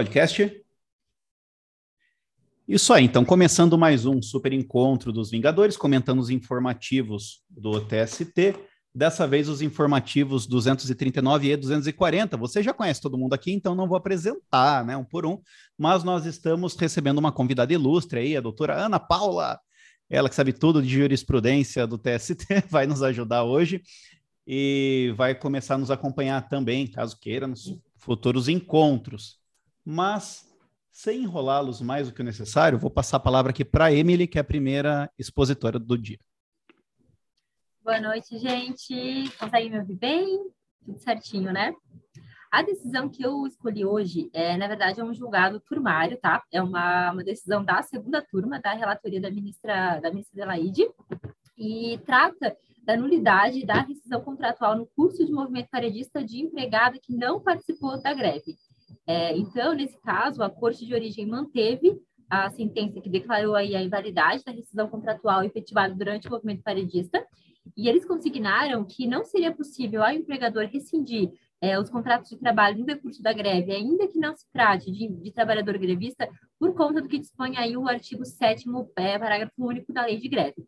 Podcast? Isso aí, então, começando mais um super encontro dos Vingadores, comentando os informativos do TST. Dessa vez, os informativos 239 e 240. Você já conhece todo mundo aqui, então não vou apresentar, né, um por um, mas nós estamos recebendo uma convidada ilustre aí, a doutora Ana Paula, ela que sabe tudo de jurisprudência do TST, vai nos ajudar hoje e vai começar a nos acompanhar também, caso queira, nos futuros encontros. Mas, sem enrolá-los mais do que o necessário, vou passar a palavra aqui para Emily, que é a primeira expositora do dia. Boa noite, gente. Consegue me ouvir bem? Tudo certinho, né? A decisão que eu escolhi hoje é, na verdade, é um julgado turmário, tá? É uma, uma decisão da segunda turma da relatoria da ministra da ministra Delaide e trata da nulidade da rescisão contratual no curso de movimento paredista de empregada que não participou da greve. É, então, nesse caso, a Corte de Origem manteve a sentença que declarou aí a invalidade da rescisão contratual efetivada durante o movimento paredista, e eles consignaram que não seria possível ao empregador rescindir é, os contratos de trabalho no decurso da greve, ainda que não se trate de, de trabalhador grevista, por conta do que dispõe aí o artigo 7 é, parágrafo único da lei de greve.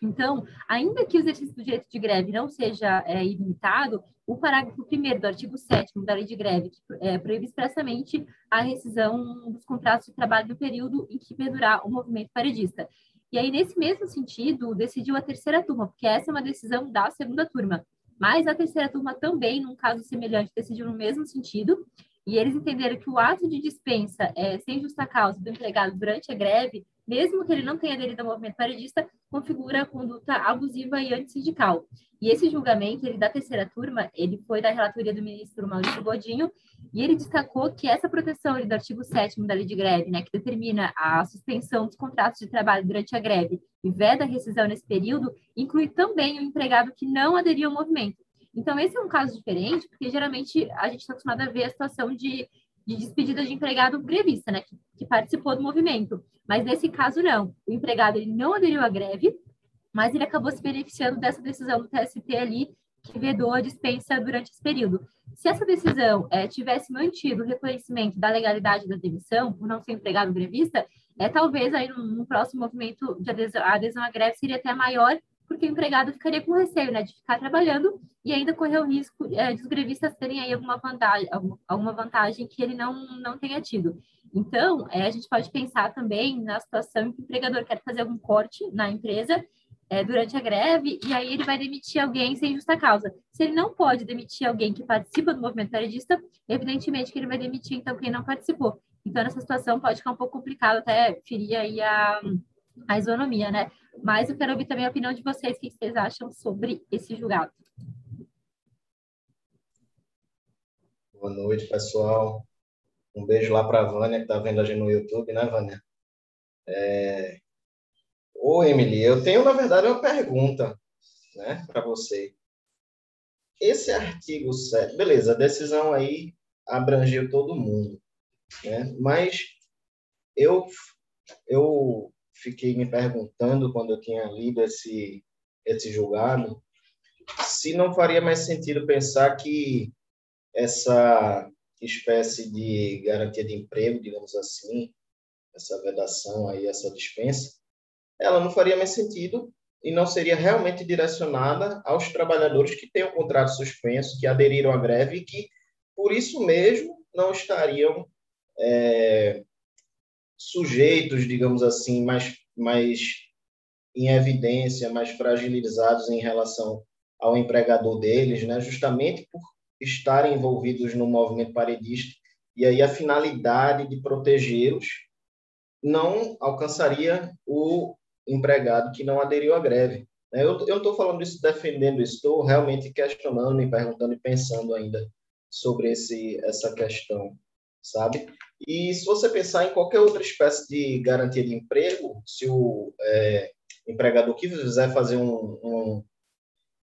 Então, ainda que o exercício do direito de greve não seja é, ilimitado, o parágrafo 1 do artigo 7 da lei de greve é, proíbe expressamente a rescisão dos contratos de trabalho no período em que perdurar o movimento paredista. E aí, nesse mesmo sentido, decidiu a terceira turma, porque essa é uma decisão da segunda turma. Mas a terceira turma também, num caso semelhante, decidiu no mesmo sentido, e eles entenderam que o ato de dispensa é, sem justa causa do empregado durante a greve mesmo que ele não tenha aderido ao movimento paredista, configura conduta abusiva e antissindical. E esse julgamento, ele da terceira turma, ele foi da relatoria do ministro Maurício Godinho, e ele destacou que essa proteção ali, do artigo 7 da lei de greve, né, que determina a suspensão dos contratos de trabalho durante a greve e veda a rescisão nesse período, inclui também o empregado que não aderiu ao movimento. Então, esse é um caso diferente, porque geralmente a gente está acostumado a ver a situação de de despedida de empregado grevista, né, que, que, participou do movimento. Mas nesse caso não, o empregado ele não aderiu à greve, mas ele acabou se beneficiando dessa decisão do TST ali que vedou a dispensa durante esse período. Se essa decisão é, tivesse mantido o reconhecimento da legalidade da demissão, por não ser empregado grevista, é, talvez aí no, no próximo movimento de adesão, a adesão à greve seria até maior porque o empregado ficaria com receio né, de ficar trabalhando e ainda correr o risco é, de os grevistas terem aí alguma vantagem, alguma vantagem que ele não, não tenha tido. Então, é, a gente pode pensar também na situação em que o empregador quer fazer algum corte na empresa é, durante a greve e aí ele vai demitir alguém sem justa causa. Se ele não pode demitir alguém que participa do movimento paredista, evidentemente que ele vai demitir então quem não participou. Então, nessa situação pode ficar um pouco complicado, até ferir aí a, a isonomia, né? Mas eu quero ouvir também a opinião de vocês, o que vocês acham sobre esse julgado. Boa noite, pessoal. Um beijo lá para a Vânia, que está vendo a gente no YouTube, né, Vânia? É... Ô, Emily, eu tenho, na verdade, uma pergunta né, para você. Esse artigo 7, beleza, a decisão aí abrangeu todo mundo, né? mas eu, eu fiquei me perguntando quando eu tinha lido esse, esse julgado se não faria mais sentido pensar que essa espécie de garantia de emprego, digamos assim, essa vedação aí, essa dispensa, ela não faria mais sentido e não seria realmente direcionada aos trabalhadores que têm o contrato suspenso, que aderiram à greve e que, por isso mesmo, não estariam é, sujeitos, digamos assim, mais, mais em evidência, mais fragilizados em relação ao empregador deles, né? justamente por estarem envolvidos no movimento paredista, e aí a finalidade de protegê-los não alcançaria o empregado que não aderiu à greve. Né? Eu estou falando isso, defendendo estou realmente questionando, me perguntando e pensando ainda sobre esse, essa questão, sabe? E se você pensar em qualquer outra espécie de garantia de emprego, se o é, empregador quiser fazer um, um,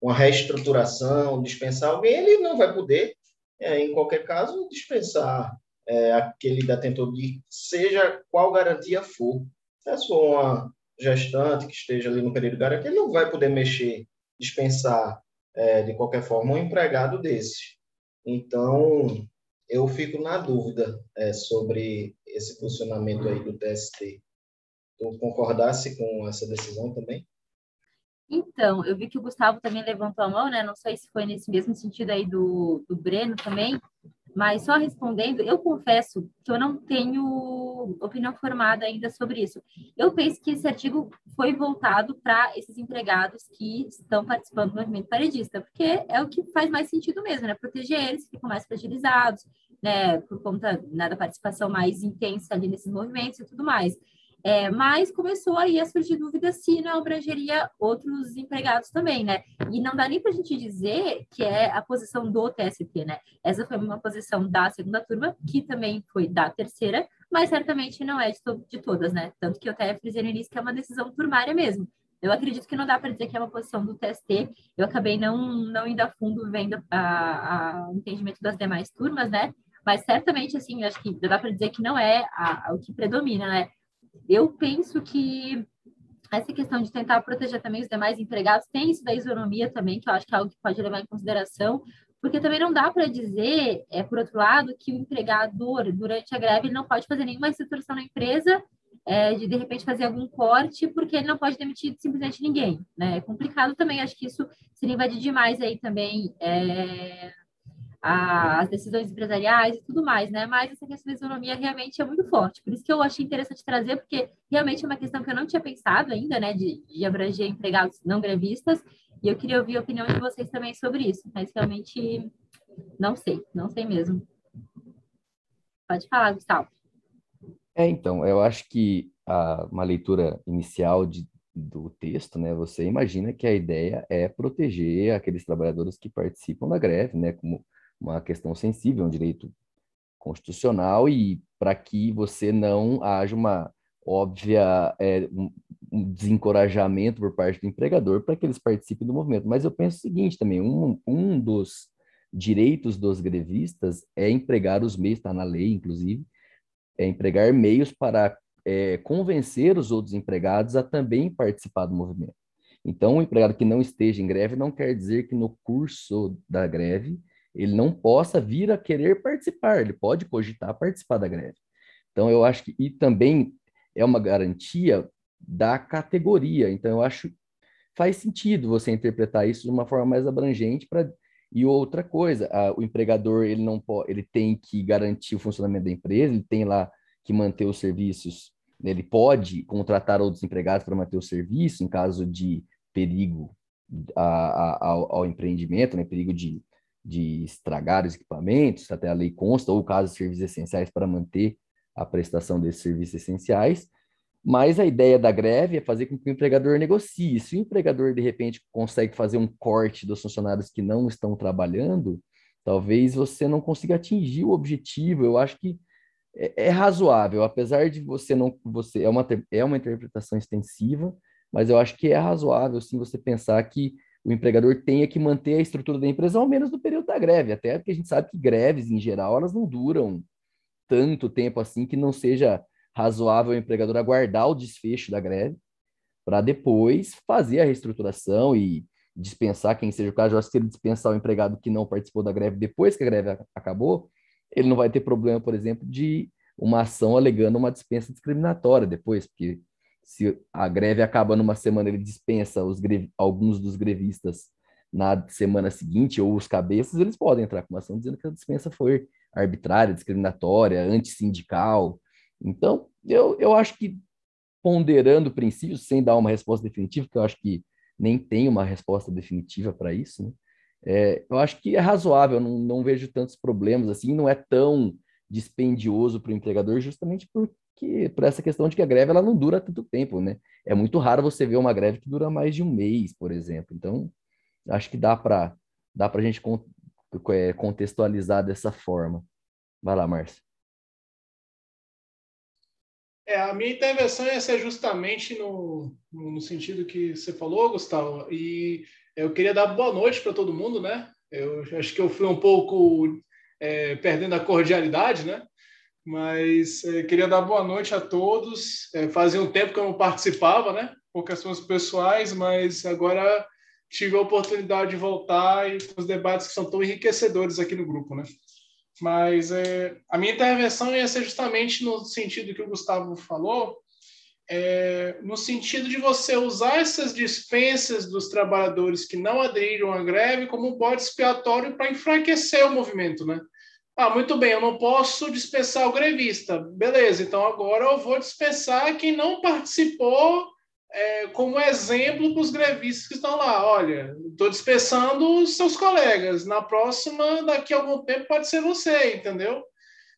uma reestruturação, dispensar alguém, ele não vai poder, é, em qualquer caso, dispensar é, aquele detentor de seja qual garantia for. Se for uma gestante que esteja ali no período de garantia, ele não vai poder mexer, dispensar é, de qualquer forma um empregado desse. Então, eu fico na dúvida é, sobre esse funcionamento aí do TST. Tu concordasse com essa decisão também? Então, eu vi que o Gustavo também levantou a mão, né? Não sei se foi nesse mesmo sentido aí do, do Breno também, mas só respondendo, eu confesso que eu não tenho opinião formada ainda sobre isso. Eu penso que esse artigo foi voltado para esses empregados que estão participando do movimento paredista, porque é o que faz mais sentido mesmo, né? Proteger eles, ficam mais fragilizados, né? Por conta né, da participação mais intensa ali nesses movimentos e tudo mais. É, mas começou aí a surgir dúvida se não abrangeria outros empregados também, né? E não dá nem para a gente dizer que é a posição do TST, né? Essa foi uma posição da segunda turma, que também foi da terceira, mas certamente não é de, to de todas, né? Tanto que eu até frisei no início que é uma decisão turmária mesmo. Eu acredito que não dá para dizer que é uma posição do TST. Eu acabei não, não indo a fundo vendo o entendimento das demais turmas, né? Mas certamente, assim, acho que dá para dizer que não é a, a, o que predomina, né? Eu penso que essa questão de tentar proteger também os demais empregados tem isso da isonomia também, que eu acho que é algo que pode levar em consideração, porque também não dá para dizer, é, por outro lado, que o empregador, durante a greve, ele não pode fazer nenhuma reestruturação na empresa, é, de de repente fazer algum corte, porque ele não pode demitir simplesmente ninguém. Né? É complicado também, acho que isso seria invadir demais aí também é, as decisões empresariais e tudo mais, né? Mas essa questão da isonomia realmente é muito forte. Por isso que eu achei interessante trazer, porque realmente é uma questão que eu não tinha pensado ainda, né? De, de abranger empregados não grevistas. E eu queria ouvir a opinião de vocês também sobre isso. Mas realmente não sei, não sei mesmo. Pode falar, Gustavo. É, então, eu acho que a, uma leitura inicial de, do texto, né, você imagina que a ideia é proteger aqueles trabalhadores que participam da greve, né, como uma questão sensível, um direito constitucional e para que você não haja uma óbvia é, um, um, desencorajamento por parte do empregador para que eles participem do movimento. Mas eu penso o seguinte também, um, um dos direitos dos grevistas é empregar os meios, está na lei, inclusive, é empregar meios para é, convencer os outros empregados a também participar do movimento. Então, o empregado que não esteja em greve não quer dizer que no curso da greve ele não possa vir a querer participar, ele pode cogitar participar da greve. Então, eu acho que, e também é uma garantia da categoria, então eu acho faz sentido você interpretar isso de uma forma mais abrangente para e outra coisa, a, o empregador ele não pode, ele tem que garantir o funcionamento da empresa, ele tem lá que manter os serviços, ele pode contratar outros empregados para manter o serviço em caso de perigo a, a, ao, ao, empreendimento, né, perigo de de estragar os equipamentos, até a lei consta, ou caso de serviços essenciais para manter a prestação desses serviços essenciais. Mas a ideia da greve é fazer com que o empregador negocie. Se o empregador, de repente, consegue fazer um corte dos funcionários que não estão trabalhando, talvez você não consiga atingir o objetivo. Eu acho que é, é razoável, apesar de você não. você É uma, é uma interpretação extensiva, mas eu acho que é razoável, sim, você pensar que o empregador tenha que manter a estrutura da empresa ao menos no período da greve, até porque a gente sabe que greves, em geral, elas não duram tanto tempo assim que não seja razoável o empregador aguardar o desfecho da greve para depois fazer a reestruturação e dispensar quem seja o caso. Eu acho que se ele dispensar o empregado que não participou da greve depois que a greve acabou, ele não vai ter problema, por exemplo, de uma ação alegando uma dispensa discriminatória depois, porque se a greve acaba numa semana, ele dispensa os alguns dos grevistas na semana seguinte, ou os cabeças, eles podem entrar com uma ação dizendo que a dispensa foi arbitrária, discriminatória, antissindical. Então, eu, eu acho que ponderando princípios, sem dar uma resposta definitiva, porque eu acho que nem tem uma resposta definitiva para isso, né? é, eu acho que é razoável, não, não vejo tantos problemas assim, não é tão dispendioso para o empregador, justamente por, que por essa questão de que a greve ela não dura tanto tempo, né? É muito raro você ver uma greve que dura mais de um mês, por exemplo. Então, acho que dá para dá para a gente é, contextualizar dessa forma. Vai lá, Márcio. É, a minha intervenção ia ser justamente no, no sentido que você falou, Gustavo, e eu queria dar boa noite para todo mundo, né? Eu acho que eu fui um pouco é, perdendo a cordialidade, né? Mas é, queria dar boa noite a todos. É, fazia um tempo que eu não participava, né? Por questões pessoais, mas agora tive a oportunidade de voltar e os debates que são tão enriquecedores aqui no grupo, né? Mas é, a minha intervenção ia ser justamente no sentido que o Gustavo falou, é, no sentido de você usar essas dispensas dos trabalhadores que não aderiram à greve como bode expiatório para enfraquecer o movimento, né? Ah, muito bem, eu não posso dispensar o grevista. Beleza, então agora eu vou dispensar quem não participou é, como exemplo para os grevistas que estão lá. Olha, estou dispensando os seus colegas. Na próxima, daqui a algum tempo, pode ser você, entendeu?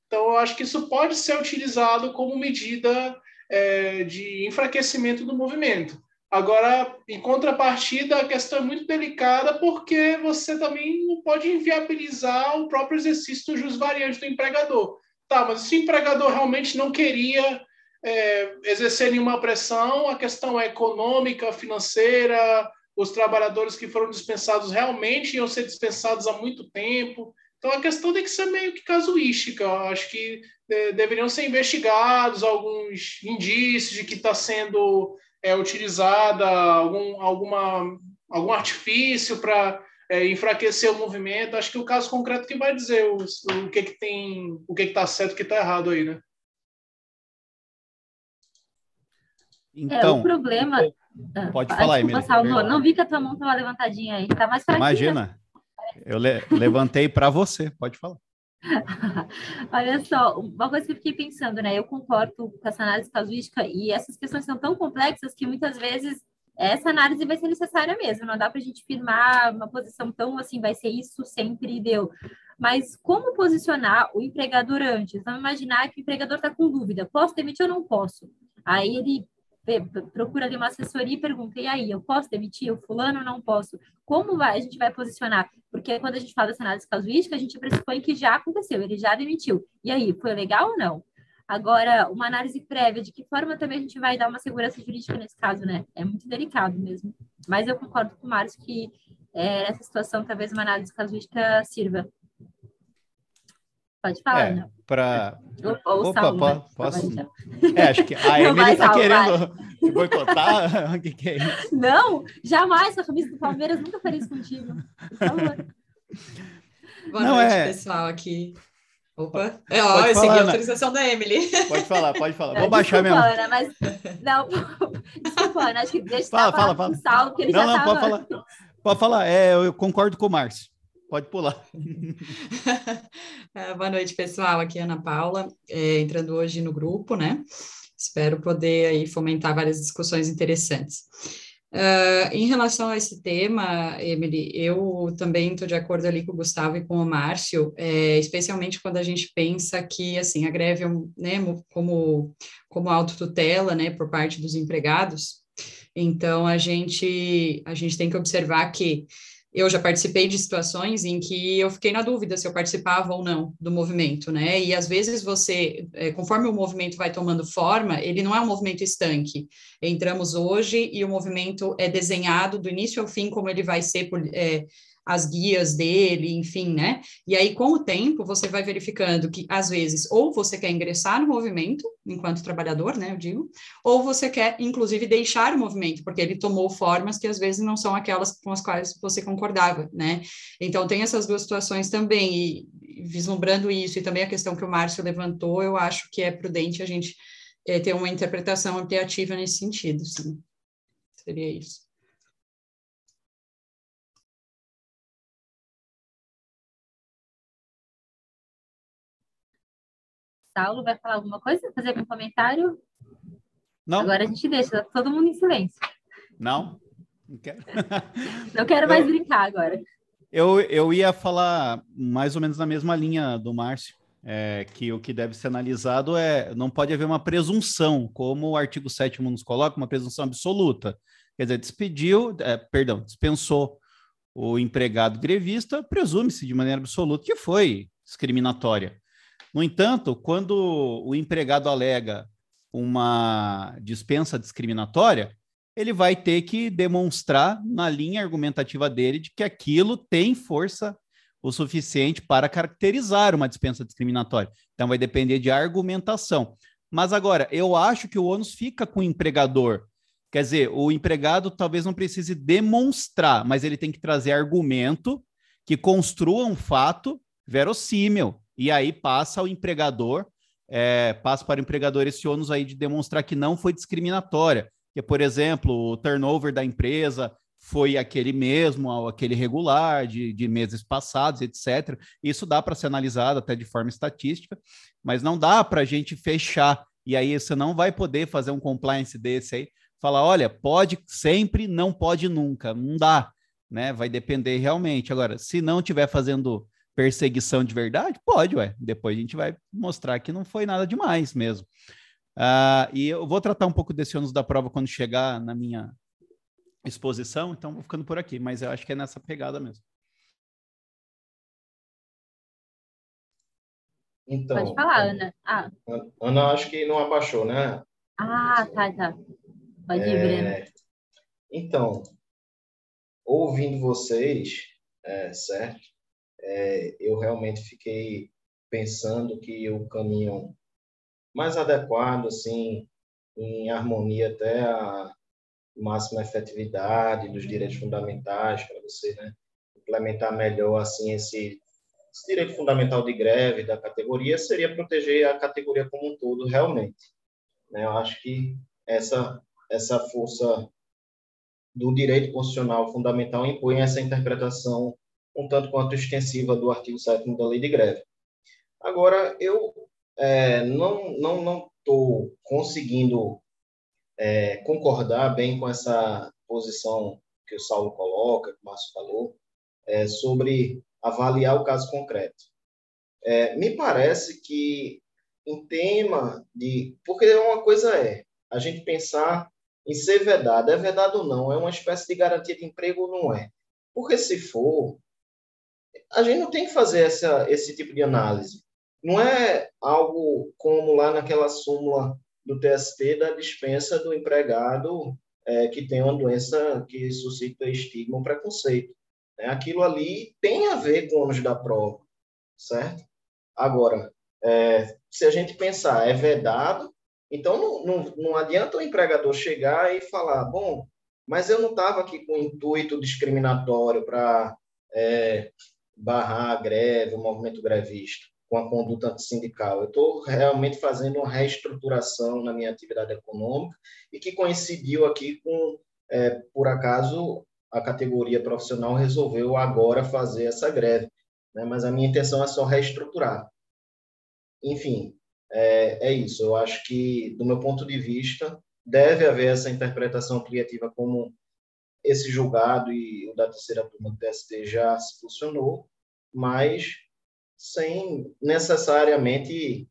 Então, eu acho que isso pode ser utilizado como medida é, de enfraquecimento do movimento. Agora, em contrapartida, a questão é muito delicada porque você também não pode inviabilizar o próprio exercício do jus variante do empregador. Tá, mas se o empregador realmente não queria é, exercer nenhuma pressão, a questão é econômica, financeira, os trabalhadores que foram dispensados realmente iam ser dispensados há muito tempo. Então a questão tem que ser meio que casuística. Eu acho que de, deveriam ser investigados alguns indícios de que está sendo é, utilizada algum, alguma, algum artifício para é, enfraquecer o movimento. Acho que o caso concreto que vai dizer o, o que que tem, o que está certo, o que está errado aí, né? Então, é, o problema. Ah, pode falar, Emília. Não vi que a tua mão estava levantadinha aí. Tá mais fraquinha. Imagina. Eu le levantei para você, pode falar. Olha só, uma coisa que eu fiquei pensando, né? Eu concordo com essa análise casuística e essas questões são tão complexas que muitas vezes essa análise vai ser necessária mesmo. Não dá para a gente firmar uma posição tão assim, vai ser isso sempre deu. Mas como posicionar o empregador antes? Vamos imaginar que o empregador está com dúvida: posso demitir ou não posso? Aí ele procura ali uma assessoria e pergunta, e aí, eu posso demitir o fulano não posso? Como vai, a gente vai posicionar? Porque quando a gente fala dessa análise casuística, a gente pressupõe que já aconteceu, ele já demitiu. E aí, foi legal ou não? Agora, uma análise prévia, de que forma também a gente vai dar uma segurança jurídica nesse caso, né? É muito delicado mesmo. Mas eu concordo com o Márcio que é, nessa situação talvez uma análise casuística sirva. Pode falar, é, Para. Opa, po né? posso. Então. É, acho que a Emily está querendo vai. boicotar. o que, que é isso? Não, jamais. A camisa do Palmeiras nunca faria isso contigo. Por favor. Boa Não, noite, é... pessoal, aqui. Opa, é, ó, eu segui a autorização da Emily. Pode falar, pode falar. Vou baixar desculpa, mesmo. Ana, mas... Não, desculpa, Ana, acho que deixa fala, fala, fala. o Saulo, que ele não, já não, tava... pode falar. Pode falar, é, eu concordo com o Márcio. Pode pular. Ah, boa noite, pessoal. Aqui é Ana Paula, é, entrando hoje no grupo, né? Espero poder aí fomentar várias discussões interessantes. Uh, em relação a esse tema, Emily, eu também estou de acordo ali com o Gustavo e com o Márcio, é, especialmente quando a gente pensa que, assim, a greve é né, como, como autotutela, né, por parte dos empregados, então a gente, a gente tem que observar que eu já participei de situações em que eu fiquei na dúvida se eu participava ou não do movimento, né? E às vezes você, é, conforme o movimento vai tomando forma, ele não é um movimento estanque. Entramos hoje e o movimento é desenhado do início ao fim como ele vai ser é, as guias dele, enfim, né? E aí, com o tempo, você vai verificando que, às vezes, ou você quer ingressar no movimento, enquanto trabalhador, né, eu digo, ou você quer, inclusive, deixar o movimento, porque ele tomou formas que, às vezes, não são aquelas com as quais você concordava, né? Então, tem essas duas situações também, e vislumbrando isso, e também a questão que o Márcio levantou, eu acho que é prudente a gente é, ter uma interpretação ampliativa nesse sentido, sim. Seria isso. Saulo vai falar alguma coisa? Fazer algum comentário? Não. Agora a gente deixa todo mundo em silêncio. Não? Não quero. Não quero mais eu, brincar agora. Eu, eu ia falar mais ou menos na mesma linha do Márcio. É, que o que deve ser analisado é não pode haver uma presunção, como o artigo 7 nos coloca, uma presunção absoluta. Quer dizer, despediu, é, perdão, dispensou o empregado grevista, presume-se de maneira absoluta que foi discriminatória. No entanto, quando o empregado alega uma dispensa discriminatória, ele vai ter que demonstrar na linha argumentativa dele de que aquilo tem força o suficiente para caracterizar uma dispensa discriminatória. Então vai depender de argumentação. Mas agora, eu acho que o ônus fica com o empregador. Quer dizer, o empregado talvez não precise demonstrar, mas ele tem que trazer argumento que construa um fato verossímil E aí passa o empregador, é, passa para o empregador esse ônus aí de demonstrar que não foi discriminatória. Que, por exemplo, o turnover da empresa foi aquele mesmo, aquele regular de, de meses passados, etc. Isso dá para ser analisado até de forma estatística, mas não dá para a gente fechar. E aí você não vai poder fazer um compliance desse aí, falar, olha, pode sempre, não pode nunca, não dá, né? Vai depender realmente. Agora, se não estiver fazendo perseguição de verdade, pode, ué. Depois a gente vai mostrar que não foi nada demais mesmo. Uh, e eu vou tratar um pouco desse ônus da prova quando chegar na minha exposição, então vou ficando por aqui, mas eu acho que é nessa pegada mesmo. Então, Pode falar, Ana. Ah. Ana, acho que não abaixou, né? Ah, tá, tá. Pode ir, é... Breno. Então, ouvindo vocês, é, certo? É, eu realmente fiquei pensando que o caminho mais adequado, assim, em harmonia até a máxima efetividade dos direitos fundamentais para você né, implementar melhor assim esse, esse, direito fundamental de greve da categoria seria proteger a categoria como um todo realmente né? eu acho que essa essa força do direito constitucional fundamental impõe essa interpretação um tanto quanto extensiva do artigo 7 da lei de greve agora eu é, não não não estou conseguindo é, concordar bem com essa posição que o Saulo coloca, que o Márcio falou, é, sobre avaliar o caso concreto. É, me parece que em tema de. Porque uma coisa é a gente pensar em ser vedado. É vedado ou não? É uma espécie de garantia de emprego ou não é? Porque se for, a gente não tem que fazer essa, esse tipo de análise. Não é algo como lá naquela súmula do TST da dispensa do empregado é, que tem uma doença que suscita estigma ou preconceito. Né? Aquilo ali tem a ver com o ônus da prova, certo? Agora, é, se a gente pensar, é vedado, então não, não, não adianta o empregador chegar e falar, bom, mas eu não estava aqui com intuito discriminatório para é, barrar a greve, o movimento grevista com a conduta antissindical. Eu estou realmente fazendo uma reestruturação na minha atividade econômica e que coincidiu aqui com, é, por acaso, a categoria profissional resolveu agora fazer essa greve. Né? Mas a minha intenção é só reestruturar. Enfim, é, é isso. Eu acho que, do meu ponto de vista, deve haver essa interpretação criativa como esse julgado e o da terceira turma do TST já se funcionou, mas sem necessariamente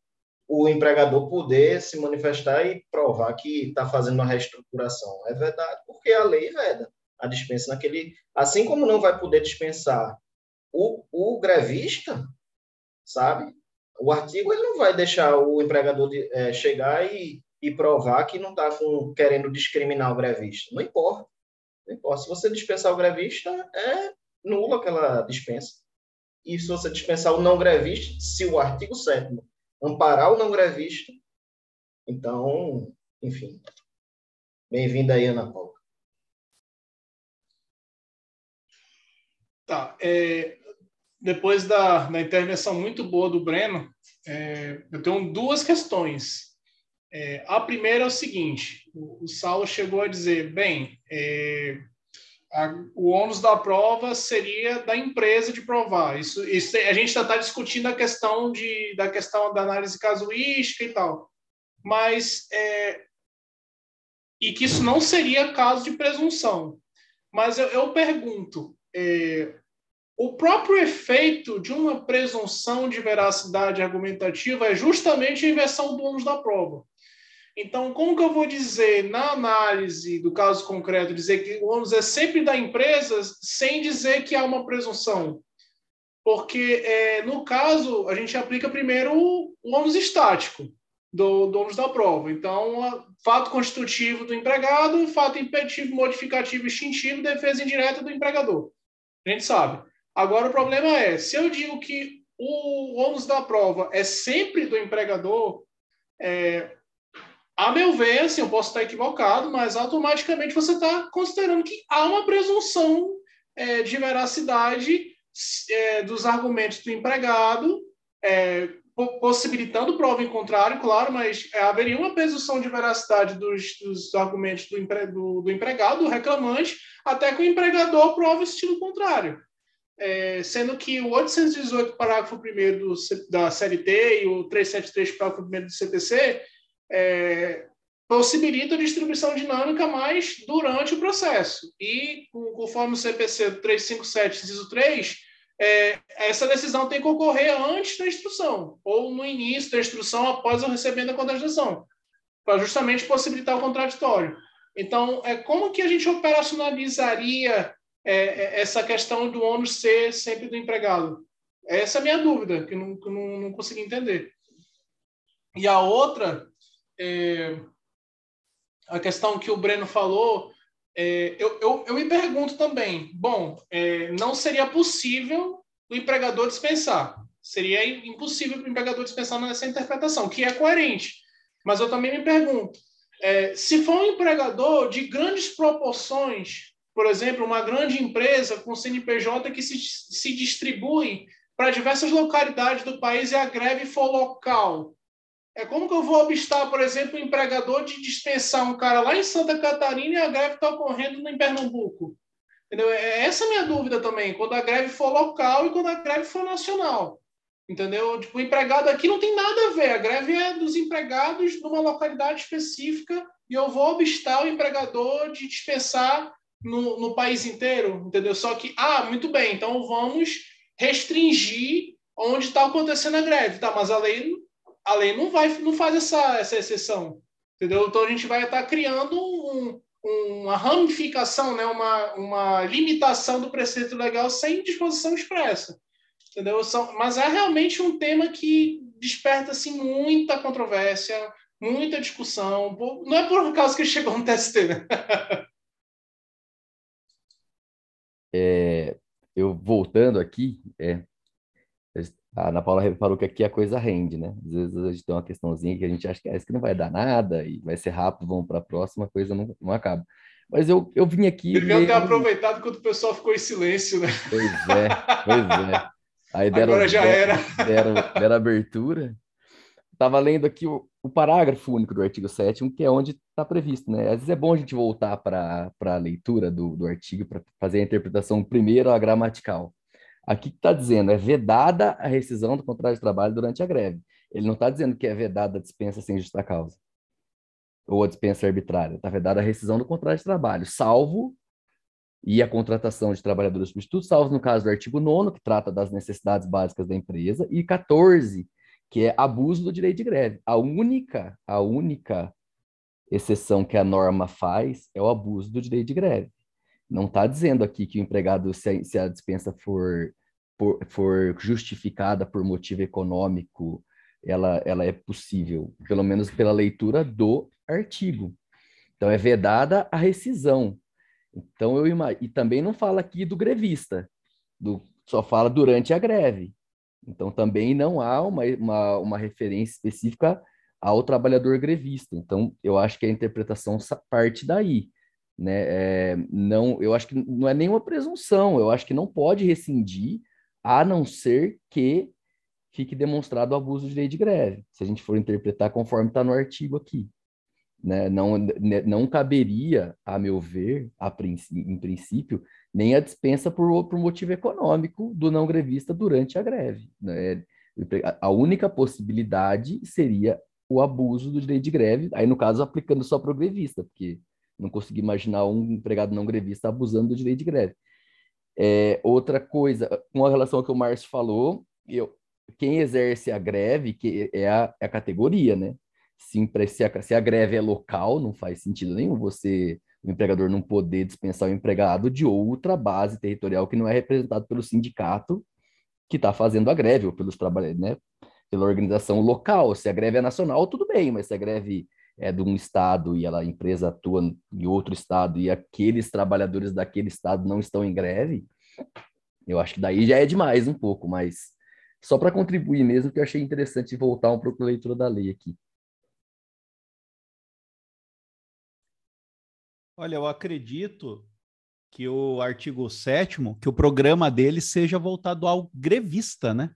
o empregador poder se manifestar e provar que está fazendo uma reestruturação. É verdade, porque a lei veda a dispensa naquele. Assim como não vai poder dispensar o, o grevista, sabe? O artigo ele não vai deixar o empregador de, é, chegar e, e provar que não está querendo discriminar o grevista. Não importa. Se você dispensar o grevista, é nula aquela dispensa e se você dispensar o não grevista, se o artigo 7 amparar o não grevista, então, enfim. Bem-vinda aí, Ana Paula. Tá. É, depois da, da intervenção muito boa do Breno, é, eu tenho duas questões. É, a primeira é o seguinte: o, Saulo chegou a dizer, bem, é, a, o ônus da prova seria da empresa de provar. Isso, isso a gente está discutindo a questão de, da questão da análise casuística e tal, mas é, e que isso não seria caso de presunção. Mas eu, eu pergunto, é, o próprio efeito de uma presunção de veracidade argumentativa é justamente a inversão do ônus da prova. Então, como que eu vou dizer, na análise do caso concreto, dizer que o ônus é sempre da empresa, sem dizer que há uma presunção? Porque, é, no caso, a gente aplica primeiro o, ônus estático do, do ônus da prova. Então, fato constitutivo do empregado, fato impeditivo, modificativo, extintivo, defesa indireta do empregador. A gente sabe. Agora, o problema é, se eu digo que o ônus da prova é sempre do empregador, é, a meu ver, assim, eu posso estar equivocado, mas automaticamente você está considerando que há uma presunção é, de veracidade é, dos argumentos do empregado é, possibilitando prova em contrário, claro, mas é, haveria uma presunção de veracidade dos, dos argumentos do, empre, do, do, empregado, do reclamante, até que o empregador prove o estilo contrário. É, sendo que o 818, parágrafo 1 da CLT e o 373, parágrafo 1 do CTC, é, possibilita a distribuição dinâmica mais durante o processo. E, conforme o CPC 357, inciso 3, é, essa decisão tem que ocorrer antes da instrução, ou no início da instrução, após o recebimento da contradição, para justamente possibilitar o contraditório. Então, é, como que a gente operacionalizaria é, é essa questão do ônus ser sempre do empregado? Essa é a minha dúvida, que não, que não, não consegui entender. E a outra, é, a questão que o Breno falou é, eu, eu, eu, me pergunto também, bom, é, não seria possível o empregador dispensar. Seria impossível o empregador dispensar nessa interpretação, que é coerente. Mas eu também me pergunto, é, se for um empregador de grandes proporções, por exemplo, uma grande empresa com CNPJ que se, se distribui para diversas localidades do país e a greve for local, é como que eu vou obstar, por exemplo, o empregador de dispensar um cara lá em Santa Catarina e a greve está ocorrendo em Pernambuco? Entendeu? É essa a minha dúvida também, quando a greve for local e quando a greve for nacional. Entendeu? Tipo, o empregado aqui não tem nada a ver. A greve é dos empregados numa localidade específica e eu vou obstar o empregador de dispensar no, no país inteiro. Entendeu? Só que, ah, muito bem, então vamos restringir onde está acontecendo a greve. Tá, mas a lei a lei não vai não faz essa, essa exceção, entendeu? Então a gente vai estar criando um, uma ramificação, né? uma, uma limitação do preceito legal sem disposição expressa, entendeu? São, mas é realmente um tema que desperta assim muita controvérsia, muita discussão. Não é por causa que chegou no TST, né? É, eu voltando aqui, é, a Ana Paula reparou que aqui a coisa rende, né? Às vezes a gente tem uma questãozinha que a gente acha que, é isso que não vai dar nada e vai ser rápido, vamos para a próxima, a coisa não, não acaba. Mas eu, eu vim aqui. Deviam meio... ter aproveitado quando o pessoal ficou em silêncio, né? Pois é, pois é. Aí deram, Agora já deram, era. Deram, deram abertura. Estava lendo aqui o, o, parágrafo único do artigo 7 que é onde está previsto, né? Às vezes é bom a gente voltar para a leitura do, do artigo para fazer a interpretação primeiro a gramatical. Aqui está dizendo, é vedada a rescisão do contrato de trabalho durante a greve. Ele não está dizendo que é vedada a dispensa sem justa causa. Ou a dispensa arbitrária. Está vedada a rescisão do contrato de trabalho, salvo e a contratação de trabalhadores substitutos, salvo no caso do artigo 9 que trata das necessidades básicas da empresa, e 14, que é abuso do direito de greve. A única, a única exceção que a norma faz é o abuso do direito de greve. Não está dizendo aqui que o empregado, se a, se a dispensa for, for, justificada por motivo econômico, ela, ela é possível, pelo menos pela leitura do artigo. Então, é vedada a rescisão. Então, eu e também não fala aqui do grevista, do, só fala durante a greve. Então, também não há uma, uma, uma referência específica ao trabalhador grevista. Então, eu acho que a interpretação parte daí né? É, não, eu acho que não é nenhuma presunção, eu acho que não pode rescindir, a não ser que fique demonstrado o abuso de lei de greve, se a gente for interpretar conforme está no artigo aqui. Né? Não, né, não caberia, a meu ver, a princípio, em princípio, nem a dispensa por, por motivo econômico do não grevista durante a greve. Né? A única possibilidade seria o abuso do direito de greve, aí no caso aplicando só para o grevista, porque não consigo imaginar um empregado não grevista abusando do direito de greve. É, outra coisa, com relação ao que o Márcio falou, eu, quem exerce a greve que é a, é a categoria, né? Se, se, a, se a greve é local, não faz sentido nenhum você, o empregador, não poder dispensar o empregado de outra base territorial que não é representado pelo sindicato que está fazendo a greve, ou pelos trabalhadores, né? Pela organização local. Se a greve é nacional, tudo bem, mas se a greve é de um estado e ela, a empresa atua em outro estado e aqueles trabalhadores daquele estado não estão em greve, eu acho que daí já é demais um pouco, mas só para contribuir mesmo, que eu achei interessante voltar um pouco a leitura da lei aqui. Olha, eu acredito que o artigo 7 que o programa dele seja voltado ao grevista, né?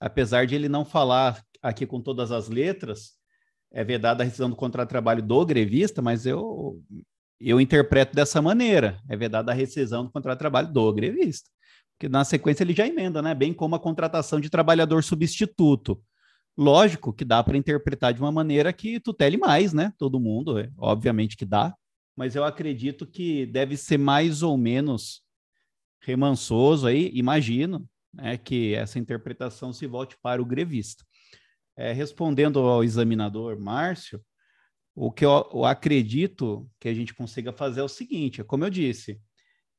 apesar de ele não falar aqui com todas as letras, é vedada a rescisão do contrato de trabalho do grevista, mas eu, eu interpreto dessa maneira: é vedada a rescisão do contrato de trabalho do grevista. Porque na sequência ele já emenda, né? Bem como a contratação de trabalhador substituto. Lógico que dá para interpretar de uma maneira que tutele mais, né? Todo mundo, é, obviamente que dá, mas eu acredito que deve ser mais ou menos remansoso aí, imagino, né, que essa interpretação se volte para o grevista. É, respondendo ao examinador Márcio, o que eu, eu, acredito que a gente consiga fazer é o seguinte: é como eu disse,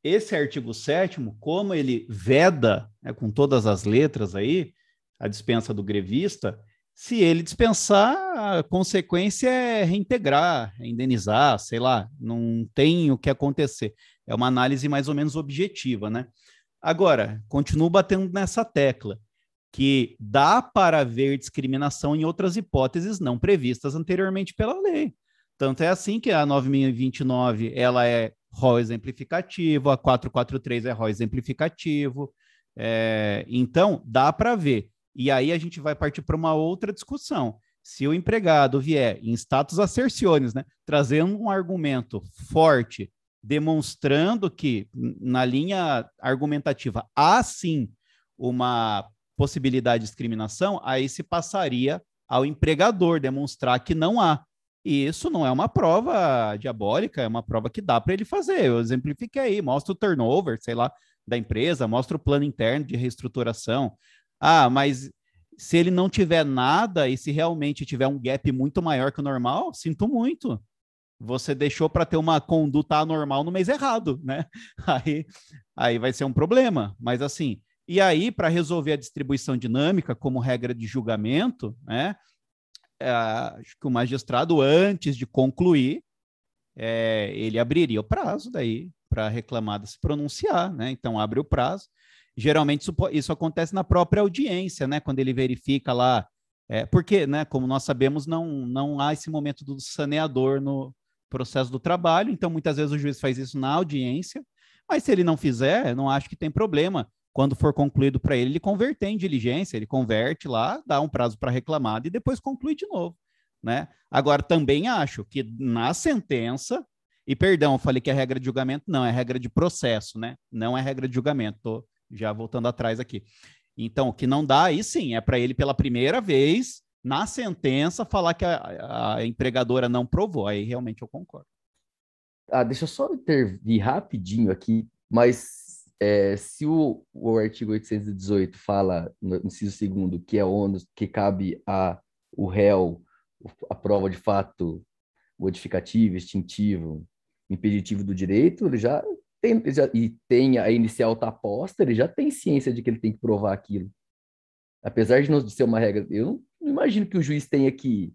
esse artigo 7, como ele veda, né, com todas as letras aí, a dispensa do grevista, se ele dispensar, a consequência é reintegrar, é indenizar, sei lá, não tem o que acontecer. É uma análise mais ou menos objetiva, né? Agora, continuo batendo nessa tecla, que dá para haver discriminação em outras hipóteses não previstas anteriormente pela lei. Tanto é assim que a 9029 ela é rol exemplificativo, a 443 é rol exemplificativo. É, então, dá para ver. E aí a gente vai partir para uma outra discussão. Se o empregado vier em status asserciones, né, trazendo um argumento forte, demonstrando que na linha argumentativa há sim uma possibilidade de discriminação, aí se passaria ao empregador demonstrar que não há. E isso não é uma prova diabólica, é uma prova que dá para ele fazer. Eu exemplifiquei aí, mostra o turnover, sei lá, da empresa, mostra o plano interno de reestruturação, ah, mas se ele não tiver nada e se realmente tiver um gap muito maior que o normal, sinto muito. Você deixou para ter uma conduta anormal no mês errado, né? Aí, aí vai ser um problema. Mas assim, e aí, para resolver a distribuição dinâmica como regra de julgamento, né? É, acho que o magistrado, antes de concluir, é, ele abriria o prazo daí para a reclamada se pronunciar, né? Então abre o prazo geralmente isso, isso acontece na própria audiência, né? Quando ele verifica lá, é, porque, né? Como nós sabemos, não, não há esse momento do saneador no processo do trabalho, então muitas vezes o juiz faz isso na audiência, mas se ele não fizer, não acho que tem problema. Quando for concluído para ele, ele converter em diligência, ele converte lá, dá um prazo para reclamada e depois conclui de novo. Né? Agora, também acho que na sentença, e perdão, eu falei que é regra de julgamento, não, é regra de processo, né? Não é regra de julgamento, tô já voltando atrás aqui. Então, o que não dá, aí sim, é para ele pela primeira vez, na sentença, falar que a, a, empregadora não provou. Aí realmente eu concordo. Ah, deixa eu só intervir rapidinho aqui, mas é, se o, o artigo 818 fala, no inciso segundo, que é ônus que cabe a o réu a prova de fato modificativo, extintivo, impeditivo do direito, ele já tem, já, e tem a inicial tá posta, ele já tem ciência de que ele tem que provar aquilo. Apesar de não ser uma regra, eu não imagino que o juiz tenha que,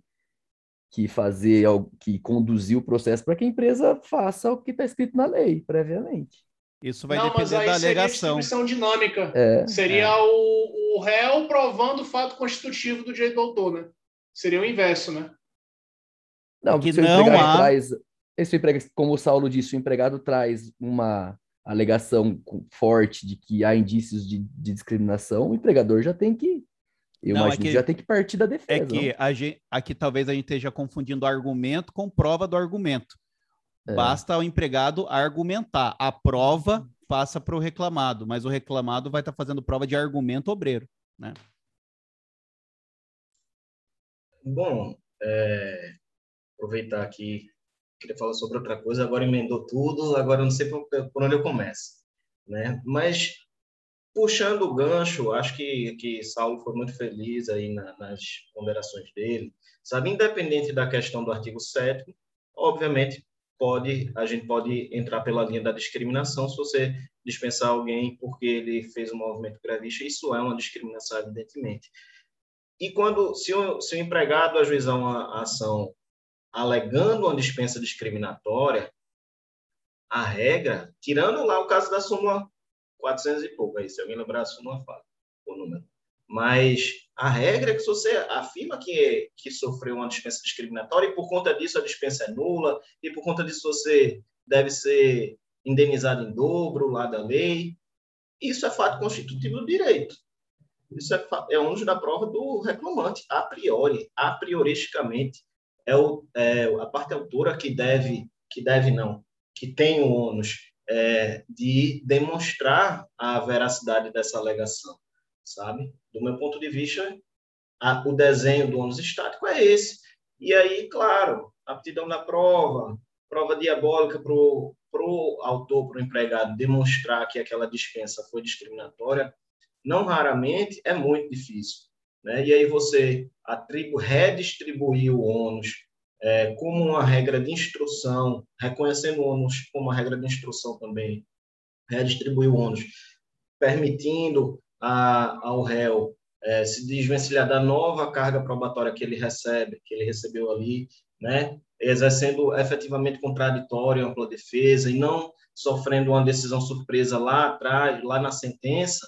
que fazer, que conduzir o processo para que a empresa faça o que está escrito na lei, previamente. Isso vai não, depender mas aí da alegação. distribuição dinâmica. É, seria é. O, o réu provando o fato constitutivo do direito do autor, né? Seria o inverso, né? Não, que não há... traz esse empregado, como o Saulo disse, o empregado traz uma alegação forte de que há indícios de, de discriminação, o empregador já tem que eu não, imagino é que, já tem que partir da defesa. É que a gente, aqui talvez a gente esteja confundindo argumento com prova do argumento. É. Basta o empregado argumentar. A prova passa para o reclamado, mas o reclamado vai estar tá fazendo prova de argumento obreiro. Né? Bom, é, aproveitar aqui queria falar sobre outra coisa, agora emendou tudo, agora não sei por, por onde eu começo. Né? Mas, puxando o gancho, acho que, que Saulo foi muito feliz aí na, nas ponderações dele. Sabe, independente da questão do artigo 7 obviamente, pode a gente pode entrar pela linha da discriminação se você dispensar alguém porque ele fez um movimento grevista, isso é uma discriminação, evidentemente. E quando, se o, se o empregado ajuizar uma ação alegando uma dispensa discriminatória, a regra, tirando lá o caso da súmula 400 e pouco, aí, se alguém lembrar a súmula, fala o número. Mas a regra é que se você afirma que, que sofreu uma dispensa discriminatória e por conta disso a dispensa é nula, e por conta disso você deve ser indenizado em dobro lá da lei, isso é fato constitutivo do direito. Isso é, é ônus da prova do reclamante, a priori, a prioristicamente. É, o, é a parte autora que deve, que deve não, que tem o ônus é, de demonstrar a veracidade dessa alegação, sabe? Do meu ponto de vista, a, o desenho do ônus estático é esse. E aí, claro, aptidão da prova, prova diabólica para o autor, para o empregado, demonstrar que aquela dispensa foi discriminatória, não raramente é muito difícil. Né? E aí você atribu redistribuir o ônus é, como uma regra de instrução, reconhecendo o ônus como uma regra de instrução também, redistribuir o ônus, permitindo a, ao réu é, se desvencilhar da nova carga probatória que ele recebe, que ele recebeu ali, né, exercendo efetivamente contraditório, ampla defesa e não sofrendo uma decisão surpresa lá atrás, lá na sentença,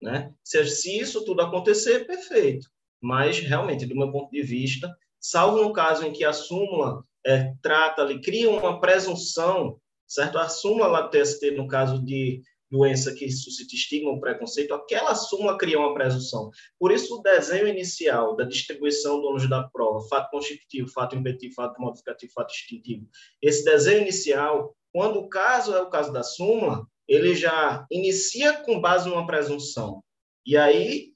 né? Se, se isso tudo acontecer, perfeito. Mas realmente, do meu ponto de vista, salvo no caso em que a súmula é, trata ali, cria uma presunção, certo? A súmula lá do TST, no caso de doença que suscita estigma ou preconceito, aquela súmula cria uma presunção. Por isso, o desenho inicial da distribuição do ônus da prova, fato constitutivo, fato impeditivo, fato modificativo, fato extintivo, esse desenho inicial, quando o caso é o caso da súmula, ele já inicia com base numa presunção. E aí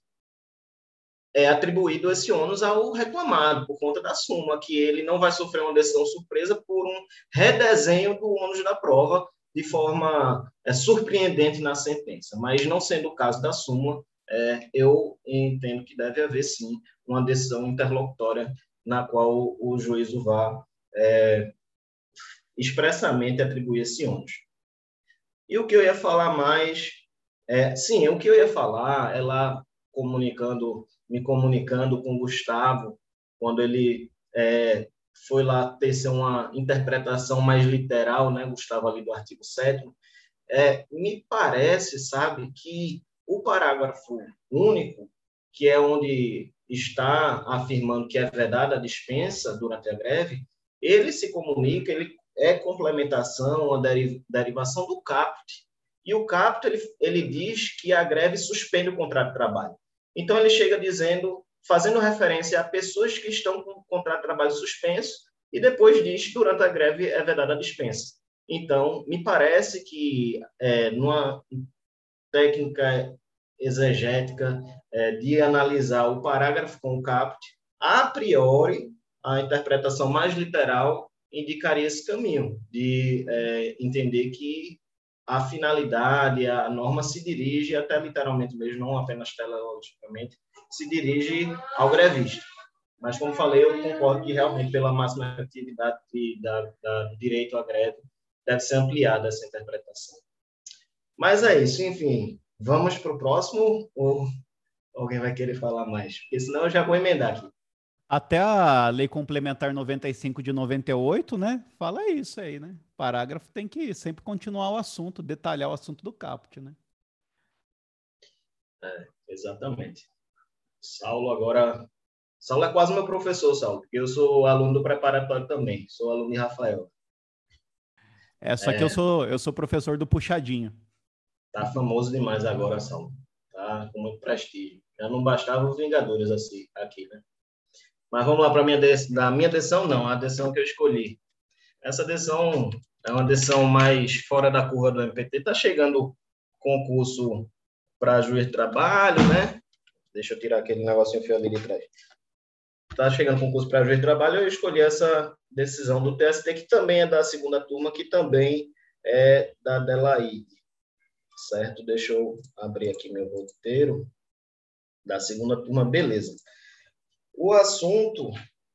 é atribuído esse ônus ao reclamado, por conta da súmula, que ele não vai sofrer uma decisão surpresa por um redesenho do ônus da prova, de forma é, surpreendente na sentença. Mas não sendo o caso da súmula, é, eu entendo que deve haver, sim, uma decisão interlocutória na qual o juízo vá é, expressamente atribuir esse ônus. E o que eu ia falar mais, é, sim, o que eu ia falar, ela comunicando, me comunicando com o Gustavo, quando ele é, foi lá ter uma interpretação mais literal, né, Gustavo, ali do artigo 7 é, me parece, sabe, que o parágrafo único, que é onde está afirmando que é vedada a dispensa durante a greve, ele se comunica, ele é complementação, uma derivação do CAPT. E o CAPT, ele, ele diz que a greve suspende o contrato de trabalho. Então, ele chega dizendo fazendo referência a pessoas que estão com o contrato de trabalho suspenso e depois diz durante a greve é vedada a dispensa. Então, me parece que é, numa técnica exegética é, de analisar o parágrafo com o caput, a priori, a interpretação mais literal indicaria esse caminho de é, entender que a finalidade, a norma se dirige até literalmente mesmo, não apenas teleologicamente, se dirige ao grevista. Mas, como falei, eu concordo que realmente, pela máxima atividade da, do direito à greve, deve ser ampliada essa interpretação. Mas é isso, enfim. Vamos para o próximo ou alguém vai querer falar mais? Porque senão eu já vou emendar aqui. Até a Lei Complementar 95 de 98, né? Fala isso aí, né? Parágrafo tem que sempre continuar o assunto, detalhar o assunto do caput, né? É, exatamente. Saulo agora. Saulo é quase meu professor, Saulo, porque eu sou aluno do preparatório também, sou aluno de Rafael. É, só é... que eu sou, eu sou professor do Puxadinho. Tá famoso demais agora, Saulo. Tá com muito prestígio. Já não bastava os Vingadores assim, aqui, né? Mas vamos lá para a minha da minha decisão, não, a decisão que eu escolhi. Essa decisão é uma decisão mais fora da curva do MPT. Está chegando concurso para juiz de trabalho, né? Deixa eu tirar aquele negocinho feio ali de trás. Está chegando concurso para juiz de trabalho, eu escolhi essa decisão do TST, que também é da segunda turma, que também é da Delaide. Certo? Deixa eu abrir aqui meu roteiro da segunda turma, beleza. O assunto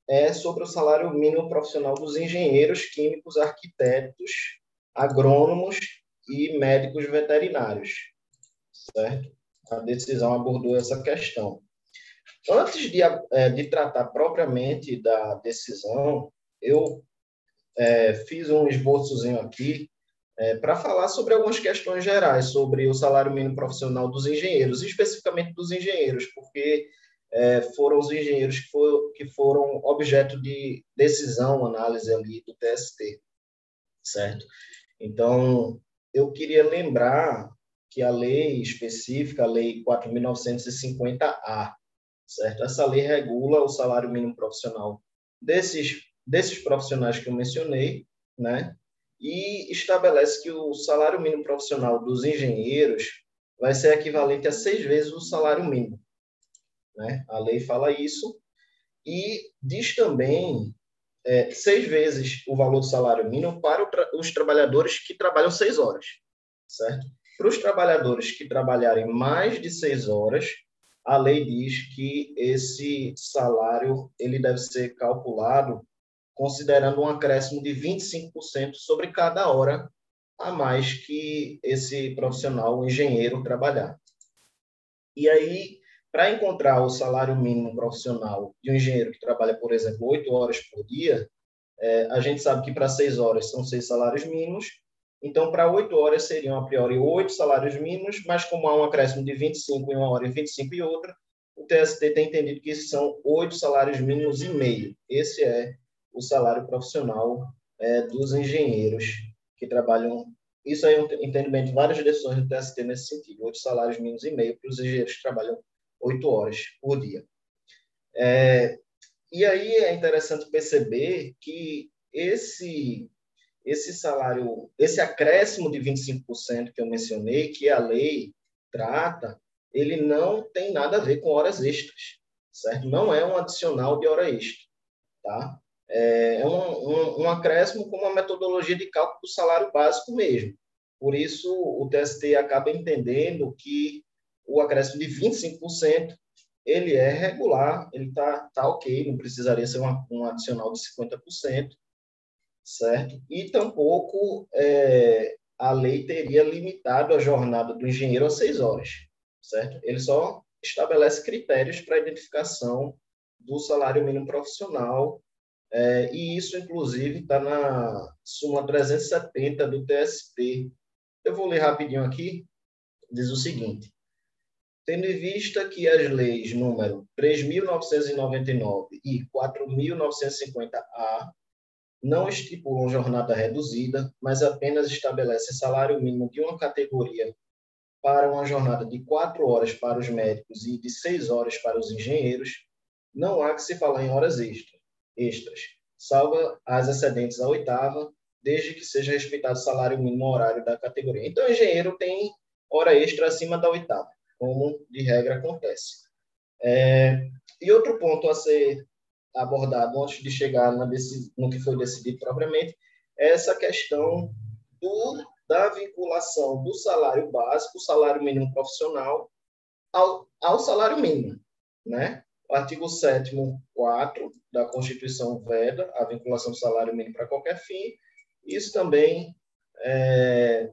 é sobre o salário mínimo profissional dos engenheiros químicos, arquitetos, agrônomos e médicos veterinários, certo? a decisão abordou essa questão. Antes de, é, de tratar propriamente da decisão, eu é, fiz um esboçozinho aqui é, para falar sobre algumas questões gerais sobre o salário mínimo profissional dos engenheiros, especificamente dos engenheiros, porque é, foram os engenheiros que, que foram objeto de decisão, análise ali do TST, certo? Então, eu queria lembrar que a lei específica, a lei 4.950-A, certo? Essa lei regula o salário mínimo profissional desses, desses profissionais que eu mencionei, né? E estabelece que o salário mínimo profissional dos engenheiros vai ser equivalente a seis vezes o salário mínimo, né? A lei fala isso e diz também é, seis vezes o valor do salário mínimo para os trabalhadores que trabalham seis horas, certo? Para os trabalhadores que trabalharem mais de seis horas, a lei diz que esse salário ele deve ser calculado considerando um acréscimo de 25% sobre cada hora a mais que esse profissional, o engenheiro, trabalhar. E aí, para encontrar o salário mínimo profissional de um engenheiro que trabalha, por exemplo, oito horas por dia, é, a gente sabe que para seis horas são seis salários mínimos, então para oito horas seriam a priori oito salários mínimos, mas como há um acréscimo de 25 em uma hora e 25 em outra, o TST tem entendido que são oito salários mínimos e meio. Esse é o salário profissional é, dos engenheiros que trabalham. Isso aí é um entendimento de várias direções do TST nesse sentido, oito salários mínimos e meio para os engenheiros que trabalham oito horas por dia. É, e aí é interessante perceber que esse esse salário, esse acréscimo de 25% que eu mencionei, que a lei trata, ele não tem nada a ver com horas extras, certo? Não é um adicional de hora extra, tá? É um, um, um acréscimo com uma metodologia de cálculo do salário básico mesmo. Por isso, o TST acaba entendendo que o acréscimo de 25%, ele é regular, ele está tá ok, não precisaria ser uma, um adicional de 50%, certo? E tampouco é, a lei teria limitado a jornada do engenheiro a seis horas, certo? Ele só estabelece critérios para identificação do salário mínimo profissional, é, e isso, inclusive, está na súmula 370 do TST. Eu vou ler rapidinho aqui, diz o seguinte, Tendo em vista que as leis número 3.999 e 4.950-A não estipulam jornada reduzida, mas apenas estabelecem salário mínimo de uma categoria para uma jornada de quatro horas para os médicos e de seis horas para os engenheiros, não há que se falar em horas extras, extras salva as excedentes à oitava, desde que seja respeitado o salário mínimo horário da categoria. Então, o engenheiro tem hora extra acima da oitava como de regra acontece. É, e outro ponto a ser abordado antes de chegar no que foi decidido propriamente é essa questão do, da vinculação do salário básico, salário mínimo profissional, ao, ao salário mínimo. Né? O artigo 7 4 da Constituição veda a vinculação do salário mínimo para qualquer fim. Isso também é,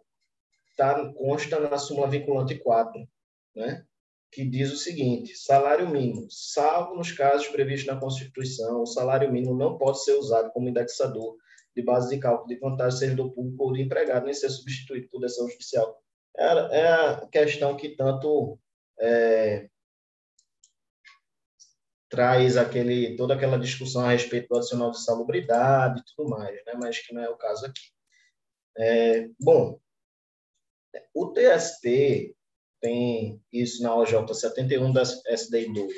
tá, consta na súmula vinculante 4 né? que diz o seguinte: salário mínimo, salvo nos casos previstos na Constituição, o salário mínimo não pode ser usado como indexador de base de cálculo de vantagem de servidor público ou de empregado, nem ser substituído por decisão judicial. É, é a questão que tanto é, traz aquele, toda aquela discussão a respeito do adicional de salubridade e tudo mais, né? mas que não é o caso aqui. É, bom, o TST tem isso na OJ 71 da SDI 2.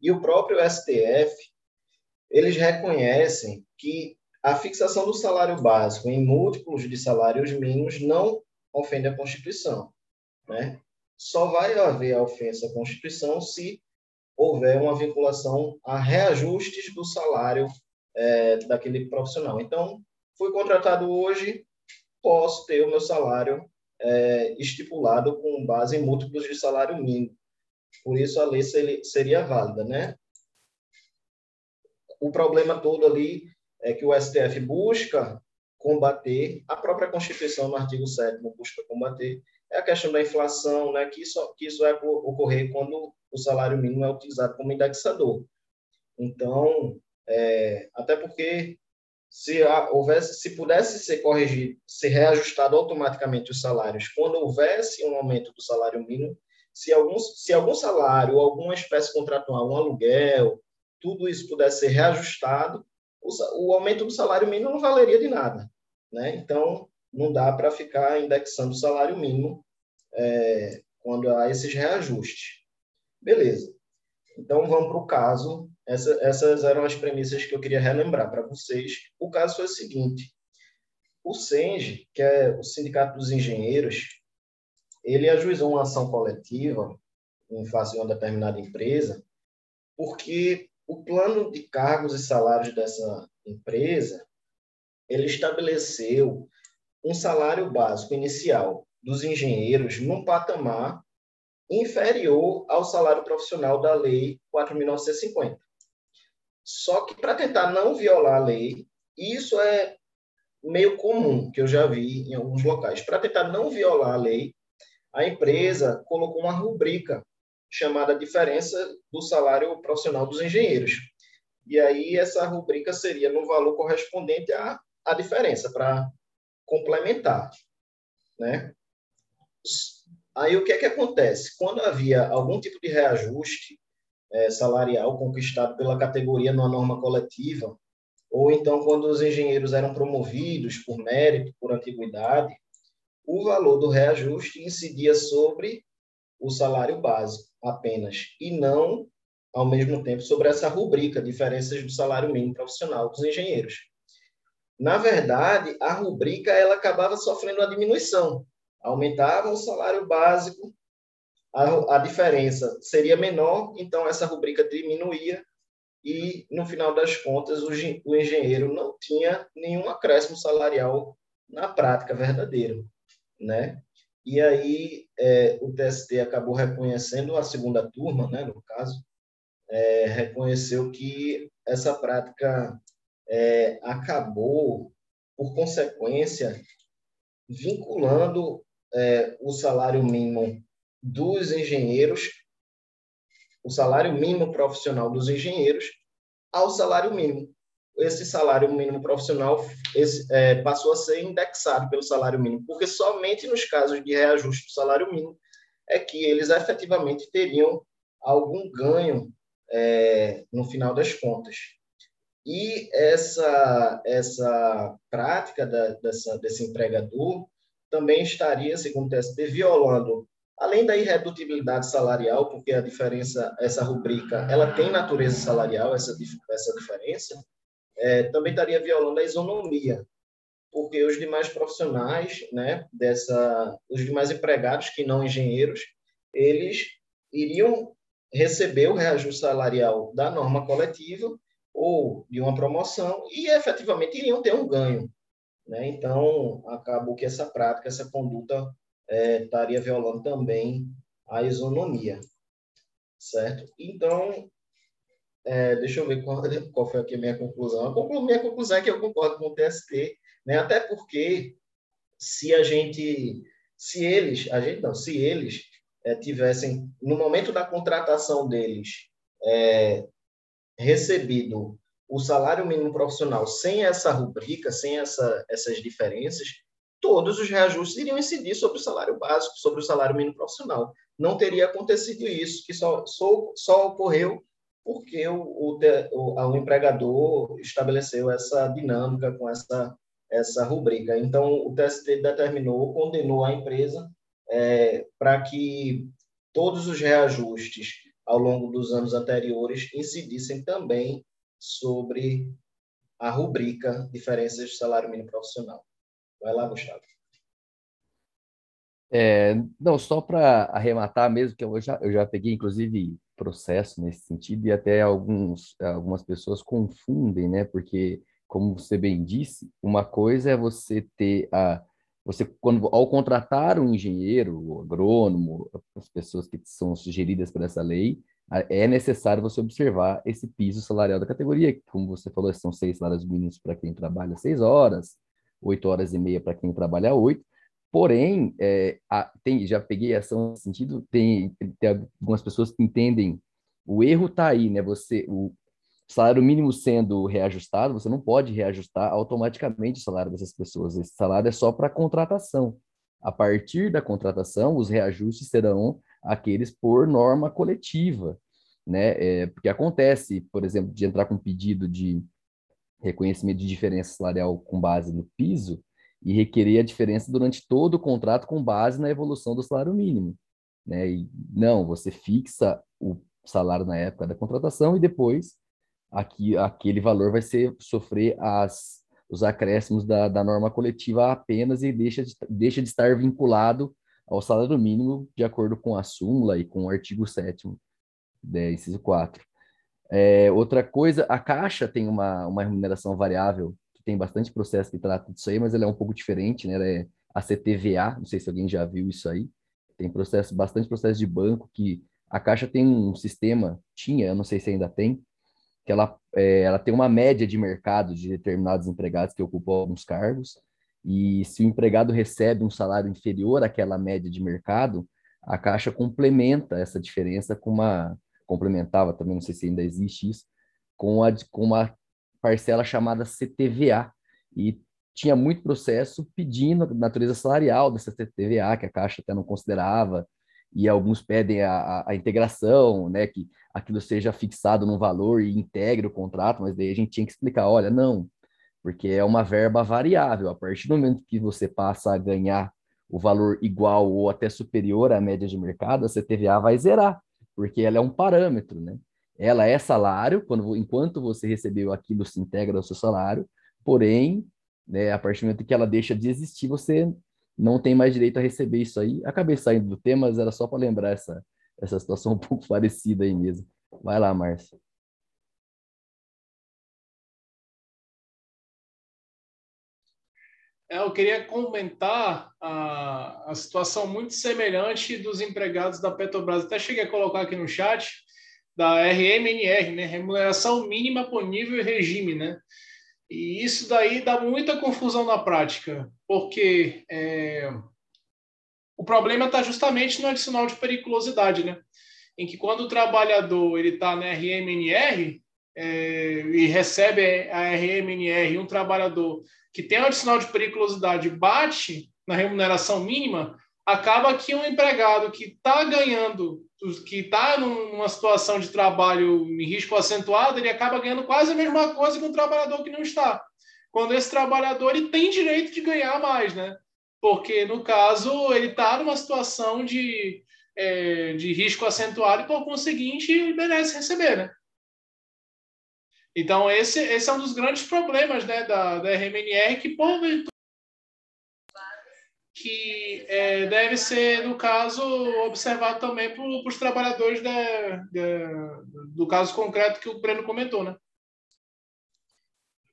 E o próprio STF, eles reconhecem que a fixação do salário básico em múltiplos de salários mínimos não ofende a Constituição. Né? Só vai haver a ofensa à Constituição se houver uma vinculação a reajustes do salário é, daquele profissional. Então, fui contratado hoje, posso ter o meu salário é, estipulado com base em múltiplos de salário mínimo. Por isso, a lei seria válida, né? O problema todo ali é que o STF busca combater, a própria Constituição, no artigo 7 busca combater, é a questão da inflação, né, que, isso, que isso vai ocorrer quando o salário mínimo é utilizado como indexador. Então, é, até porque se houvesse, se pudesse ser corrigido, ser reajustado automaticamente os salários, quando houvesse um aumento do salário mínimo, se algum, se algum salário, alguma espécie contratual, um aluguel, tudo isso pudesse ser reajustado, o, o aumento do salário mínimo não valeria de nada, né? Então, não dá para ficar indexando o salário mínimo é, quando há esses reajustes. Beleza. Então, vamos para o caso. Essa, essas eram as premissas que eu queria relembrar para vocês. O caso foi o seguinte. O SENGE, que é o Sindicato dos Engenheiros, ele ajuizou uma ação coletiva em face de uma determinada empresa, porque o plano de cargos e salários dessa empresa, ele estabeleceu um salário básico inicial dos engenheiros num patamar inferior ao salário profissional da Lei 4.950. Só que, para tentar não violar a lei, isso é meio comum, que eu já vi em alguns locais. Para tentar não violar a lei, a empresa colocou uma rubrica chamada diferença do salário profissional dos engenheiros. E aí essa rubrica seria no valor correspondente à, à diferença, para complementar. Né? Aí o que é que acontece? Quando havia algum tipo de reajuste é, salarial conquistado pela categoria numa norma coletiva, ou então quando os engenheiros eram promovidos por mérito, por antiguidade, o valor do reajuste incidia sobre o salário básico apenas, e não, ao mesmo tempo, sobre essa rubrica, diferenças do salário mínimo profissional dos engenheiros. Na verdade, a rubrica ela acabava sofrendo uma diminuição, aumentava o salário básico, a, a diferença seria menor, então essa rubrica diminuía e, no final das contas, o, o engenheiro não tinha nenhum acréscimo salarial na prática verdadeira, né? E aí é, o TST acabou reconhecendo, a segunda turma, né, no caso, é, reconheceu que essa prática é, acabou, por consequência, vinculando é, o salário mínimo dos engenheiros, o salário mínimo profissional dos engenheiros, ao salário mínimo. Esse salário mínimo profissional esse, é, passou a ser indexado pelo salário mínimo, porque somente nos casos de reajuste do salário mínimo é que eles efetivamente teriam algum ganho é, no final das contas. E essa, essa prática da, dessa, desse empregador também estaria, segundo o TST, violando, além da irredutibilidade salarial, porque a diferença, essa rubrica, ela tem natureza salarial, essa, essa diferença, é, também estaria violando a isonomia, porque os demais profissionais, né, dessa, os demais empregados que não engenheiros, eles iriam receber o reajuste salarial da norma coletiva ou de uma promoção e efetivamente iriam ter um ganho. Né? Então, acabou que essa prática, essa conduta é, estaria violando também a isonomia, certo? Então, é, deixa eu ver qual, qual foi aqui a minha conclusão. A minha conclusão é que eu concordo com o TST, né? até porque se a gente, se eles, a gente não, se eles é, tivessem, no momento da contratação deles, é, recebido o salário mínimo profissional sem essa rubrica, sem essa, essas diferenças, todos os reajustes iriam incidir sobre o salário básico, sobre o salário mínimo profissional. Não teria acontecido isso, que só, só, só ocorreu porque o, o, o, o empregador estabeleceu essa dinâmica com essa, essa rubrica. Então, o TST determinou, condenou a empresa é, para que todos os reajustes ao longo dos anos anteriores incidissem também sobre a rubrica Diferenças de Salário Mínimo Profissional. Vai lá, Gustavo. É, não, só para arrematar mesmo, que eu já, eu já peguei, inclusive, processo nesse sentido, e até alguns, algumas pessoas confundem, né? Porque, como você bem disse, uma coisa é você ter a. Você, quando, ao contratar um engenheiro, o agrônomo, as pessoas que são sugeridas por essa lei, é necessário você observar esse piso salarial da categoria, como você falou, são seis salários mínimos para quem trabalha seis horas, oito horas e meia para quem trabalha oito. Porém, é, a, tem, já peguei ação nesse sentido, tem, tem algumas pessoas que entendem, o erro está aí, né? Você, o salário mínimo sendo reajustado, você não pode reajustar automaticamente o salário dessas pessoas. Esse salário é só para contratação. A partir da contratação, os reajustes serão aqueles por norma coletiva, né? É, porque acontece, por exemplo, de entrar com pedido de reconhecimento de diferença salarial com base no piso, e requerer a diferença durante todo o contrato com base na evolução do salário mínimo. Né? E não, você fixa o salário na época da contratação e depois aqui, aquele valor vai ser sofrer as, os acréscimos da, da norma coletiva apenas e deixa de, deixa de estar vinculado ao salário mínimo de acordo com a súmula e com o artigo 7 né, inciso 4. É, outra coisa, a Caixa tem uma, uma remuneração variável, que tem bastante processo que trata disso aí, mas ela é um pouco diferente, né? Ela é a CTVA, não sei se alguém já viu isso aí. Tem processo, bastante processo de banco que a Caixa tem um sistema, tinha, eu não sei se ainda tem, que ela, é, ela tem uma média de mercado de determinados empregados que ocupam alguns cargos, e se o empregado recebe um salário inferior àquela média de mercado, a Caixa complementa essa diferença com uma, complementava também, não sei se ainda existe isso, com, a, com uma parcela chamada CTVA, e tinha muito processo pedindo a natureza salarial dessa CTVA, que a Caixa até não considerava, e alguns pedem a, a, a, integração, né, que aquilo seja fixado num valor e integre o contrato, mas daí a gente tinha que explicar, olha, não, porque é uma verba variável, a partir do momento que você passa a ganhar o valor igual ou até superior à média de mercado, a CTVA vai zerar, porque ela é um parâmetro, né? Ela é salário, quando, enquanto você recebeu aquilo se integra ao seu salário, porém, né, a partir do momento que ela deixa de existir, você não tem mais direito a receber isso aí. Acabei saindo do tema, mas era só para lembrar essa, essa situação um pouco parecida aí mesmo. Vai lá, Márcio. Eu queria comentar a, a situação muito semelhante dos empregados da Petrobras. Até cheguei a colocar aqui no chat da RMNR, né? Remuneração mínima por nível e regime, né? E isso daí dá muita confusão na prática, porque é, o problema está justamente no adicional de periculosidade, né? Em que quando o trabalhador ele está na RMNR e recebe a RMNR, um trabalhador que tem um adicional de periculosidade bate na remuneração mínima, acaba que um empregado que está ganhando, que está numa situação de trabalho em risco acentuado, ele acaba ganhando quase a mesma coisa que um trabalhador que não está. Quando esse trabalhador ele tem direito de ganhar mais, né? Porque, no caso, ele está numa situação de, é, de risco acentuado e, por conseguinte, merece receber, né? Então, esse, esse é um dos grandes problemas né, da, da RMNR, que porventura que é, deve ser, no caso, observado também para os trabalhadores da, da, do caso concreto que o Breno comentou, né?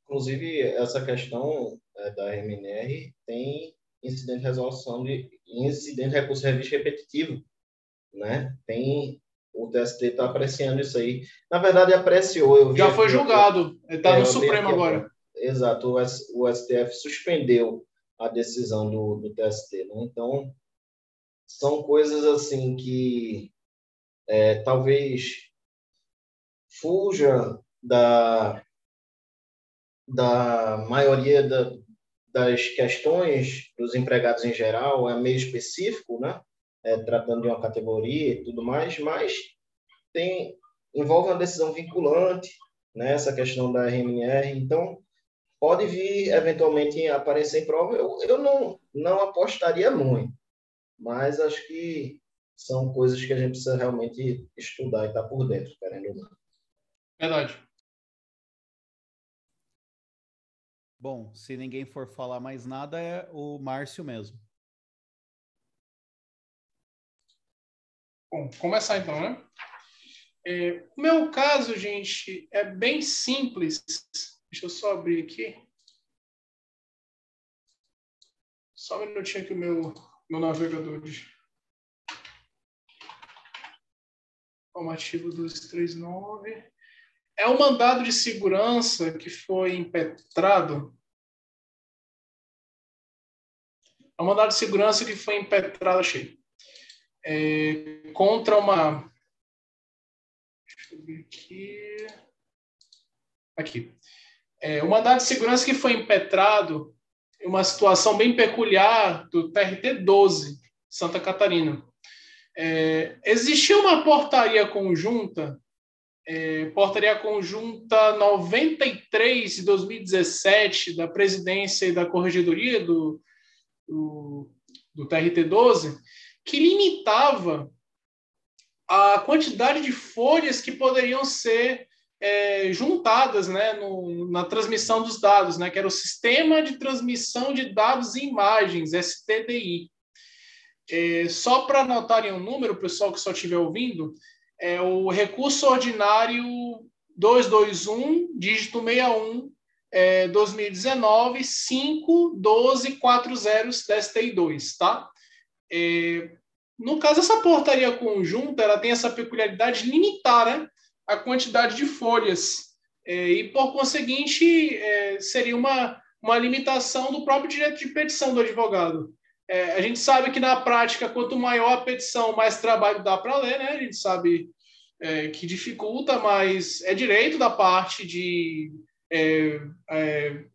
Inclusive, essa questão é, da RMNR tem incidente de resolução de incidente de recurso de revista repetitivo, né? Tem o TST está apreciando isso aí. Na verdade, apreciou. Já foi julgado. Está é, no Supremo agora. Exato. O, o, STF suspendeu a decisão do, do TST. Né? Então, são coisas assim que é, talvez fuja da, da maioria da, das questões dos empregados em geral, é meio específico, né? É, tratando de uma categoria e tudo mais, mas tem envolve uma decisão vinculante, né, essa questão da RMR, então pode vir eventualmente aparecer em prova. Eu, eu não, não apostaria muito, mas acho que são coisas que a gente precisa realmente estudar e estar tá por dentro, querendo ou não. Verdade. Bom, se ninguém for falar mais nada, é o Márcio mesmo. Bom, começar então, né? É, o meu caso, gente, é bem simples. Deixa eu só abrir aqui. Só um minutinho aqui o meu, meu navegador. Formativo 239. É um mandado de segurança que foi impetrado. É um mandado de segurança que foi impetrado, achei é, contra uma. Deixa eu ver aqui. Aqui. É, o de segurança que foi impetrado em uma situação bem peculiar do TRT 12, Santa Catarina. É, existia uma portaria conjunta é, portaria conjunta 93 de 2017 da presidência e da corregedoria do, do, do TRT-12, que limitava a quantidade de folhas que poderiam ser é, juntadas né, no, na transmissão dos dados, né, que era o Sistema de Transmissão de Dados e Imagens, STDI. É, só para anotarem um número, pessoal que só estiver ouvindo, é o recurso ordinário 221, dígito 61, é, 2019, 5, 12, 40 STI2, tá? É, no caso, essa portaria conjunta, ela tem essa peculiaridade de limitar né, a quantidade de folhas, é, e, por conseguinte, é, seria uma, uma limitação do próprio direito de petição do advogado. É, a gente sabe que na prática, quanto maior a petição, mais trabalho dá para ler, né? A gente sabe é, que dificulta, mas é direito da parte de é,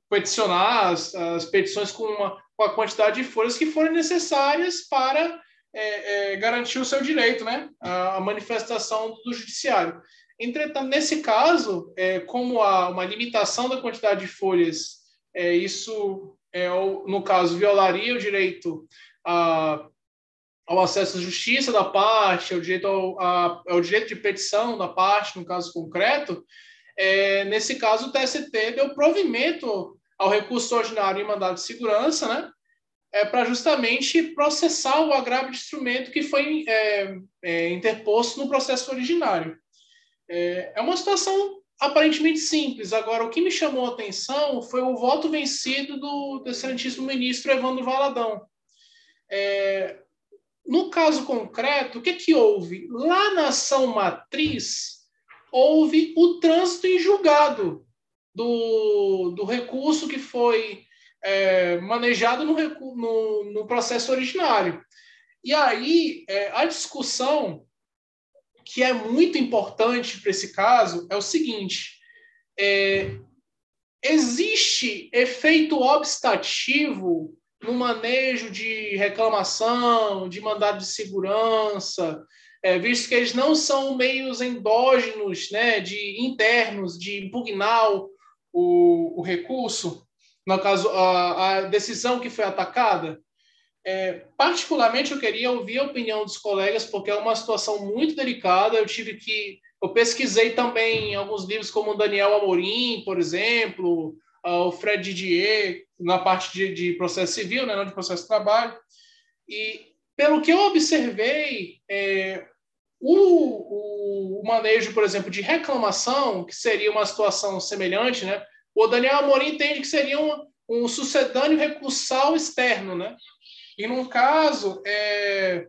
peticionar as, as, petições com, uma, com a quantidade de folhas que forem necessárias para é, é, garantir o seu direito, né? A, manifestação do judiciário. Entretanto, nesse caso, como há uma limitação da quantidade de folhas, isso é, no caso, violaria o direito a, ao acesso à justiça da parte, ao direito, ao, a, ao direito de petição da parte, no caso concreto, é, nesse caso, o TST deu provimento ao recurso ordinário em mandado de segurança, né? É, para justamente processar o agravo de instrumento que foi é, é, interposto no processo originário. É, é uma situação aparentemente simples. Agora, o que me chamou a atenção foi o voto vencido do, do excelentíssimo ministro Evandro Valadão. É, no caso concreto, o que, que houve? Lá na ação matriz, houve o trânsito em julgado do, do recurso que foi é, manejado no, no, no, processo originário. E aí, é, a discussão que é muito importante para esse caso é o seguinte: é, existe efeito obstativo no manejo de reclamação, de mandado de segurança, é, visto que eles não são meios endógenos, né, de internos, de impugnar o, o recurso, no caso, a, a decisão que foi atacada. É, particularmente, eu queria ouvir a opinião dos colegas, porque é uma situação muito delicada. Eu tive que. Eu pesquisei também alguns livros, como o Daniel Amorim, por exemplo, o Fred Didier, na parte de, de, processo civil, né, não de processo de trabalho. E, pelo que eu observei, é, o, o, manejo, por exemplo, de reclamação, que seria uma situação semelhante, né? O Daniel Amorim entende que seria um, um sucedâneo recursal externo, né? E no caso, é,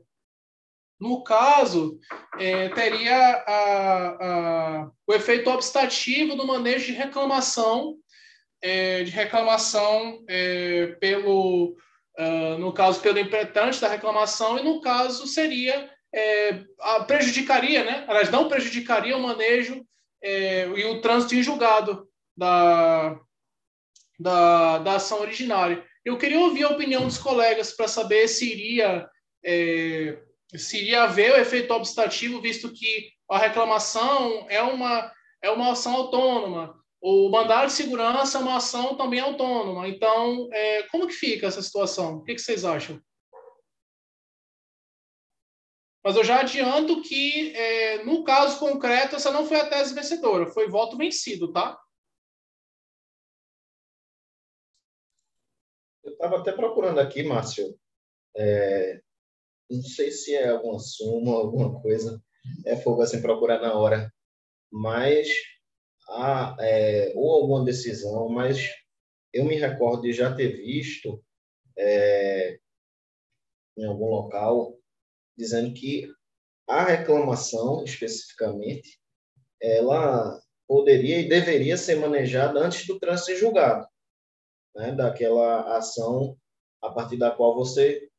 no caso, é, teria a, a, o efeito obstativo do manejo de reclamação, é, de reclamação é, pelo, uh, no caso, pelo impretante da reclamação, e no caso seria, é, prejudicaria, né? Aliás, não prejudicaria o manejo é, e o trânsito em julgado da, da, da ação originária. Eu queria ouvir a opinião dos colegas para saber se iria, é, se iria haver o efeito obstativo, visto que a reclamação é uma, é uma ação autônoma. O mandado de segurança é uma ação também autônoma. Então, é, como que fica essa situação? O que, que vocês acham? Mas eu já adianto que, é, no caso concreto, essa não foi a tese vencedora, foi voto vencido, tá? Eu estava até procurando aqui, Márcio. É, não sei se é alguma suma, alguma coisa. É fogo assim procurar na hora. Mas há, é, ou alguma decisão, mas eu me recordo de já ter visto é, em algum local dizendo que a reclamação especificamente ela poderia e deveria ser manejada antes do trânsito julgado né, daquela ação a partir da qual você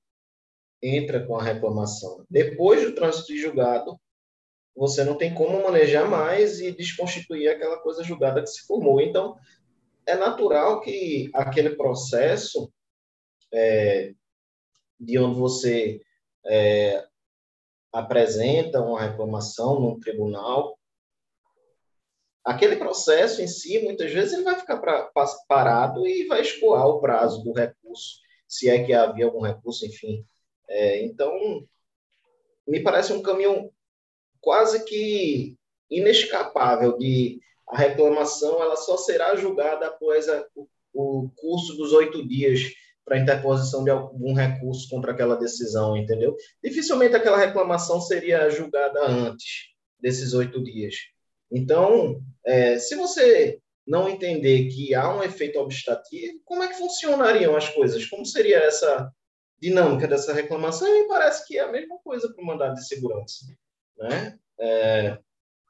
entra com a reclamação. Depois do trânsito de julgado, você não tem como manejar mais e desconstituir aquela coisa julgada que se formou. Então, é natural que aquele processo é, de onde você é, apresenta uma reclamação num tribunal, aquele processo em si, muitas vezes, ele vai ficar pra, parado e vai escoar o prazo do recurso, se é que havia algum recurso, enfim. É, então, me parece um caminho quase que inescapável de a reclamação ela só será julgada após a, o, o curso dos oito dias para interposição de algum recurso contra aquela decisão, entendeu? Dificilmente aquela reclamação seria julgada antes desses oito dias. Então, é, se você não entender que há um efeito obstativo, como é que funcionariam as coisas? Como seria essa dinâmica dessa reclamação? E me parece que é a mesma coisa para o mandado de segurança. Né? É,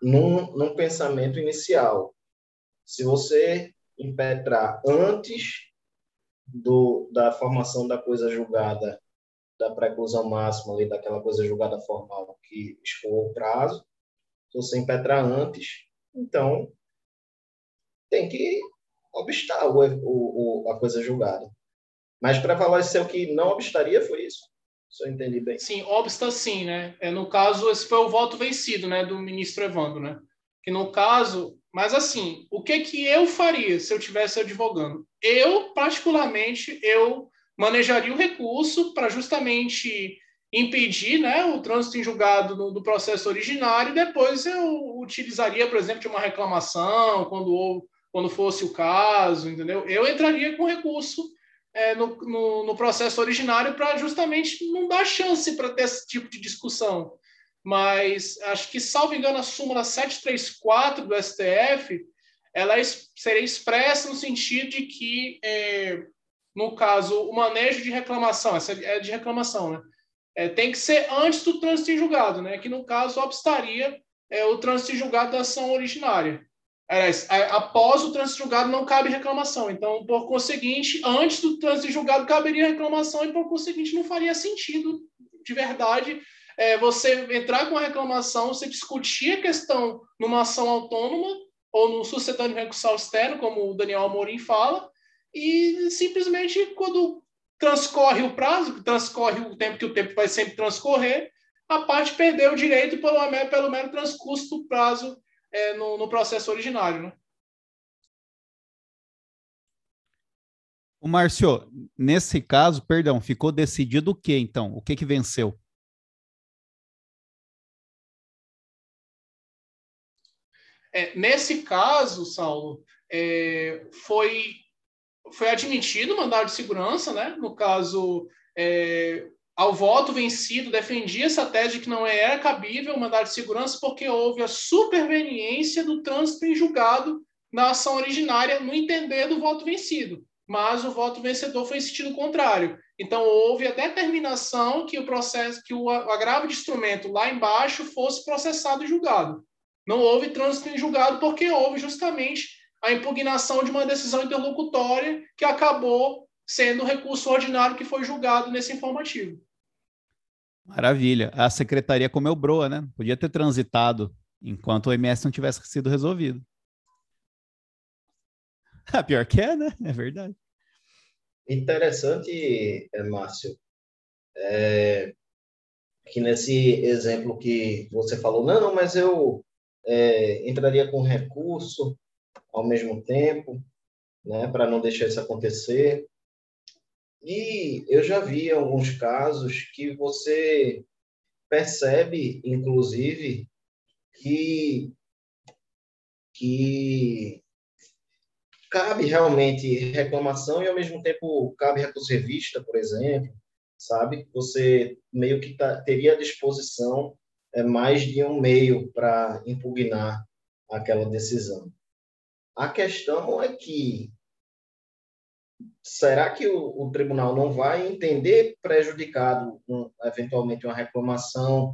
num, num pensamento inicial, se você impetrar antes do, da formação da coisa julgada, da preclusão máxima ali, daquela coisa julgada formal que expôs o prazo, se você impetrar antes, então tem que obstar o, o, a coisa julgada. Mas prevalecer o que não obstaria foi isso? Se eu entendi bem. Sim, obsta sim, né? É, no caso, esse foi o voto vencido, né, do ministro Evandro, né? Que no caso, mas assim, o que que eu faria se eu tivesse advogando? Eu, particularmente, eu manejaria o recurso para justamente impedir né, o trânsito em julgado do, processo originário, depois eu utilizaria, por exemplo, de uma reclamação, quando, quando fosse o caso, entendeu? Eu entraria com recurso é, no, no, no, processo originário para justamente não dar chance para ter esse tipo de discussão. Mas acho que, salvo engano, a súmula 734 do STF, ela seria expressa no sentido de que, é, no caso, o manejo de reclamação, essa é de reclamação, né? é, tem que ser antes do trânsito em julgado, né? que no caso obstaria é, o trânsito em julgado da ação originária. Aliás, após o trânsito julgado não cabe reclamação. Então, por conseguinte, antes do trânsito julgado caberia reclamação e, por conseguinte, não faria sentido, de verdade, é, você entrar com a reclamação, você discutir a questão numa ação autônoma ou no sucedâneo recursal externo, como o Daniel Amorim fala, e simplesmente quando transcorre o prazo, transcorre o tempo que o tempo vai sempre transcorrer, a parte perdeu o direito pelo, pelo mero transcurso do prazo é, no, no, processo originário. Né? O Márcio, nesse caso, perdão, ficou decidido o que então? O que que venceu? É, nesse caso, Saulo, é, foi foi admitido o mandado de segurança, né? No caso, é, ao voto vencido, defendia essa tese de que não era cabível o mandado de segurança porque houve a superveniência do trânsito em julgado na ação originária no entender do voto vencido. Mas o voto vencedor foi em sentido contrário. Então houve a determinação que o processo, que o agravo de instrumento lá embaixo fosse processado e julgado. Não houve trânsito em julgado porque houve justamente a impugnação de uma decisão interlocutória que acabou sendo o recurso ordinário que foi julgado nesse informativo. Maravilha. A secretaria comeu broa, né? Podia ter transitado enquanto o MS não tivesse sido resolvido. A pior que é, né? É verdade. Interessante, eh, Márcio, é, que nesse exemplo que você falou, não, mas eu é, entraria com recurso ao mesmo tempo, né, para não deixar isso acontecer. E eu já vi alguns casos que você percebe, inclusive, que, que cabe realmente reclamação e, ao mesmo tempo, cabe recurso revista, por exemplo, sabe? Você meio que tá, teria à disposição é, mais de um meio para impugnar aquela decisão. A questão é que será que o, o tribunal não vai entender prejudicado um, eventualmente uma reclamação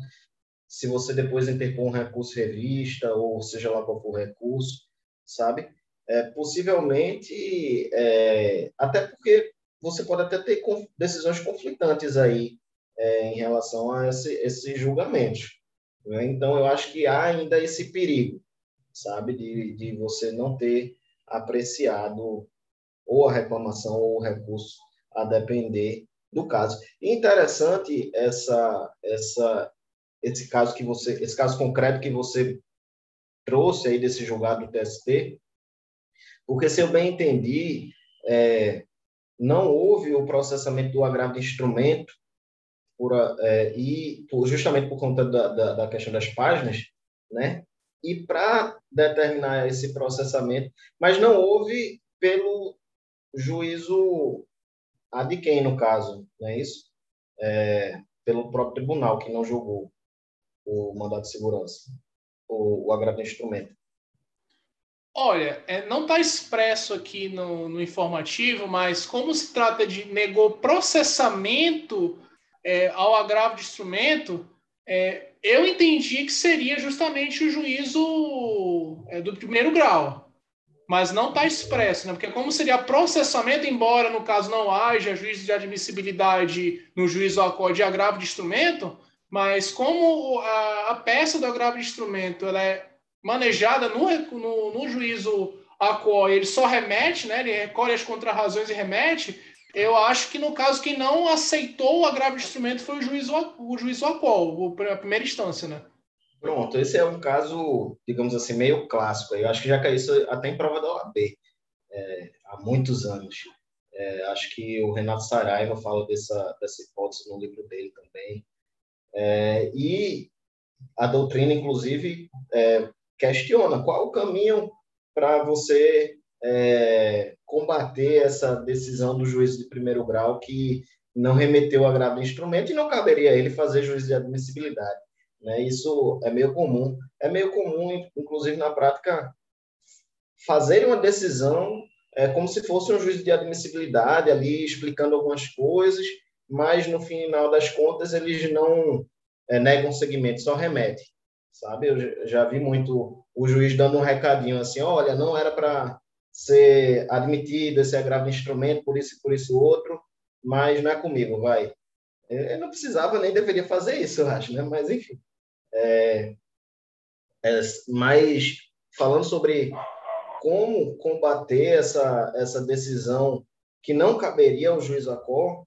se você depois interpor um recurso revista ou seja lá qual for o recurso, sabe? É, possivelmente, é, até porque você pode até ter decisões conflitantes aí é, em relação a esse, esses julgamentos. Né? Então, eu acho que há ainda esse perigo sabe? De, de você não ter apreciado ou a reclamação ou o recurso, a depender do caso. Interessante essa, essa, esse caso que você, esse caso concreto que você trouxe aí desse julgado do TST, porque se eu bem entendi, é, não houve o processamento do agravo de instrumento por, é, e por, justamente por conta da, da, da, questão das páginas, né? E para determinar esse processamento, mas não houve pelo juízo a de quem no caso, não é isso? É, pelo próprio tribunal que não julgou o mandato de segurança, o, o agravo de instrumento. Olha, é, não está expresso aqui no, no, informativo, mas como se trata de negou processamento é, ao agravo de instrumento, é, eu entendi que seria justamente o juízo é, do primeiro grau, mas não está expresso, né? Porque como seria processamento, embora no caso não haja juízo de admissibilidade no juízo de agravo de instrumento, mas como a, a peça do agravo de instrumento ela é manejada no, no, no juízo a qual ele só remete, né, ele recolhe as contrarrazões e remete, eu acho que no caso quem não aceitou o agravo de instrumento foi o juízo, o juízo a qual, a primeira instância, né? Pronto, esse é um caso, digamos assim, meio clássico. Eu acho que já caiu isso até em prova da OAB é, há muitos anos. É, acho que o Renato Saraiva fala dessa, dessa hipótese no livro dele também. É, e a doutrina, inclusive, é, questiona qual o caminho para você é, combater essa decisão do juiz de primeiro grau que não remeteu o agravo do instrumento e não caberia a ele fazer juízo de admissibilidade. Né? Isso é meio comum. É meio comum, inclusive na prática, fazer uma decisão é, como se fosse um juízo de admissibilidade, ali explicando algumas coisas, mas no final das contas eles não é, negam segmento, só remete sabe? Eu já vi muito o juiz dando um recadinho assim, olha, não era para ser admitido esse agravo de instrumento por isso por isso outro, mas não é comigo, vai. Eu não precisava nem deveria fazer isso, eu acho, né? Mas enfim. É, é, mas falando sobre como combater essa essa decisão que não caberia ao juiz a cor,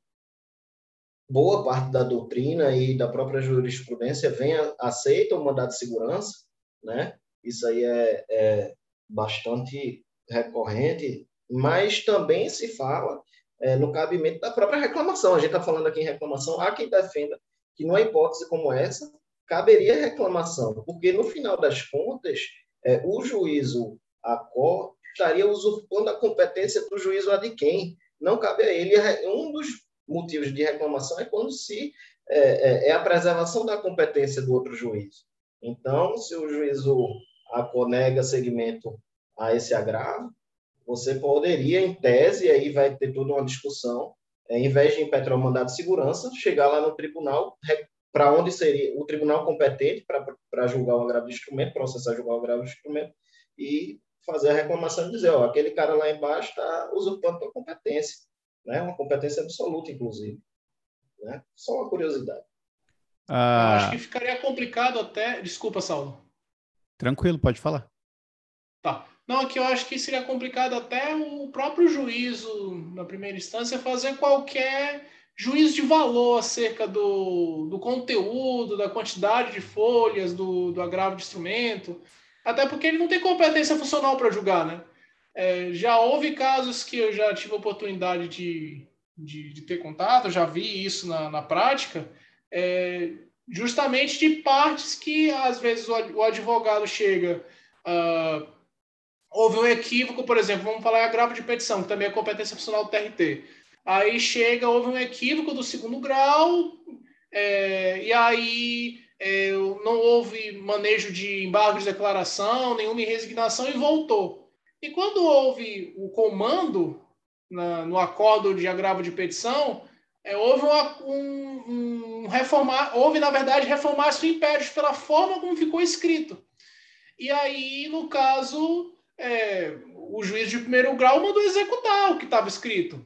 boa parte da doutrina e da própria jurisprudência vem aceita o mandado de segurança, né? Isso aí é, é bastante recorrente, mas também se fala é, no cabimento da própria reclamação. A gente está falando aqui em reclamação, há quem defenda que numa hipótese como essa caberia reclamação, porque no final das contas é, o juízo a cor estaria usurpando a competência do juízo a de quem não cabe a ele. Um dos motivos de reclamação é quando se é, é, é, a preservação da competência do outro juiz. Então, se o juízo aconega segmento a esse agravo, você poderia, em tese, aí vai ter toda uma discussão, é, em vez de impetrar o mandado de segurança, chegar lá no tribunal, para onde seria o tribunal competente para julgar o agravo de instrumento, processar julgar o agravo de instrumento, e fazer a reclamação e dizer, ó, aquele cara lá embaixo está usurpando a competência né? Uma competência absoluta, inclusive. Né? Só uma curiosidade. Ah... acho que ficaria complicado até. Desculpa, Saulo. Tranquilo, pode falar. Tá. Não, aqui eu acho que seria complicado até o próprio juízo, na primeira instância, fazer qualquer juízo de valor acerca do, do conteúdo, da quantidade de folhas, do, do agravo de instrumento, até porque ele não tem competência funcional para julgar, né? É, já houve casos que eu já tive oportunidade de, de, de ter contato, já vi isso na, na prática, é, justamente de partes que às vezes o, o advogado chega. Uh, houve um equívoco, por exemplo, vamos falar em agravo de petição, que também é competência funcional do TRT. Aí chega, houve um equívoco do segundo grau, é, e aí é, não houve manejo de embargo de declaração, nenhuma resignação e voltou. E quando houve o comando na, no acordo de agravo de petição, é, houve uma, um, um, reformar, houve na verdade reformar-se o império pela forma como ficou escrito. E aí, no caso, é, o juiz de primeiro grau mandou executar o que estava escrito.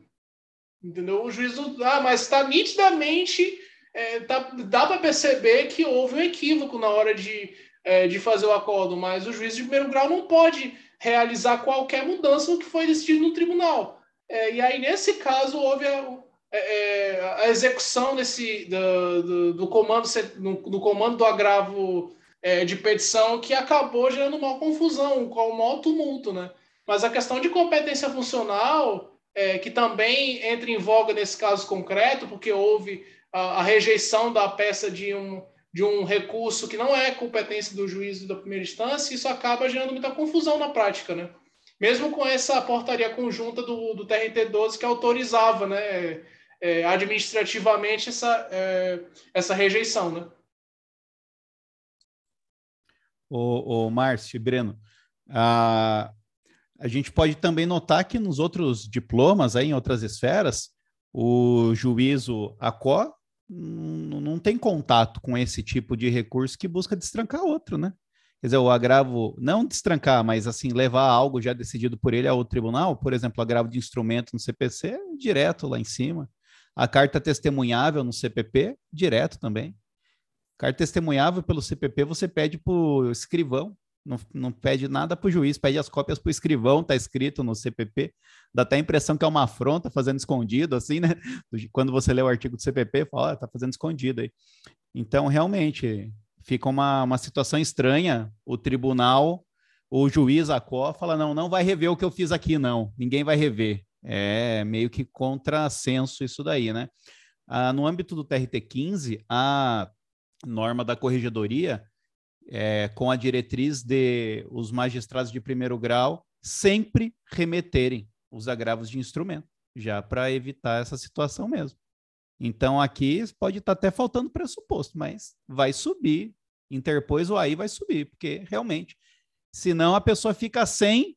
Entendeu? O juiz, ah, mas está nitidamente, é, tá, dá para perceber que houve um equívoco na hora de, é, de fazer o acordo, mas o juiz de primeiro grau não pode realizar qualquer mudança no que foi decidido no tribunal. É, e aí, nesse caso, houve a, é, é a execução desse, do, do, do comando, do, do comando do agravo é, de petição que acabou gerando uma confusão, com um maior tumulto, né? Mas a questão de competência funcional, é, que também entra em voga nesse caso concreto, porque houve a, a, rejeição da peça de um, de um recurso que não é competência do juízo da primeira instância, isso acaba gerando muita confusão na prática, né? Mesmo com essa portaria conjunta do, do TRT-12 que autorizava, né, é, administrativamente essa, é, essa rejeição, né? O, o Márcio e Breno, a, a gente pode também notar que nos outros diplomas, aí, em outras esferas, o juízo ACO não tem contato com esse tipo de recurso que busca destrancar outro, né? Quer dizer, o agravo, não destrancar, mas assim, levar algo já decidido por ele ao tribunal, por exemplo, agravo de instrumento no CPC, direto lá em cima. A carta testemunhável no CPP, direto também. Carta testemunhável pelo CPP, você pede para o escrivão, não, não pede nada para o juiz, pede as cópias para o escrivão, está escrito no CPP. Dá até a impressão que é uma afronta fazendo escondido, assim, né? Quando você lê o artigo do CPP, fala, está fazendo escondido aí. Então, realmente, fica uma, uma situação estranha. O tribunal, o juiz, a CO, fala: não, não vai rever o que eu fiz aqui, não. Ninguém vai rever. É meio que contrassenso isso daí, né? Ah, no âmbito do TRT 15, a norma da corregedoria é, com a diretriz de os magistrados de primeiro grau sempre remeterem os agravos de instrumento, já para evitar essa situação mesmo. Então aqui pode estar tá até faltando pressuposto, mas vai subir, interpôs o aí vai subir, porque realmente, senão a pessoa fica sem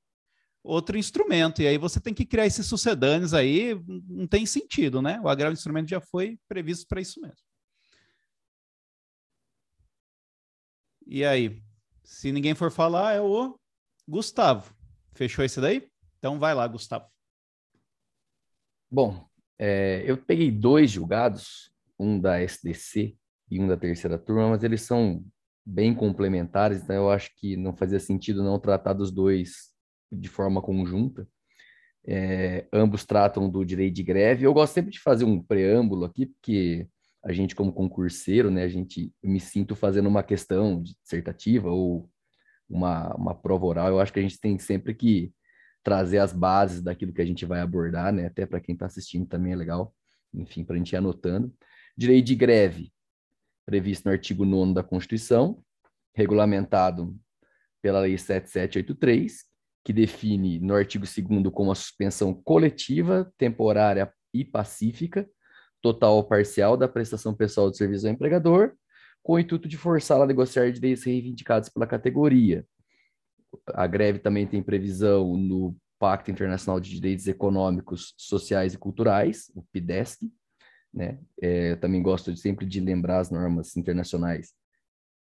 outro instrumento, e aí você tem que criar esses sucedâneos aí, não tem sentido, né? O agravo de instrumento já foi previsto para isso mesmo. E aí? Se ninguém for falar, é o Gustavo. Fechou esse daí? Então vai lá, Gustavo. Bom, é, eu peguei dois julgados, um da SDC e um da terceira turma, mas eles são bem complementares, então eu acho que não fazia sentido não tratar dos dois de forma conjunta. É, ambos tratam do direito de greve. Eu gosto sempre de fazer um preâmbulo aqui, porque a gente como concurseiro, né, a gente me sinto fazendo uma questão dissertativa ou uma, uma prova oral, eu acho que a gente tem sempre que trazer as bases daquilo que a gente vai abordar, né, até para quem está assistindo também é legal, enfim, para a gente ir anotando. Direito de greve, previsto no artigo 9 da Constituição, regulamentado pela Lei 7783, que define no artigo 2 como a suspensão coletiva, temporária e pacífica total ou parcial da prestação pessoal de serviço ao empregador, com o intuito de forçá-la a negociar direitos reivindicados pela categoria. A greve também tem previsão no Pacto Internacional de Direitos Econômicos, Sociais e Culturais, o PIDESC, né? É, também gosto de, sempre de lembrar as normas internacionais,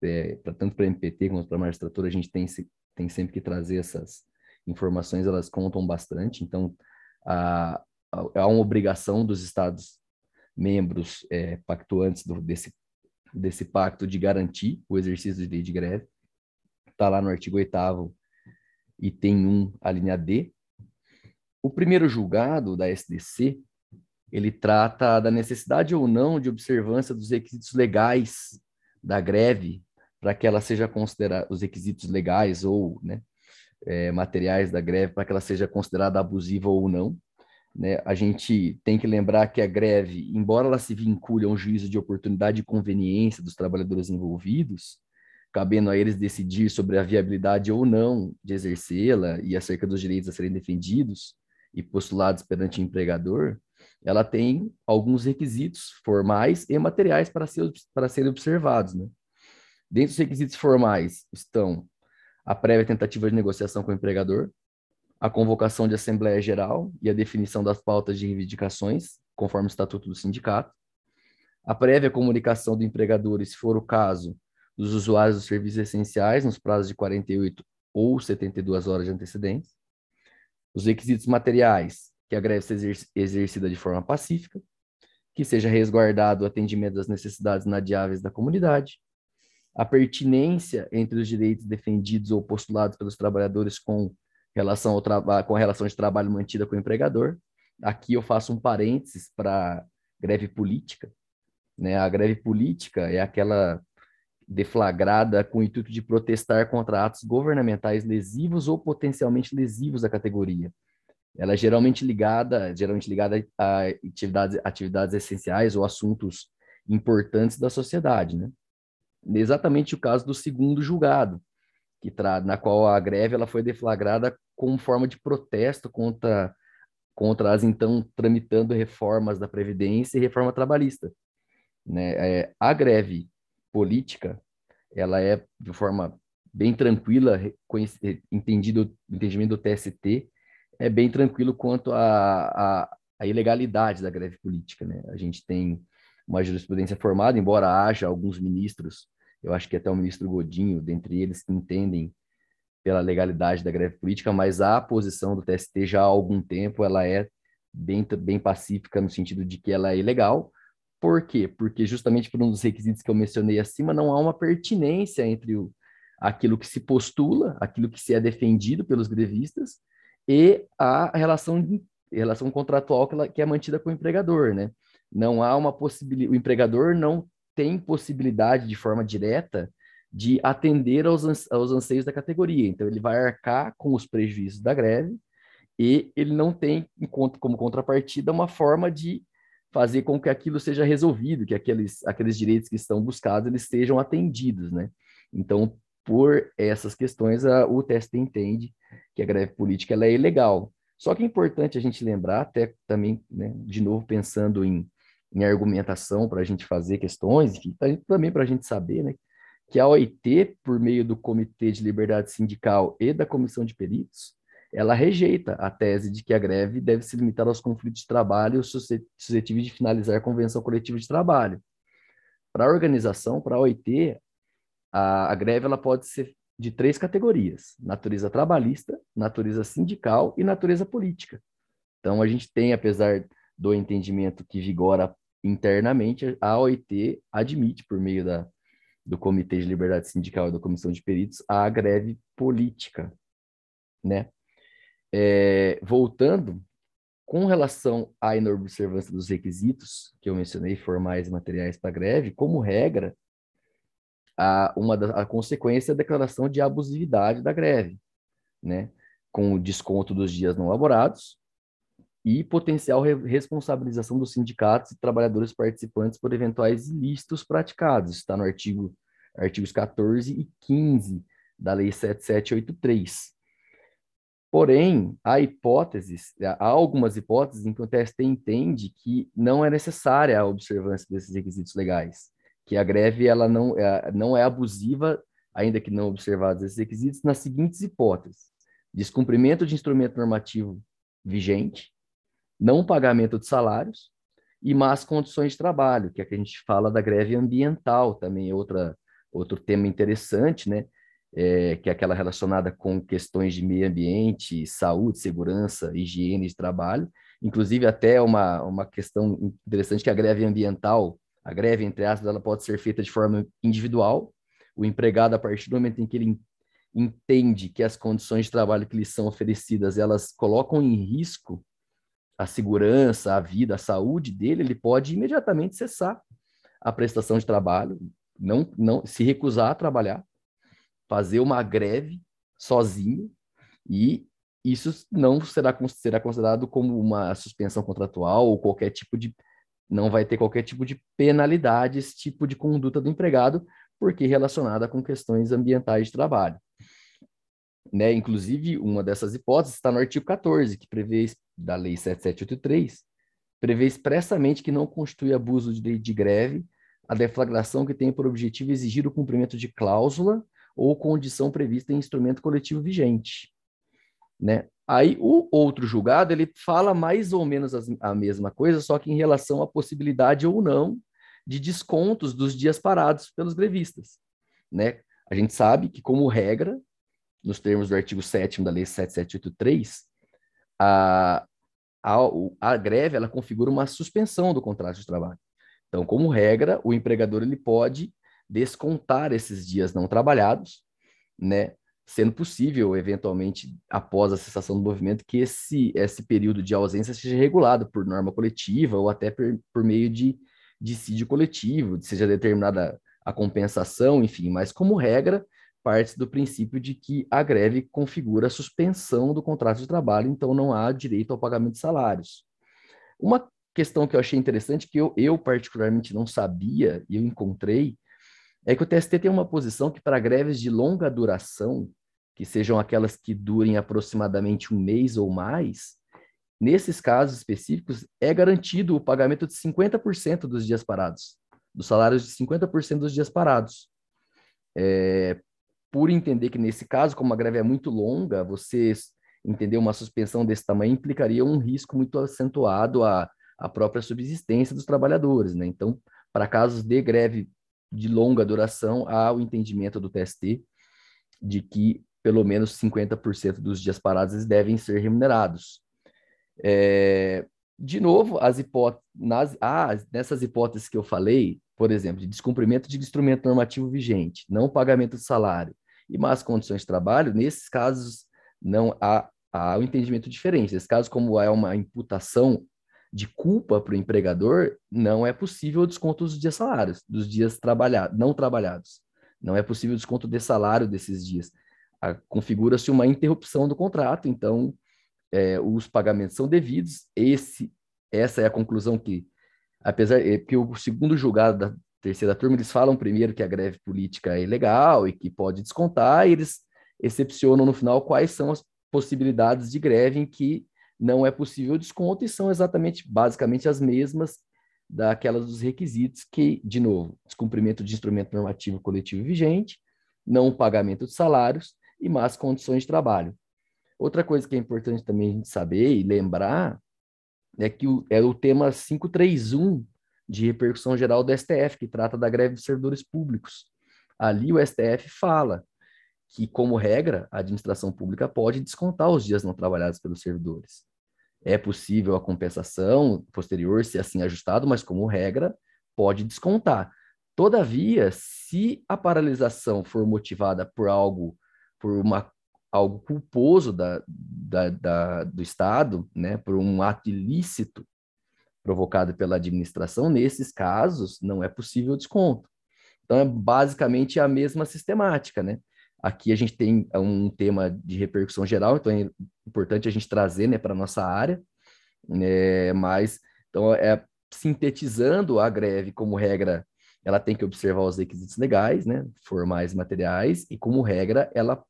é, pra, tanto para a MPT quanto para a magistratura, a gente tem, tem sempre que trazer essas informações, elas contam bastante, então há, há uma obrigação dos estados membros é, pactuantes do, desse, desse pacto de garantir o exercício de lei de greve. Está lá no artigo 8 e tem um, a linha D. O primeiro julgado da SDC, ele trata da necessidade ou não de observância dos requisitos legais da greve para que ela seja considerada, os requisitos legais ou né, é, materiais da greve, para que ela seja considerada abusiva ou não. Né? A gente tem que lembrar que a greve, embora ela se vincule a um juízo de oportunidade e conveniência dos trabalhadores envolvidos, cabendo a eles decidir sobre a viabilidade ou não de exercê-la e acerca dos direitos a serem defendidos e postulados perante o empregador, ela tem alguns requisitos formais e materiais para, ser, para serem observados. Né? Dentre os requisitos formais estão a prévia tentativa de negociação com o empregador, a convocação de Assembleia Geral e a definição das pautas de reivindicações, conforme o Estatuto do Sindicato, a prévia comunicação do empregador, se for o caso, dos usuários dos serviços essenciais nos prazos de 48 ou 72 horas de antecedência, os requisitos materiais, que a greve seja exercida de forma pacífica, que seja resguardado o atendimento das necessidades inadiáveis da comunidade, a pertinência entre os direitos defendidos ou postulados pelos trabalhadores com relação ao trabalho, com a relação de trabalho mantida com o empregador. Aqui eu faço um parênteses para greve política. Né? A greve política é aquela deflagrada com o intuito de protestar contra atos governamentais lesivos ou potencialmente lesivos à categoria. Ela é geralmente ligada, geralmente ligada a atividades, atividades essenciais ou assuntos importantes da sociedade, né? Exatamente o caso do segundo julgado, que tra na qual a greve ela foi deflagrada como forma de protesto contra contra as então tramitando reformas da previdência e reforma trabalhista, né? É, a greve política, ela é de forma bem tranquila, entendido entendimento do TST, é bem tranquilo quanto à ilegalidade da greve política, né? A gente tem uma jurisprudência formada, embora haja alguns ministros, eu acho que até o ministro Godinho, dentre eles, entendem pela legalidade da greve política, mas a posição do TST já há algum tempo ela é bem, bem pacífica no sentido de que ela é ilegal. Por quê? Porque justamente por um dos requisitos que eu mencionei acima, não há uma pertinência entre o, aquilo que se postula, aquilo que se é defendido pelos grevistas e a relação, relação contratual que, ela, que é mantida com o empregador, né? Não há uma possibilidade, o empregador não tem possibilidade de forma direta de atender aos, aos anseios da categoria. Então, ele vai arcar com os prejuízos da greve e ele não tem, como contrapartida, uma forma de fazer com que aquilo seja resolvido, que aqueles, aqueles direitos que estão buscados eles sejam atendidos, né? Então, por essas questões, a, o TST entende que a greve política ela é ilegal. Só que é importante a gente lembrar, até também, né, de novo, pensando em, em argumentação para a gente fazer questões, e também para a gente saber, né, que a OIT, por meio do Comitê de Liberdade Sindical e da Comissão de Peritos, ela rejeita a tese de que a greve deve se limitar aos conflitos de trabalho suscetíveis de finalizar a convenção coletiva de trabalho. Para a organização, para a OIT, a, a greve ela pode ser de três categorias: natureza trabalhista, natureza sindical e natureza política. Então, a gente tem, apesar do entendimento que vigora internamente, a OIT admite, por meio da, do Comitê de Liberdade Sindical e da Comissão de Peritos, a greve política. Né? É, voltando, com relação à inobservância dos requisitos que eu mencionei, formais e materiais para greve, como regra, a, uma da, a consequência é a declaração de abusividade da greve, né? com o desconto dos dias não laborados e potencial re responsabilização dos sindicatos e trabalhadores participantes por eventuais ilícitos praticados. Está no artigo artigos 14 e 15 da Lei 7783. Porém, há hipóteses, há algumas hipóteses em que o TST entende que não é necessária a observância desses requisitos legais que a greve ela não, é, não é abusiva, ainda que não observados esses requisitos, nas seguintes hipóteses: descumprimento de instrumento normativo vigente, não pagamento de salários e más condições de trabalho, que é que a gente fala da greve ambiental também, é outra, outro tema interessante, né? É, que é aquela relacionada com questões de meio ambiente, saúde, segurança, higiene de trabalho. Inclusive, até uma, uma questão interessante que a greve ambiental a greve, entre aspas, ela pode ser feita de forma individual. O empregado, a partir do momento em que ele entende que as condições de trabalho que lhe são oferecidas, elas colocam em risco a segurança, a vida, a saúde dele, ele pode imediatamente cessar a prestação de trabalho, não, não se recusar a trabalhar, fazer uma greve sozinho e isso não será, será considerado como uma suspensão contratual ou qualquer tipo de não vai ter qualquer tipo de penalidade esse tipo de conduta do empregado, porque relacionada com questões ambientais de trabalho. Né? Inclusive, uma dessas hipóteses está no artigo 14, que prevê, da Lei 7783, prevê expressamente que não constitui abuso de, de greve a deflagração que tem por objetivo exigir o cumprimento de cláusula ou condição prevista em instrumento coletivo vigente. Né? Aí o outro julgado ele fala mais ou menos a mesma coisa, só que em relação à possibilidade ou não de descontos dos dias parados pelos grevistas, né? A gente sabe que como regra, nos termos do artigo 7 da lei 7783, a, a, a greve ela configura uma suspensão do contrato de trabalho. Então, como regra, o empregador ele pode descontar esses dias não trabalhados, né, sendo possível, eventualmente, após a cessação do movimento, que esse, esse período de ausência seja regulado por norma coletiva ou até por, por meio de dissídio coletivo, seja determinada a compensação, enfim, mas como regra, parte do princípio de que a greve configura a suspensão do contrato de trabalho, então não há direito ao pagamento de salários. Uma questão que eu achei interessante, que eu, eu particularmente não sabia e eu encontrei, é que o TST tem uma posição que para greves de longa duração, que sejam aquelas que durem aproximadamente um mês ou mais, nesses casos específicos, é garantido o pagamento de 50% dos dias parados dos salários de 50% dos dias parados. É, por entender que, nesse caso, como a greve é muito longa, você entender uma suspensão desse tamanho implicaria um risco muito acentuado à, à própria subsistência dos trabalhadores. Né? Então, para casos de greve de longa duração, há o entendimento do TST de que pelo menos 50% dos dias parados devem ser remunerados. É, de novo, as nas, ah, nessas hipóteses que eu falei, por exemplo, de descumprimento de instrumento normativo vigente, não pagamento de salário e más condições de trabalho, nesses casos não há, há um entendimento diferente. Nesse caso, como é uma imputação de culpa para o empregador, não é possível o desconto dos dias salários, dos dias trabalhados, não trabalhados. Não é possível o desconto de salário desses dias. Configura-se uma interrupção do contrato, então é, os pagamentos são devidos. Esse, essa é a conclusão que apesar é, que o segundo julgado da terceira turma, eles falam primeiro que a greve política é ilegal e que pode descontar, e eles excepcionam no final quais são as possibilidades de greve em que não é possível desconto e são exatamente, basicamente, as mesmas daquelas dos requisitos que, de novo, descumprimento de instrumento normativo coletivo vigente, não pagamento de salários e más condições de trabalho. Outra coisa que é importante também a gente saber e lembrar é que é o tema 531 de repercussão geral do STF, que trata da greve dos servidores públicos. Ali o STF fala que, como regra, a administração pública pode descontar os dias não trabalhados pelos servidores. É possível a compensação posterior, se assim ajustado, mas, como regra, pode descontar. Todavia, se a paralisação for motivada por algo, por uma algo culposo da, da, da, do Estado, né, por um ato ilícito provocado pela administração, nesses casos não é possível desconto. Então é basicamente a mesma sistemática, né? Aqui a gente tem um tema de repercussão geral, então é importante a gente trazer, né, para nossa área, né? Mas então é sintetizando a greve como regra, ela tem que observar os requisitos legais, né, formais materiais, e como regra ela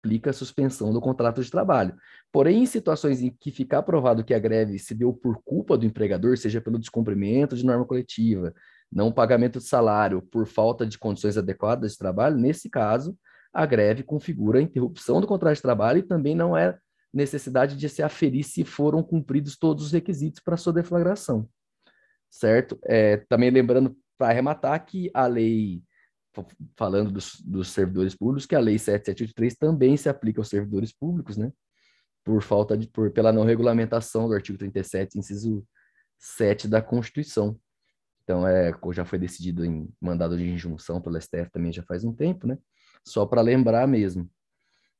implica a suspensão do contrato de trabalho. Porém, em situações em que ficar provado que a greve se deu por culpa do empregador, seja pelo descumprimento de norma coletiva, não pagamento de salário, por falta de condições adequadas de trabalho, nesse caso, a greve configura a interrupção do contrato de trabalho e também não é necessidade de se aferir se foram cumpridos todos os requisitos para sua deflagração. Certo? É, também lembrando, para arrematar, que a lei falando dos, dos, servidores públicos, que a Lei 7783 também se aplica aos servidores públicos, né? Por falta de, por, pela não regulamentação do artigo 37, inciso 7 da Constituição. Então, é, já foi decidido em mandado de injunção pelo STF também já faz um tempo, né? Só para lembrar mesmo.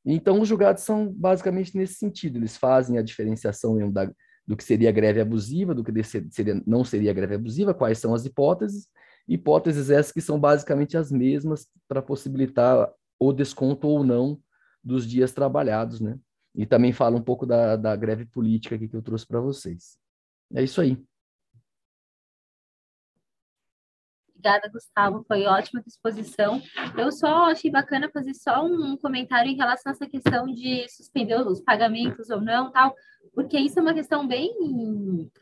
Então, os julgados são basicamente nesse sentido, eles fazem a diferenciação da, do que seria greve abusiva, do que seria, não seria greve abusiva, quais são as hipóteses, Hipóteses essas que são basicamente as mesmas para possibilitar o desconto ou não dos dias trabalhados, né? E também fala um pouco da, da greve política que eu trouxe para vocês. É isso aí. Obrigada, Gustavo. Foi ótima disposição. Eu só achei bacana fazer só um comentário em relação a essa questão de suspender os pagamentos ou não, tal, porque isso é uma questão bem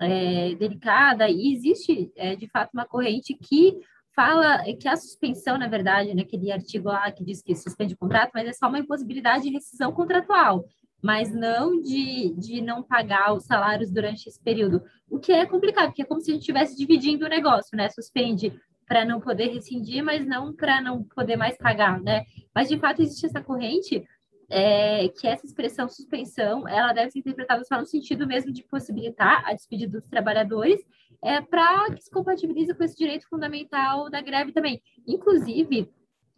é, delicada e existe, é, de fato, uma corrente que fala que a suspensão, na verdade, naquele artigo lá que diz que suspende o contrato, mas é só uma impossibilidade de rescisão contratual, mas não de, de não pagar os salários durante esse período, o que é complicado, porque é como se a gente estivesse dividindo o negócio, né? Suspende para não poder rescindir, mas não para não poder mais pagar, né? Mas de fato existe essa corrente é, que essa expressão suspensão ela deve ser interpretada só no sentido mesmo de possibilitar a despedida dos trabalhadores é, para que se compatibilize com esse direito fundamental da greve também. Inclusive,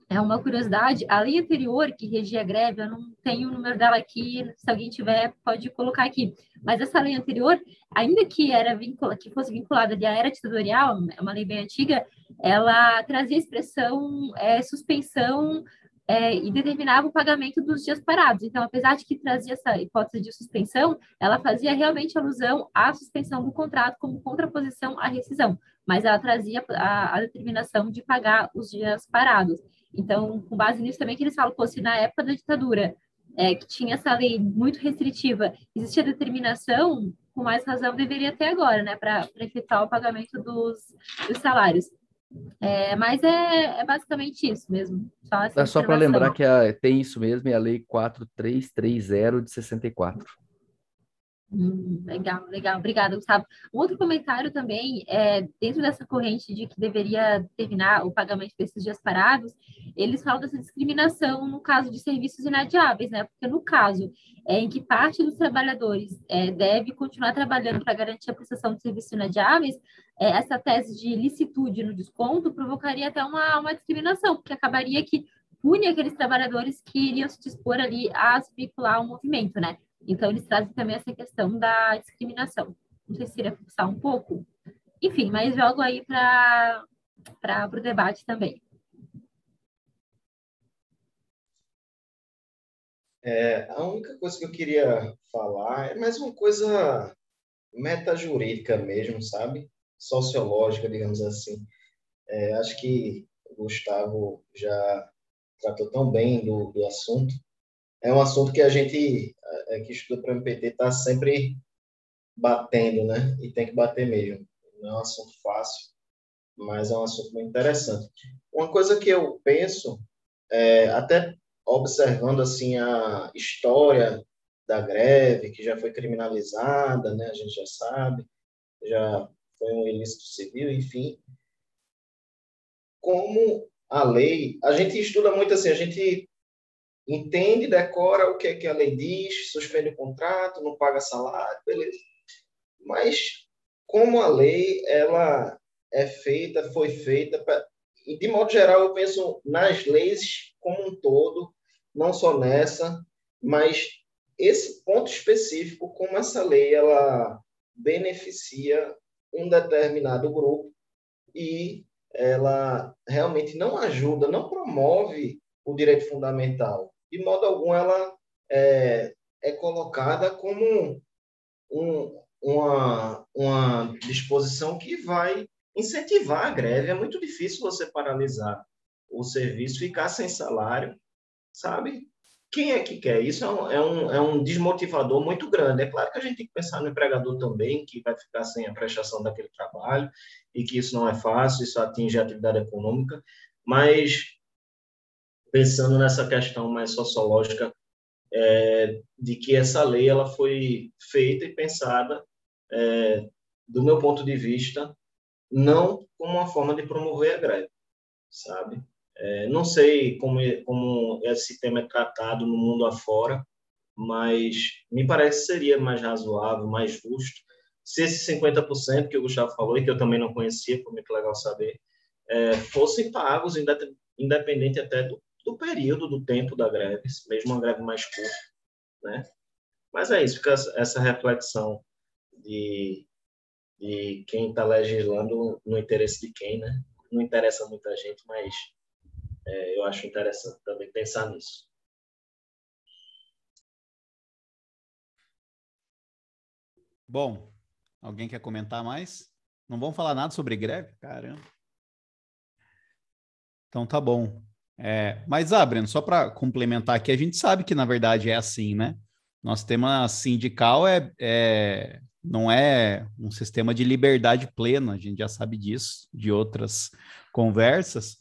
é uma curiosidade, a lei anterior que regia a greve, eu não tenho o número dela aqui, se alguém tiver, pode colocar aqui. Mas essa lei anterior, ainda que era vincula, que fosse vinculada à era ditatorial, é uma lei bem antiga, ela trazia expressão é, suspensão é, e determinava o pagamento dos dias parados. Então, apesar de que trazia essa hipótese de suspensão, ela fazia realmente alusão à suspensão do contrato como contraposição à rescisão, mas ela trazia a, a determinação de pagar os dias parados. Então, com base nisso também que eles falam, pô, se na época da ditadura, é, que tinha essa lei muito restritiva, existia determinação, com mais razão deveria ter agora, né, para efetuar o pagamento dos, dos salários. É, mas é, é, basicamente isso mesmo. Só, só para lembrar que a, tem isso mesmo, é a Lei 4330 de 64. Hum, legal, legal. Obrigada, Gustavo. Um outro comentário também, é, dentro dessa corrente de que deveria terminar o pagamento desses dias parados, eles falam dessa discriminação no caso de serviços inadiáveis, né? Porque no caso é, em que parte dos trabalhadores é, deve continuar trabalhando para garantir a prestação de serviços inadiáveis, é, essa tese de licitude no desconto provocaria até uma, uma discriminação, porque acabaria que pune aqueles trabalhadores que iriam se dispor ali a se vincular ao movimento, né? Então, eles trazem também essa questão da discriminação. Não sei se iria fixar um pouco. Enfim, mas jogo aí para o debate também. É, a única coisa que eu queria falar é mais uma coisa metajurídica mesmo, sabe? Sociológica, digamos assim. É, acho que o Gustavo já tratou tão bem do, do assunto. É um assunto que a gente é, que estuda para o MPT está sempre batendo, né? E tem que bater mesmo. Não é um assunto fácil, mas é um assunto muito interessante. Uma coisa que eu penso, é, até observando assim a história da greve, que já foi criminalizada, né? A gente já sabe, já foi um ilícito civil, enfim. Como a lei, a gente estuda muito assim, a gente entende, decora o que, é que a lei diz, suspende o contrato, não paga salário, beleza. Mas como a lei ela é feita, foi feita, pra... e de modo geral eu penso nas leis como um todo, não só nessa, mas esse ponto específico, como essa lei ela beneficia um determinado grupo e ela realmente não ajuda, não promove o direito fundamental de modo algum ela é, é colocada como um, uma, uma disposição que vai incentivar a greve. É muito difícil você paralisar o serviço, ficar sem salário, sabe? Quem é que quer? Isso é um, é um, é um desmotivador muito grande. É claro que a gente tem que pensar no empregador também, que vai ficar sem a prestação daquele trabalho, e que isso não é fácil, isso atinge a atividade econômica, mas pensando nessa questão mais sociológica é, de que essa lei ela foi feita e pensada, é, do meu ponto de vista, não como uma forma de promover a greve, sabe? É, não sei como, como esse tema é tratado no mundo afora, mas me parece que seria mais razoável, mais justo, se esses 50% que o Gustavo falou e que eu também não conhecia, foi muito legal saber, é, fossem pagos, independente até do do período, do tempo da greve, mesmo uma greve mais curta, né? Mas é isso, fica essa reflexão de, de quem está legislando no interesse de quem, né? Não interessa muita gente, mas é, eu acho interessante também pensar nisso. Bom, alguém quer comentar mais? Não vamos falar nada sobre greve? Caramba. Então tá bom. É, mas, ah, Breno, só para complementar aqui, a gente sabe que na verdade é assim, né? Nosso tema sindical é, é, não é um sistema de liberdade plena, a gente já sabe disso, de outras conversas.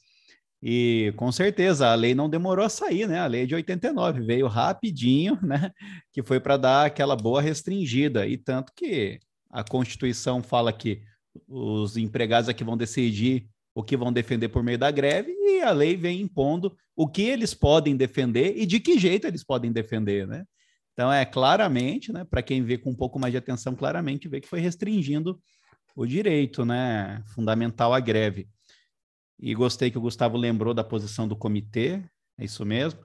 E com certeza a lei não demorou a sair, né? A lei de 89 veio rapidinho, né? Que foi para dar aquela boa restringida. E tanto que a Constituição fala que os empregados aqui vão decidir o que vão defender por meio da greve e a lei vem impondo o que eles podem defender e de que jeito eles podem defender, né? Então é claramente, né, para quem vê com um pouco mais de atenção, claramente vê que foi restringindo o direito, né, fundamental à greve. E gostei que o Gustavo lembrou da posição do comitê, é isso mesmo.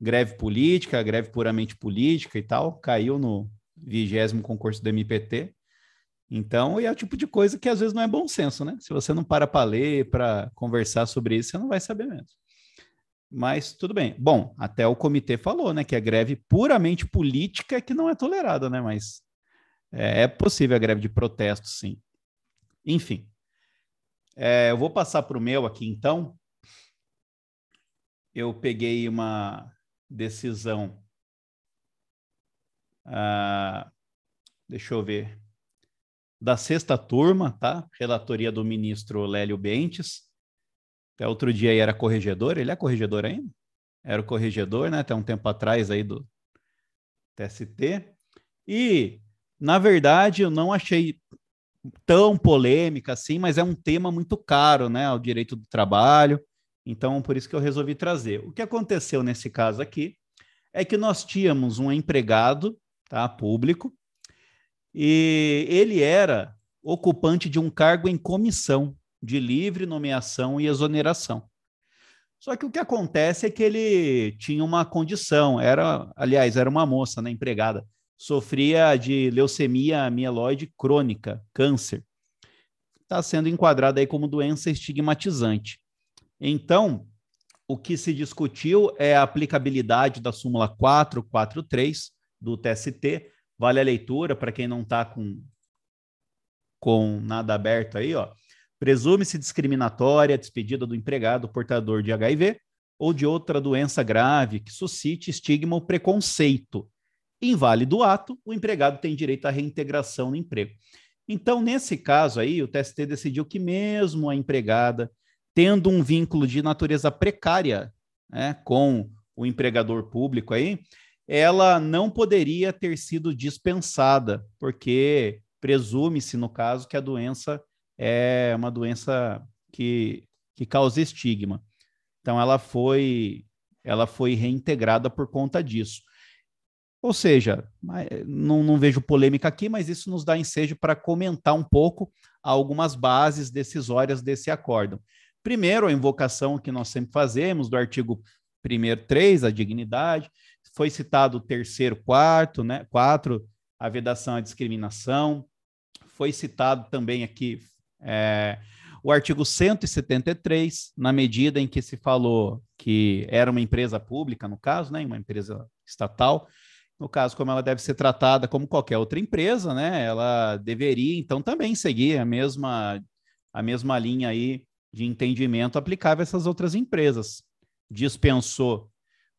Greve política, greve puramente política e tal, caiu no vigésimo concurso do MPT. Então, é o tipo de coisa que às vezes não é bom senso, né? Se você não para para ler, para conversar sobre isso, você não vai saber mesmo. Mas tudo bem. Bom, até o comitê falou, né, que a greve puramente política é que não é tolerada, né? Mas é, é possível a greve de protesto, sim. Enfim. É, eu vou passar para o meu aqui, então. Eu peguei uma decisão. Ah, deixa eu ver. Da sexta turma, tá? Relatoria do ministro Lélio Bentes até outro dia aí era corregedor, ele é corregedor ainda? Era o corregedor, né? Até um tempo atrás aí do TST. E, na verdade, eu não achei tão polêmica assim, mas é um tema muito caro, né? Ao direito do trabalho. Então, por isso que eu resolvi trazer. O que aconteceu nesse caso aqui é que nós tínhamos um empregado, tá, público, e ele era ocupante de um cargo em comissão de livre nomeação e exoneração. Só que o que acontece é que ele tinha uma condição, era, aliás, era uma moça, né, empregada, sofria de leucemia mieloide crônica, câncer. Está sendo enquadrada aí como doença estigmatizante. Então, o que se discutiu é a aplicabilidade da súmula 443 do TST. Vale a leitura para quem não está com, com nada aberto aí, ó. Presume-se discriminatória a despedida do empregado portador de HIV ou de outra doença grave que suscite estigma ou preconceito. Inválido o ato, o empregado tem direito à reintegração no emprego. Então, nesse caso aí, o TST decidiu que mesmo a empregada, tendo um vínculo de natureza precária né, com o empregador público aí, ela não poderia ter sido dispensada, porque presume-se, no caso, que a doença é uma doença que, que causa estigma. Então ela foi ela foi reintegrada por conta disso. Ou seja, não, não vejo polêmica aqui, mas isso nos dá ensejo para comentar um pouco algumas bases decisórias desse acórdão. Primeiro, a invocação que nós sempre fazemos do artigo 1 3, a dignidade, foi citado o terceiro, quarto, né? Quatro, a vedação à discriminação. Foi citado também aqui, é, o artigo 173, na medida em que se falou que era uma empresa pública, no caso, né, uma empresa estatal, no caso, como ela deve ser tratada como qualquer outra empresa, né, ela deveria, então, também seguir a mesma, a mesma linha aí de entendimento aplicável a essas outras empresas. Dispensou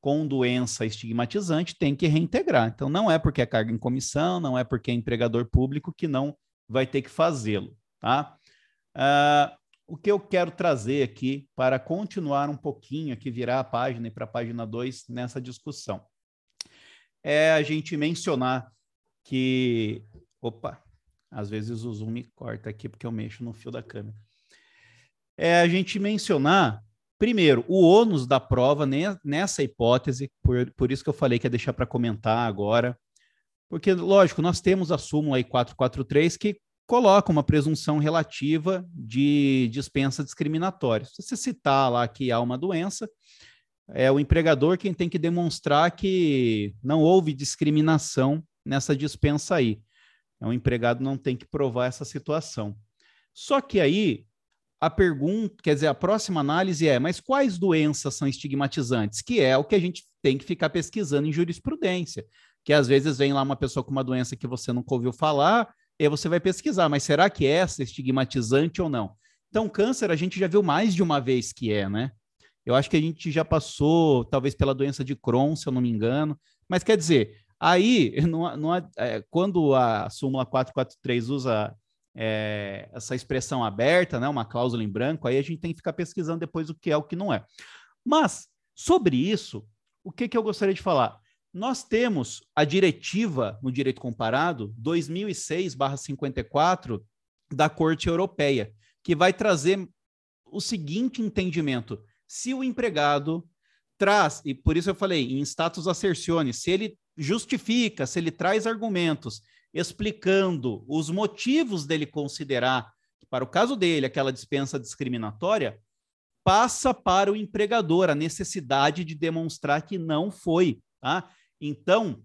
com doença estigmatizante, tem que reintegrar. Então, não é porque é carga em comissão, não é porque é empregador público que não vai ter que fazê-lo, tá? Uh, o que eu quero trazer aqui para continuar um pouquinho, aqui virar a página e para a página 2 nessa discussão, é a gente mencionar que. Opa, às vezes o Zoom me corta aqui porque eu mexo no fio da câmera. É a gente mencionar, primeiro, o ônus da prova nessa hipótese, por, por isso que eu falei que ia deixar para comentar agora, porque, lógico, nós temos a súmula aí 443 que coloca uma presunção relativa de dispensa discriminatória. Se você citar lá que há uma doença, é o empregador quem tem que demonstrar que não houve discriminação nessa dispensa aí. É o empregado não tem que provar essa situação. Só que aí a pergunta, quer dizer, a próxima análise é: mas quais doenças são estigmatizantes? Que é o que a gente tem que ficar pesquisando em jurisprudência. Que às vezes vem lá uma pessoa com uma doença que você nunca ouviu falar, e você vai pesquisar, mas será que é essa estigmatizante ou não? Então, câncer a gente já viu mais de uma vez que é, né? Eu acho que a gente já passou, talvez pela doença de Crohn, se eu não me engano. Mas quer dizer, aí, não, não, é, quando a súmula 443 usa é, essa expressão aberta, né, uma cláusula em branco, aí a gente tem que ficar pesquisando depois o que é o que não é. Mas, sobre isso, o que, que eu gostaria de falar? Nós temos a diretiva no direito comparado 2006/54 da Corte Europeia, que vai trazer o seguinte entendimento: se o empregado traz, e por isso eu falei, em status assercione, se ele justifica, se ele traz argumentos explicando os motivos dele considerar, para o caso dele, aquela dispensa discriminatória, passa para o empregador a necessidade de demonstrar que não foi. Tá? Então,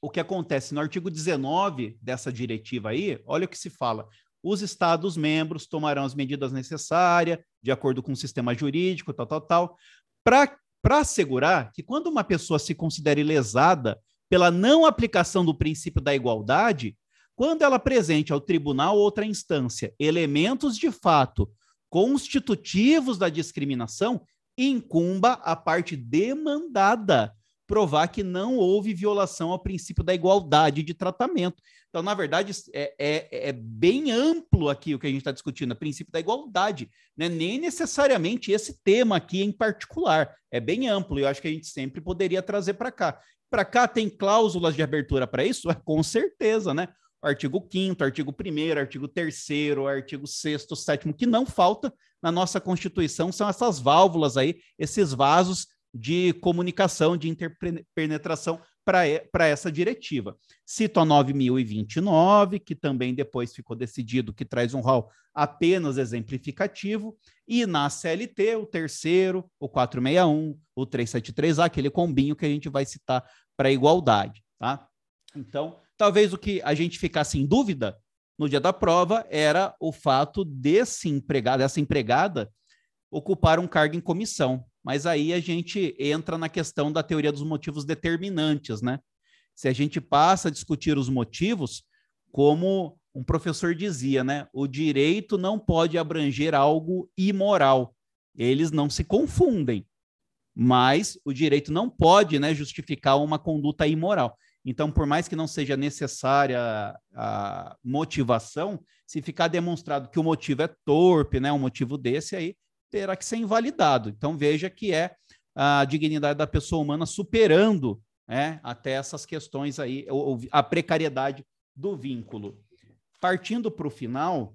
o que acontece no artigo 19 dessa diretiva aí, olha o que se fala. Os Estados-membros tomarão as medidas necessárias, de acordo com o sistema jurídico, tal, tal, tal, para assegurar que quando uma pessoa se considere lesada pela não aplicação do princípio da igualdade, quando ela apresente ao tribunal ou outra instância elementos de fato constitutivos da discriminação, incumba a parte demandada provar que não houve violação ao princípio da igualdade de tratamento. Então, na verdade, é, é, é bem amplo aqui o que a gente está discutindo, o princípio da igualdade, né? nem necessariamente esse tema aqui em particular, é bem amplo, e eu acho que a gente sempre poderia trazer para cá. Para cá tem cláusulas de abertura para isso? Com certeza, né? artigo 5 artigo 1 artigo 3 artigo 6 7 que não falta na nossa Constituição são essas válvulas aí, esses vasos de comunicação, de interpenetração para essa diretiva. Cito a 9029, que também depois ficou decidido que traz um rol apenas exemplificativo, e na CLT, o terceiro, o 461, o 373A, aquele combinho que a gente vai citar para igualdade, tá? Então, talvez o que a gente ficasse em dúvida no dia da prova era o fato desse empregado, dessa empregada ocupar um cargo em comissão. Mas aí a gente entra na questão da teoria dos motivos determinantes, né? Se a gente passa a discutir os motivos, como um professor dizia, né? O direito não pode abranger algo imoral. Eles não se confundem, mas o direito não pode, né, justificar uma conduta imoral. Então, por mais que não seja necessária a motivação, se ficar demonstrado que o motivo é torpe, né, um motivo desse aí, terá que ser invalidado. Então, veja que é a dignidade da pessoa humana superando né, até essas questões aí, a precariedade do vínculo. Partindo para o final,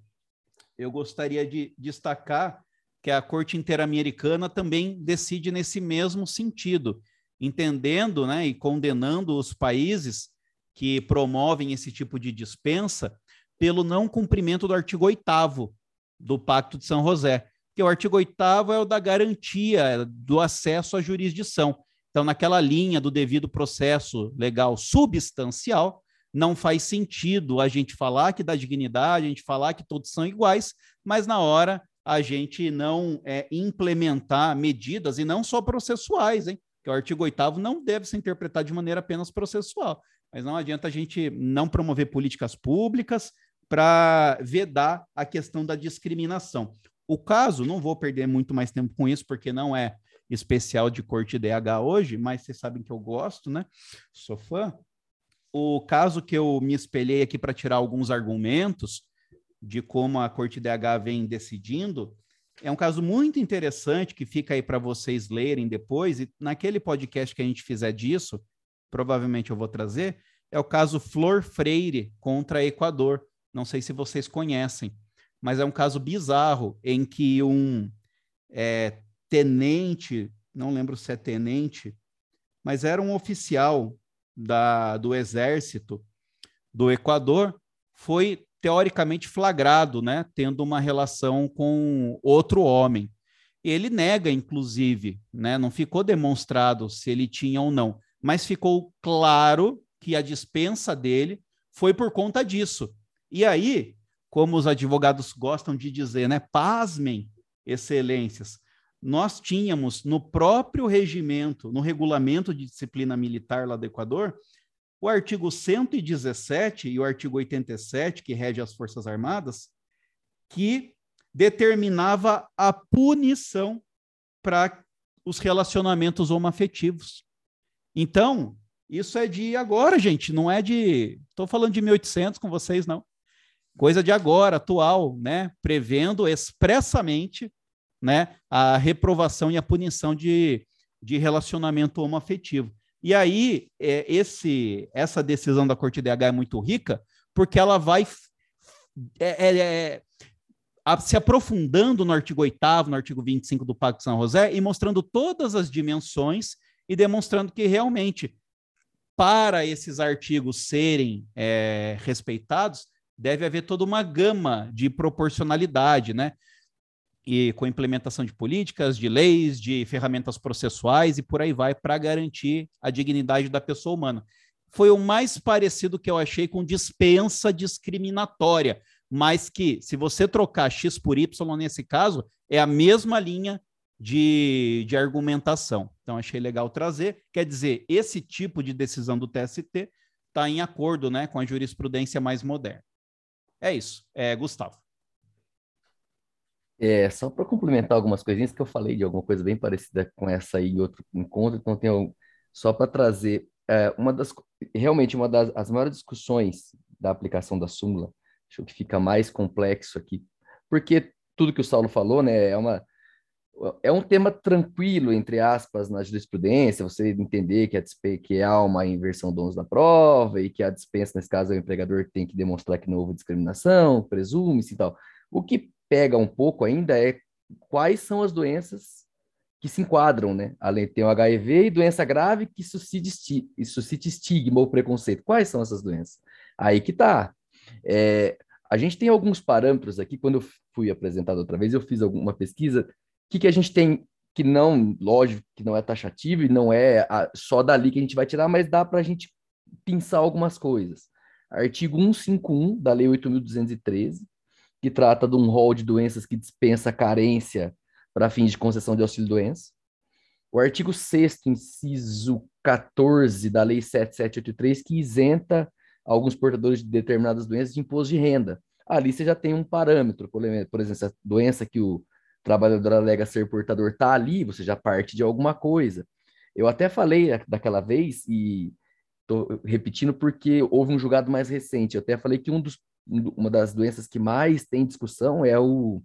eu gostaria de destacar que a Corte Interamericana também decide nesse mesmo sentido, entendendo né, e condenando os países que promovem esse tipo de dispensa pelo não cumprimento do artigo 8 do Pacto de São José, que o artigo 8 é o da garantia do acesso à jurisdição. Então, naquela linha do devido processo legal substancial, não faz sentido a gente falar que dá dignidade, a gente falar que todos são iguais, mas na hora a gente não é, implementar medidas, e não só processuais, hein? que o artigo 8 não deve ser interpretado de maneira apenas processual. Mas não adianta a gente não promover políticas públicas para vedar a questão da discriminação. O caso, não vou perder muito mais tempo com isso, porque não é especial de corte DH hoje, mas vocês sabem que eu gosto, né? Sou fã. O caso que eu me espelhei aqui para tirar alguns argumentos de como a corte DH vem decidindo é um caso muito interessante que fica aí para vocês lerem depois. E naquele podcast que a gente fizer disso, provavelmente eu vou trazer, é o caso Flor Freire contra Equador. Não sei se vocês conhecem mas é um caso bizarro em que um é, tenente, não lembro se é tenente, mas era um oficial da, do exército do Equador, foi teoricamente flagrado, né, tendo uma relação com outro homem. Ele nega, inclusive, né, não ficou demonstrado se ele tinha ou não, mas ficou claro que a dispensa dele foi por conta disso. E aí, como os advogados gostam de dizer, né? Pasmem, excelências. Nós tínhamos no próprio regimento, no regulamento de disciplina militar lá do Equador, o artigo 117 e o artigo 87, que rege as Forças Armadas, que determinava a punição para os relacionamentos homoafetivos. Então, isso é de agora, gente, não é de. Estou falando de 1800 com vocês, não coisa de agora, atual, né, prevendo expressamente né, a reprovação e a punição de, de relacionamento homoafetivo. E aí, é, esse, essa decisão da Corte DH é muito rica, porque ela vai é, é, é, a, se aprofundando no artigo 8 no artigo 25 do Pacto de São José, e mostrando todas as dimensões e demonstrando que realmente, para esses artigos serem é, respeitados, deve haver toda uma gama de proporcionalidade, né? E com implementação de políticas, de leis, de ferramentas processuais e por aí vai, para garantir a dignidade da pessoa humana. foi o mais parecido que eu achei com dispensa discriminatória, mas que, se você trocar X por Y nesse caso, é a mesma linha de, de argumentação. Então, achei legal trazer. Quer dizer, esse tipo de decisão do TST está em acordo né, com a jurisprudência mais moderna. É isso. É, Gustavo. É, só para complementar algumas coisinhas que eu falei de alguma coisa bem parecida com essa aí em outro encontro, então tem só para trazer é, uma das realmente uma das as maiores discussões da aplicação da súmula, acho que fica mais complexo aqui, porque tudo que o Saulo falou, né, é uma é um tema tranquilo, entre aspas, na jurisprudência, você entender que, a que há uma inversão dons da prova e que a dispensa, nesse caso, é o empregador que tem que demonstrar que não houve discriminação, presume-se e tal. O que pega um pouco ainda é quais são as doenças que se enquadram, né? Além tem o HIV e doença grave que suscite, suscite estigma ou preconceito. Quais são essas doenças? Aí que tá. É, a gente tem alguns parâmetros aqui. Quando eu fui apresentado outra vez, eu fiz alguma pesquisa. O que, que a gente tem que não, lógico, que não é taxativo e não é a, só dali que a gente vai tirar, mas dá para a gente pensar algumas coisas. Artigo 151 da Lei 8.213, que trata de um rol de doenças que dispensa carência para fins de concessão de auxílio-doença. O artigo 6 inciso 14 da Lei 7783, que isenta alguns portadores de determinadas doenças de imposto de renda. Ali você já tem um parâmetro, por exemplo, a doença que o trabalhador alega ser portador está ali, você já parte de alguma coisa. Eu até falei daquela vez, e estou repetindo porque houve um julgado mais recente, eu até falei que um dos uma das doenças que mais tem discussão é o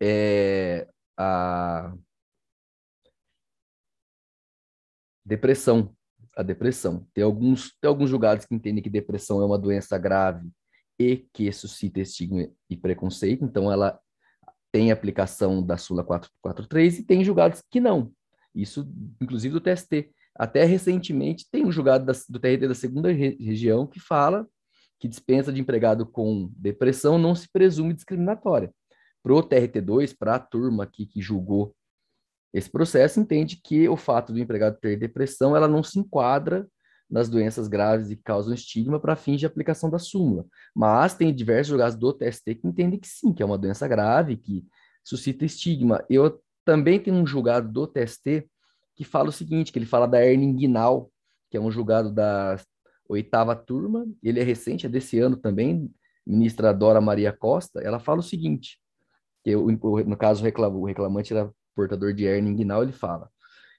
é, a depressão. A depressão. Tem alguns, tem alguns julgados que entendem que depressão é uma doença grave e que suscita estigma e preconceito, então ela tem aplicação da Sula 443 e tem julgados que não. Isso, inclusive, do TST. Até recentemente tem um julgado da, do TRT da segunda re região que fala que dispensa de empregado com depressão não se presume discriminatória. Para o TRT2, para a turma aqui que julgou esse processo, entende que o fato do empregado ter depressão, ela não se enquadra nas doenças graves e que causam estigma para fins de aplicação da súmula. Mas tem diversos julgados do TST que entendem que sim, que é uma doença grave, que suscita estigma. Eu também tenho um julgado do TST que fala o seguinte, que ele fala da hernia inguinal, que é um julgado da oitava turma, ele é recente, é desse ano também, ministra Dora Maria Costa, ela fala o seguinte, que eu, no caso o reclamante era portador de hernia inguinal, ele fala,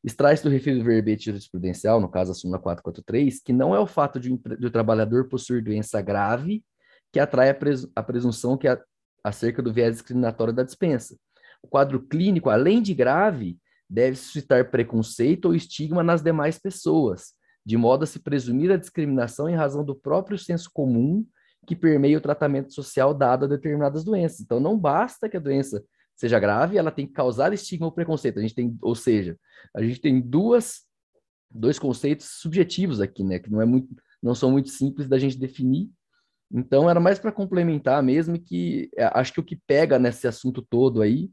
extrai-se do referido verbete jurisprudencial, no caso a súmula 443, que não é o fato de, o trabalhador possuir doença grave que atrai a, a presunção que a, acerca do viés discriminatório da dispensa. O quadro clínico, além de grave, deve suscitar preconceito ou estigma nas demais pessoas, de modo a se presumir a discriminação em razão do próprio senso comum que permeia o tratamento social dado a determinadas doenças. Então, não basta que a doença seja grave, ela tem que causar estigma ou preconceito. A gente tem, ou seja, a gente tem duas, dois conceitos subjetivos aqui, né, que não é muito, não são muito simples da gente definir. Então, era mais para complementar mesmo que é, acho que o que pega nesse assunto todo aí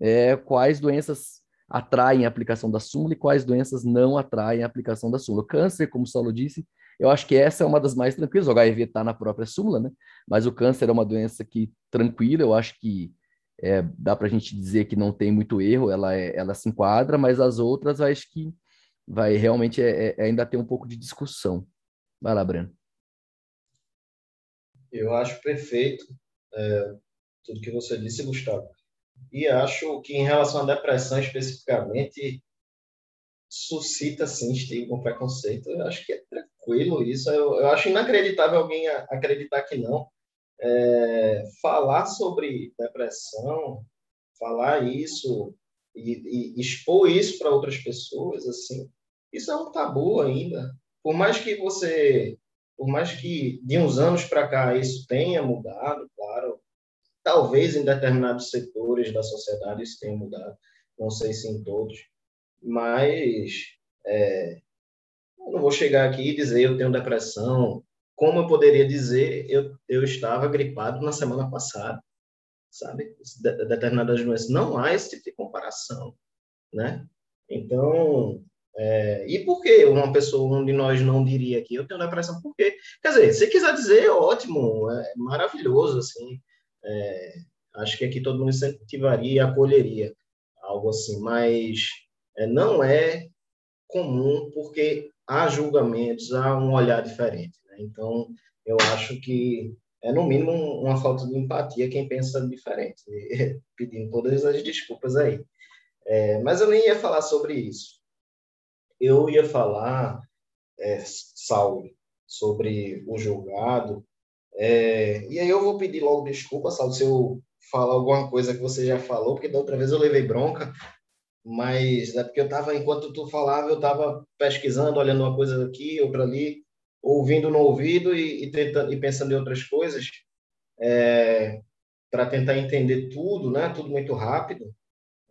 é quais doenças atraem a aplicação da súmula e quais doenças não atraem a aplicação da súmula. O câncer, como o Saulo disse, eu acho que essa é uma das mais tranquilas. O HIV está na própria súmula, né? Mas o câncer é uma doença que tranquila, eu acho que é, dá para a gente dizer que não tem muito erro, ela, é, ela se enquadra, mas as outras acho que vai realmente é, é, ainda ter um pouco de discussão. Vai lá, Breno. Eu acho perfeito é, tudo que você disse, Gustavo. E acho que em relação à depressão especificamente, suscita sim estigma, preconceito. Eu acho que é tranquilo isso. Eu, eu acho inacreditável alguém acreditar que não. É, falar sobre depressão, falar isso e, e expor isso para outras pessoas, assim, isso é um tabu ainda. Por mais que você, por mais que de uns anos para cá isso tenha mudado, claro, Talvez em determinados setores da sociedade isso tenha mudado, não sei se em todos, mas é, eu não vou chegar aqui e dizer eu tenho depressão. Como eu poderia dizer eu, eu estava gripado na semana passada, sabe? determinadas doenças. Não há esse tipo de comparação, né? Então, É, e por que uma pessoa, um de nós não diria que eu tenho depressão? Por quê? Quer dizer, se quiser dizer, ótimo, é maravilhoso, assim. É, acho que aqui todo mundo incentivaria e acolheria algo assim, mas é, não é comum porque há julgamentos, há um olhar diferente. Né? Então, eu acho que é no mínimo uma falta de empatia quem pensa diferente, pedindo todas as desculpas aí. É, mas eu nem ia falar sobre isso. Eu ia falar, é, Saulo, sobre o julgado, é, e aí eu vou pedir logo desculpa, Saulo, se eu falar alguma coisa que você já falou, porque da outra vez eu levei bronca, mas é porque eu estava, enquanto tu falava, eu estava pesquisando, olhando uma coisa aqui, outra ali, ouvindo no ouvido e, e, tentando, e pensando em outras coisas, é, para tentar entender tudo, né? Tudo muito rápido.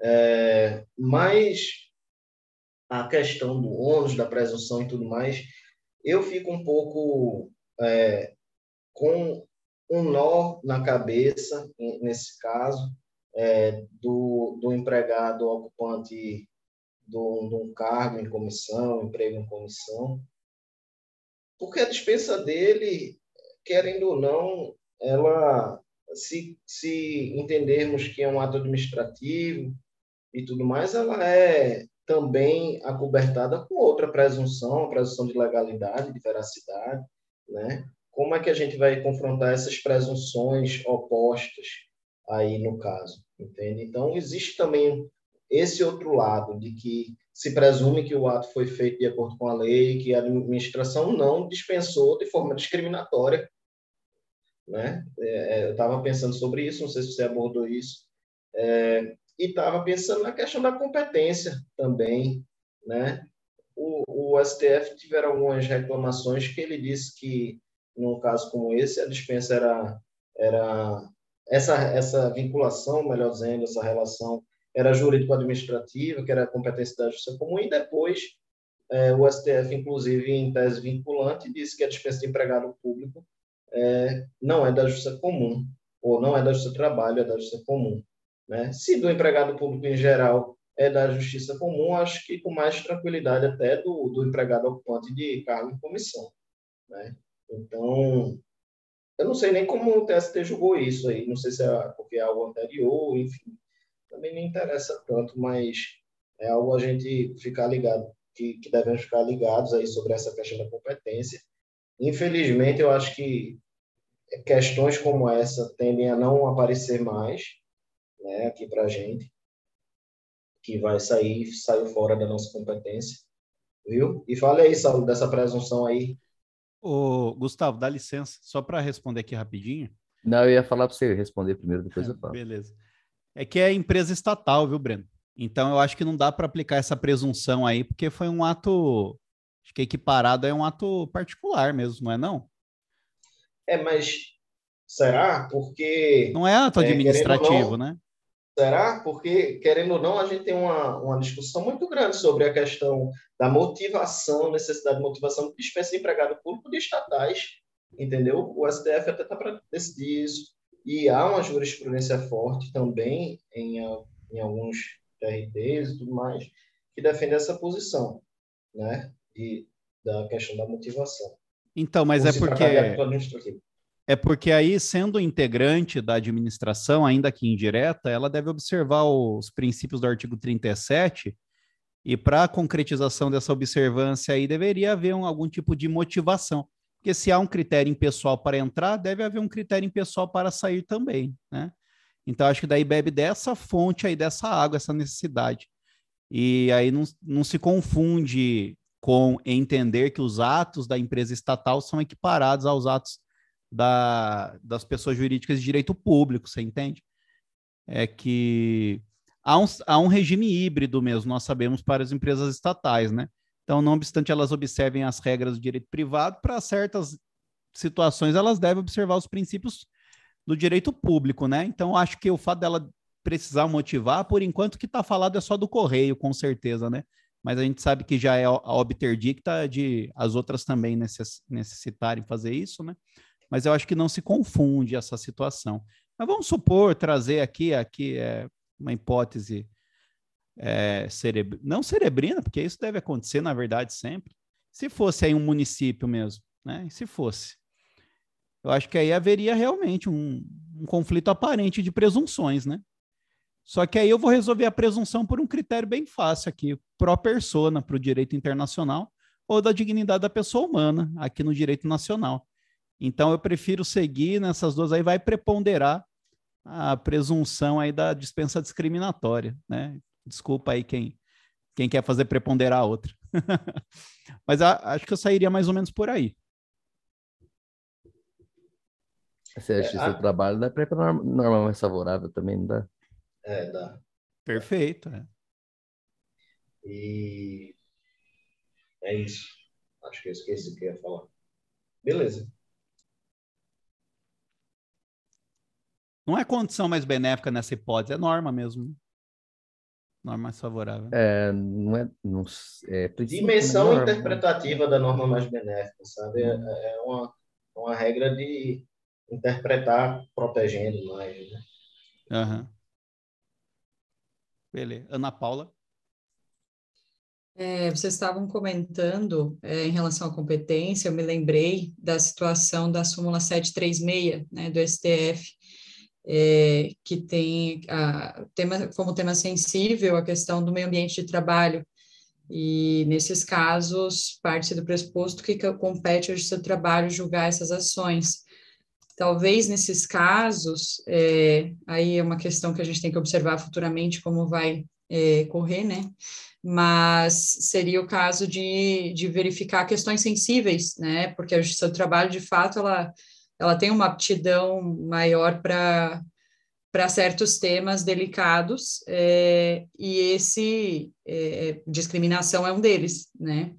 É, mas a questão do ônus, da presunção e tudo mais, eu fico um pouco é, com um nó na cabeça, nesse caso, é, do, do empregado ocupante de um cargo em comissão, emprego em comissão, porque a dispensa dele, querendo ou não, ela, se, se entendermos que é um ato administrativo e tudo mais, ela é também acobertada com outra presunção, a presunção de legalidade, de veracidade, né? Como é que a gente vai confrontar essas presunções opostas aí no caso, entende? Então, existe também esse outro lado de que se presume que o ato foi feito de acordo com a lei, que a administração não dispensou de forma discriminatória. Né? É, é eu estava pensando sobre isso, não sei se você abordou isso, é, e estava pensando na questão da competência também. Né? O, o STF tiveram algumas reclamações que ele disse que, num caso como esse, a dispensa era, era essa, essa vinculação, melhor dizendo, essa relação era jurídico-administrativa, que era a competência da justiça comum, e depois é, o STF, inclusive, em tese vinculante, disse que a dispensa de empregado público é, não é da justiça comum, ou não é da justiça trabalho, é da justiça comum. Né? Se do empregado público em geral é da justiça comum, acho que com mais tranquilidade até do, do empregado ocupante de cargo em comissão. Né? Então, eu não sei nem como o TST julgou isso aí, não sei se é porque é algo anterior, enfim também não interessa tanto, mas é algo a gente ficar ligado, que, que devemos ficar ligados aí sobre essa questão da competência. Infelizmente, eu acho que questões como essa tendem a não aparecer mais né, aqui para a gente, que vai sair, saiu fora da nossa competência, viu? E fale aí, Saulo, dessa presunção aí. Ô, Gustavo, dá licença, só para responder aqui rapidinho. Não, eu ia falar para você responder primeiro, depois eu falo. Beleza é que é empresa estatal, viu, Breno? Então eu acho que não dá para aplicar essa presunção aí, porque foi um ato, acho que equiparado é um ato particular mesmo, não é não? É, mas será? Porque não é ato é, administrativo, não, né? Será? Porque, querendo ou não, a gente tem uma, uma discussão muito grande sobre a questão da motivação, necessidade de motivação de dispensa de empregado público de estatais, entendeu? O STF até está para decidir isso. E há uma jurisprudência forte também em, em alguns TRTs e tudo mais, que defende essa posição, né? E da questão da motivação. Então, mas é porque é porque aí, sendo integrante da administração, ainda que indireta, ela deve observar os princípios do artigo 37 e para a concretização dessa observância aí deveria haver um, algum tipo de motivação. Porque se há um critério impessoal para entrar, deve haver um critério impessoal para sair também, né? Então, acho que daí bebe dessa fonte aí, dessa água, essa necessidade. E aí não, não se confunde com entender que os atos da empresa estatal são equiparados aos atos da, das pessoas jurídicas de direito público, você entende? É que há um, há um regime híbrido mesmo, nós sabemos, para as empresas estatais, né? Então, não obstante elas observem as regras do direito privado, para certas situações elas devem observar os princípios do direito público, né? Então, acho que o fato dela precisar motivar, por enquanto que está falado é só do correio, com certeza, né? Mas a gente sabe que já é a obter dicta de as outras também necess, necessitarem fazer isso, né? Mas eu acho que não se confunde essa situação. Mas vamos supor, trazer aqui, aqui é uma hipótese é, não cerebrina, porque isso deve acontecer, na verdade, sempre. Se fosse aí um município mesmo, né? Se fosse. Eu acho que aí haveria realmente um, um conflito aparente de presunções, né? Só que aí eu vou resolver a presunção por um critério bem fácil aqui, pró persona para o direito internacional ou da dignidade da pessoa humana aqui no direito nacional. Então eu prefiro seguir nessas duas aí vai preponderar a presunção aí da dispensa discriminatória, né? Desculpa aí quem quem quer fazer preponderar a outra. Mas a, acho que eu sairia mais ou menos por aí. Você acha que é, seu trabalho dá para norma mais favorável também, não dá? É, dá. Perfeito. É. E é isso. Acho que eu esqueci o que eu ia falar. Beleza. Não é condição mais benéfica nessa hipótese, é norma mesmo. Norma mais favorável. É, não é, não, é Dimensão norma. interpretativa da norma mais benéfica, sabe? É, é uma, uma regra de interpretar protegendo mais, né? Uhum. Beleza. Ana Paula? É, vocês estavam comentando é, em relação à competência, eu me lembrei da situação da súmula 736, né, do STF, é, que tem a, tema, como tema sensível a questão do meio ambiente de trabalho, e nesses casos parte do pressuposto que compete ao seu trabalho julgar essas ações. Talvez nesses casos, é, aí é uma questão que a gente tem que observar futuramente como vai é, correr, né? Mas seria o caso de, de verificar questões sensíveis, né? Porque a justiça do trabalho, de fato, ela, ela tem uma aptidão maior para para certos temas delicados, é, e esse é, discriminação é um deles, né?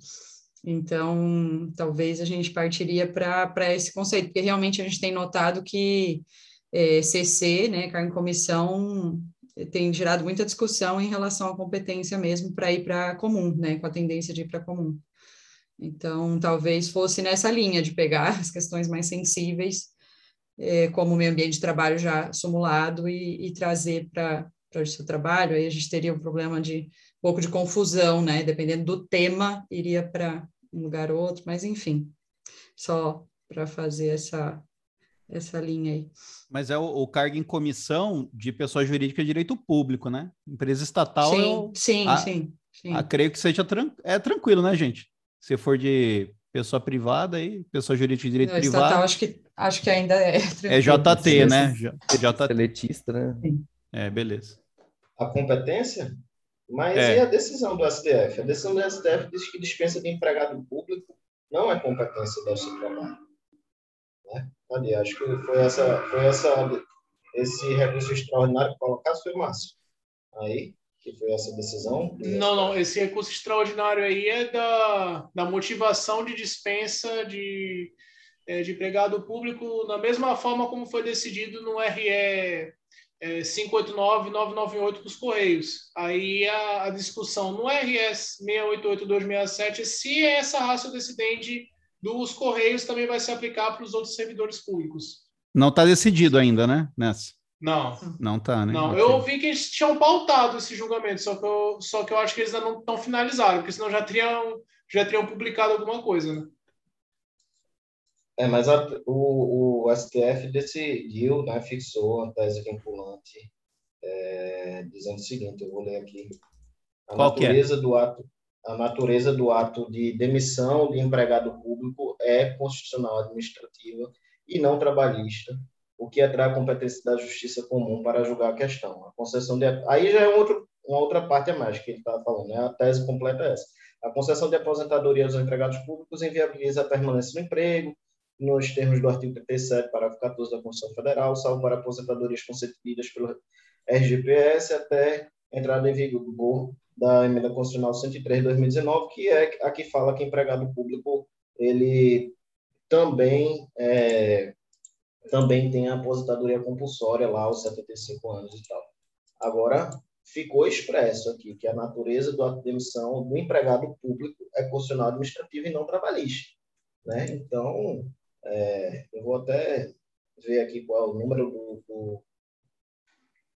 Então, talvez a gente partiria para esse conceito, porque realmente a gente tem notado que é, CC, né, cargo em comissão, tem gerado muita discussão em relação à competência mesmo para ir para comum, né, com a tendência de ir para comum. Então, talvez fosse nessa linha de pegar as questões mais sensíveis, é, como o meio ambiente de trabalho já simulado, e, e trazer para o seu trabalho. Aí a gente teria um problema de um pouco de confusão, né? Dependendo do tema, iria para um lugar ou outro, mas enfim, só para fazer essa, essa linha aí. Mas é o, o, cargo em comissão de pessoa jurídica de direito público, né? Empresa estatal. Sim, eu, sim, a, sim, sim. A, creio que seja tran é tranquilo, né, gente? Se for de pessoa privada aí, pessoa jurídica de direito Não, privado. Estatal, acho que acho que ainda é. É JT, né? JT. Seletista, né? Sim. É, beleza. A competência mas é. e a decisão do STF? A decisão do STF diz que dispensa de empregado público não é competência do seu trabalho. Né? Ali, acho que foi essa, foi essa, esse recurso extraordinário que colocasse foi Márcio. Aí, que foi essa decisão. Não, não, esse recurso extraordinário aí é da, da motivação de dispensa de, é, de empregado público, na mesma forma como foi decidido no RE é, 589-998 para os Correios. Aí a, a, discussão no RS 688-267 é se essa raça decidente dos Correios também vai se aplicar para os outros servidores públicos. Não está decidido ainda, né, Nessa? Não. Não está, né? Não, okay. eu vi que eles tinham pautado esse julgamento, só que eu, só que eu acho que eles ainda não estão finalizados, porque senão já teriam, já teriam publicado alguma coisa, né? É, mas a, o, o, STF decidiu, né, fixou a tese vinculante, é, dizendo o seguinte, eu vou ler aqui. A Qual é? natureza é? do ato, a natureza do ato de demissão de empregado público é constitucional administrativa e não trabalhista, o que atrai a competência da justiça comum para julgar a questão. A concessão de aí já é um outro, uma outra parte a mais que ele está falando, né? A tese completa é essa. A concessão de aposentadoria aos empregados públicos inviabiliza a permanência no emprego, nos termos do artigo 37, parágrafo 14 da Constituição Federal, salvo para aposentadorias concedidas pelo RGPS até entrada em vigor da emenda constitucional 103 de 2019, que é a que fala que empregado público ele também é, também tem a aposentadoria compulsória lá aos 75 anos e tal. Agora ficou expresso aqui que a natureza do ato de demissão do empregado público é constitucional administrativo e não trabalhista, né? Então é, eu vou até ver aqui qual é o número do, do,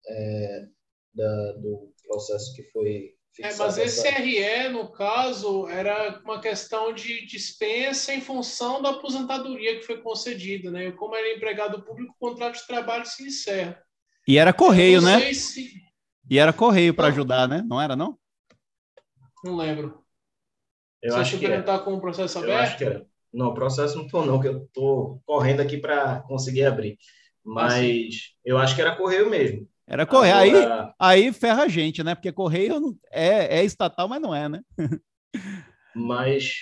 é, da, do processo que foi é, mas esse RE, no caso, era uma questão de dispensa em função da aposentadoria que foi concedida, né? Como é empregado público, o contrato de trabalho se encerra. E era correio, né? Se... E era correio para ajudar, né? Não era, não? Não lembro. Eu Você acho que perguntar com o processo aberto? Eu acho que era. Não, o processo não tô não, que eu tô correndo aqui para conseguir abrir. Mas ah, eu acho que era correio mesmo. Era correio. Agora... Aí, aí ferra a gente, né? Porque correio é, é estatal, mas não é, né? mas,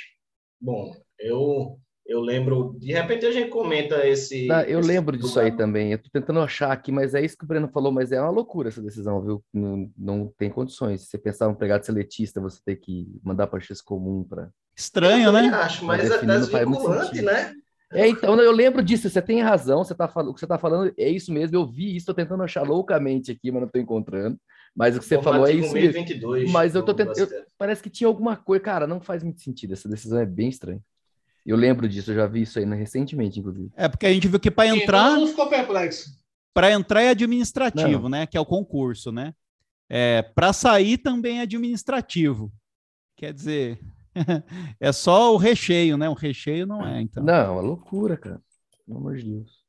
bom, eu eu lembro, de repente a gente comenta esse. Tá, eu esse lembro disso aí também. Eu tô tentando achar aqui, mas é isso que o Breno falou, mas é uma loucura essa decisão, viu? Não, não tem condições. Se você pensar um empregado seletista, você ter que mandar para X comum para. Estranho, eu né? Acho, mas até vinculante, né? É, então, eu lembro disso, você tem razão, você tá falando, o que você está falando é isso mesmo, eu vi isso, estou tentando achar loucamente aqui, mas não estou encontrando. Mas o que você falou é isso 2022, mesmo. Mas eu tô tentando, eu, parece que tinha alguma coisa, cara, não faz muito sentido, essa decisão é bem estranha. Eu lembro disso, eu já vi isso aí né, recentemente, inclusive. É, porque a gente viu que para entrar. Não ficou perplexo. Para entrar é administrativo, não. né? Que é o concurso, né? É, para sair também é administrativo. Quer dizer, é só o recheio, né? O recheio não é, então. Não, é uma loucura, cara. Pelo amor de Deus.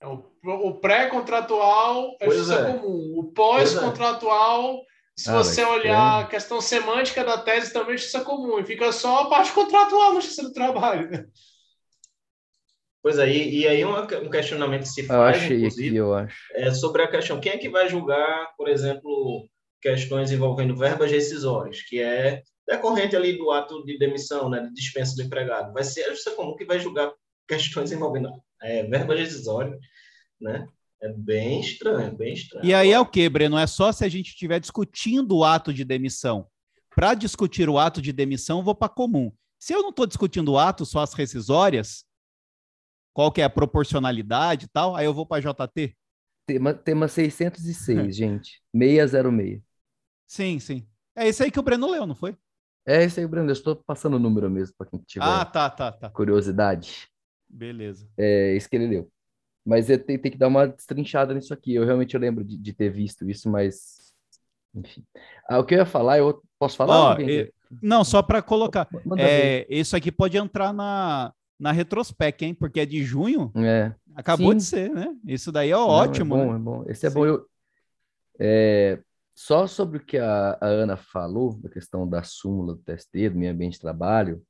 É o, o pré-contratual é justiça é. comum. O pós-contratual se ah, você olhar é. a questão semântica da tese, também é justiça comum, e fica só a parte contratual na justiça do trabalho. Né? Pois é, e, e aí um, um, questionamento que se faz, eu achei aqui, eu acho. é sobre a questão, quem é que vai julgar, por exemplo, questões envolvendo verbas rescisórias, que é decorrente ali do ato de demissão, né, de dispensa do empregado. Vai ser a justiça comum que vai julgar questões envolvendo é, verbas rescisórias, né? É bem estranho, bem estranho. E aí é o que, Breno? É só se a gente estiver discutindo o ato de demissão. Para discutir o ato de demissão, eu vou para comum. Se eu não estou discutindo o ato, só as rescisórias, qual que é a proporcionalidade e tal, aí eu vou para JT. Tema, tema 606, gente. 606. Sim, sim. É isso aí que o Breno leu, não foi? É esse aí, Breno. Eu estou passando o número mesmo para quem tiver ah, tá, tá, tá. curiosidade. Beleza. É isso que ele leu. Mas tem, tem que dar uma destrinchada nisso aqui. Eu realmente lembro de, de ter visto isso, mas. Enfim. Ah, o que eu ia falar, eu posso falar? Eu... Não, só para colocar. É, isso aqui pode entrar na, na retrospect, hein? Porque é de junho. É. Acabou Sim. de ser, né? Isso daí é Não, ótimo. É bom, né? é bom. Esse é Sim. bom. Eu, é, só sobre o que a, a, Ana falou, da questão da súmula do TST, do meio ambiente de trabalho,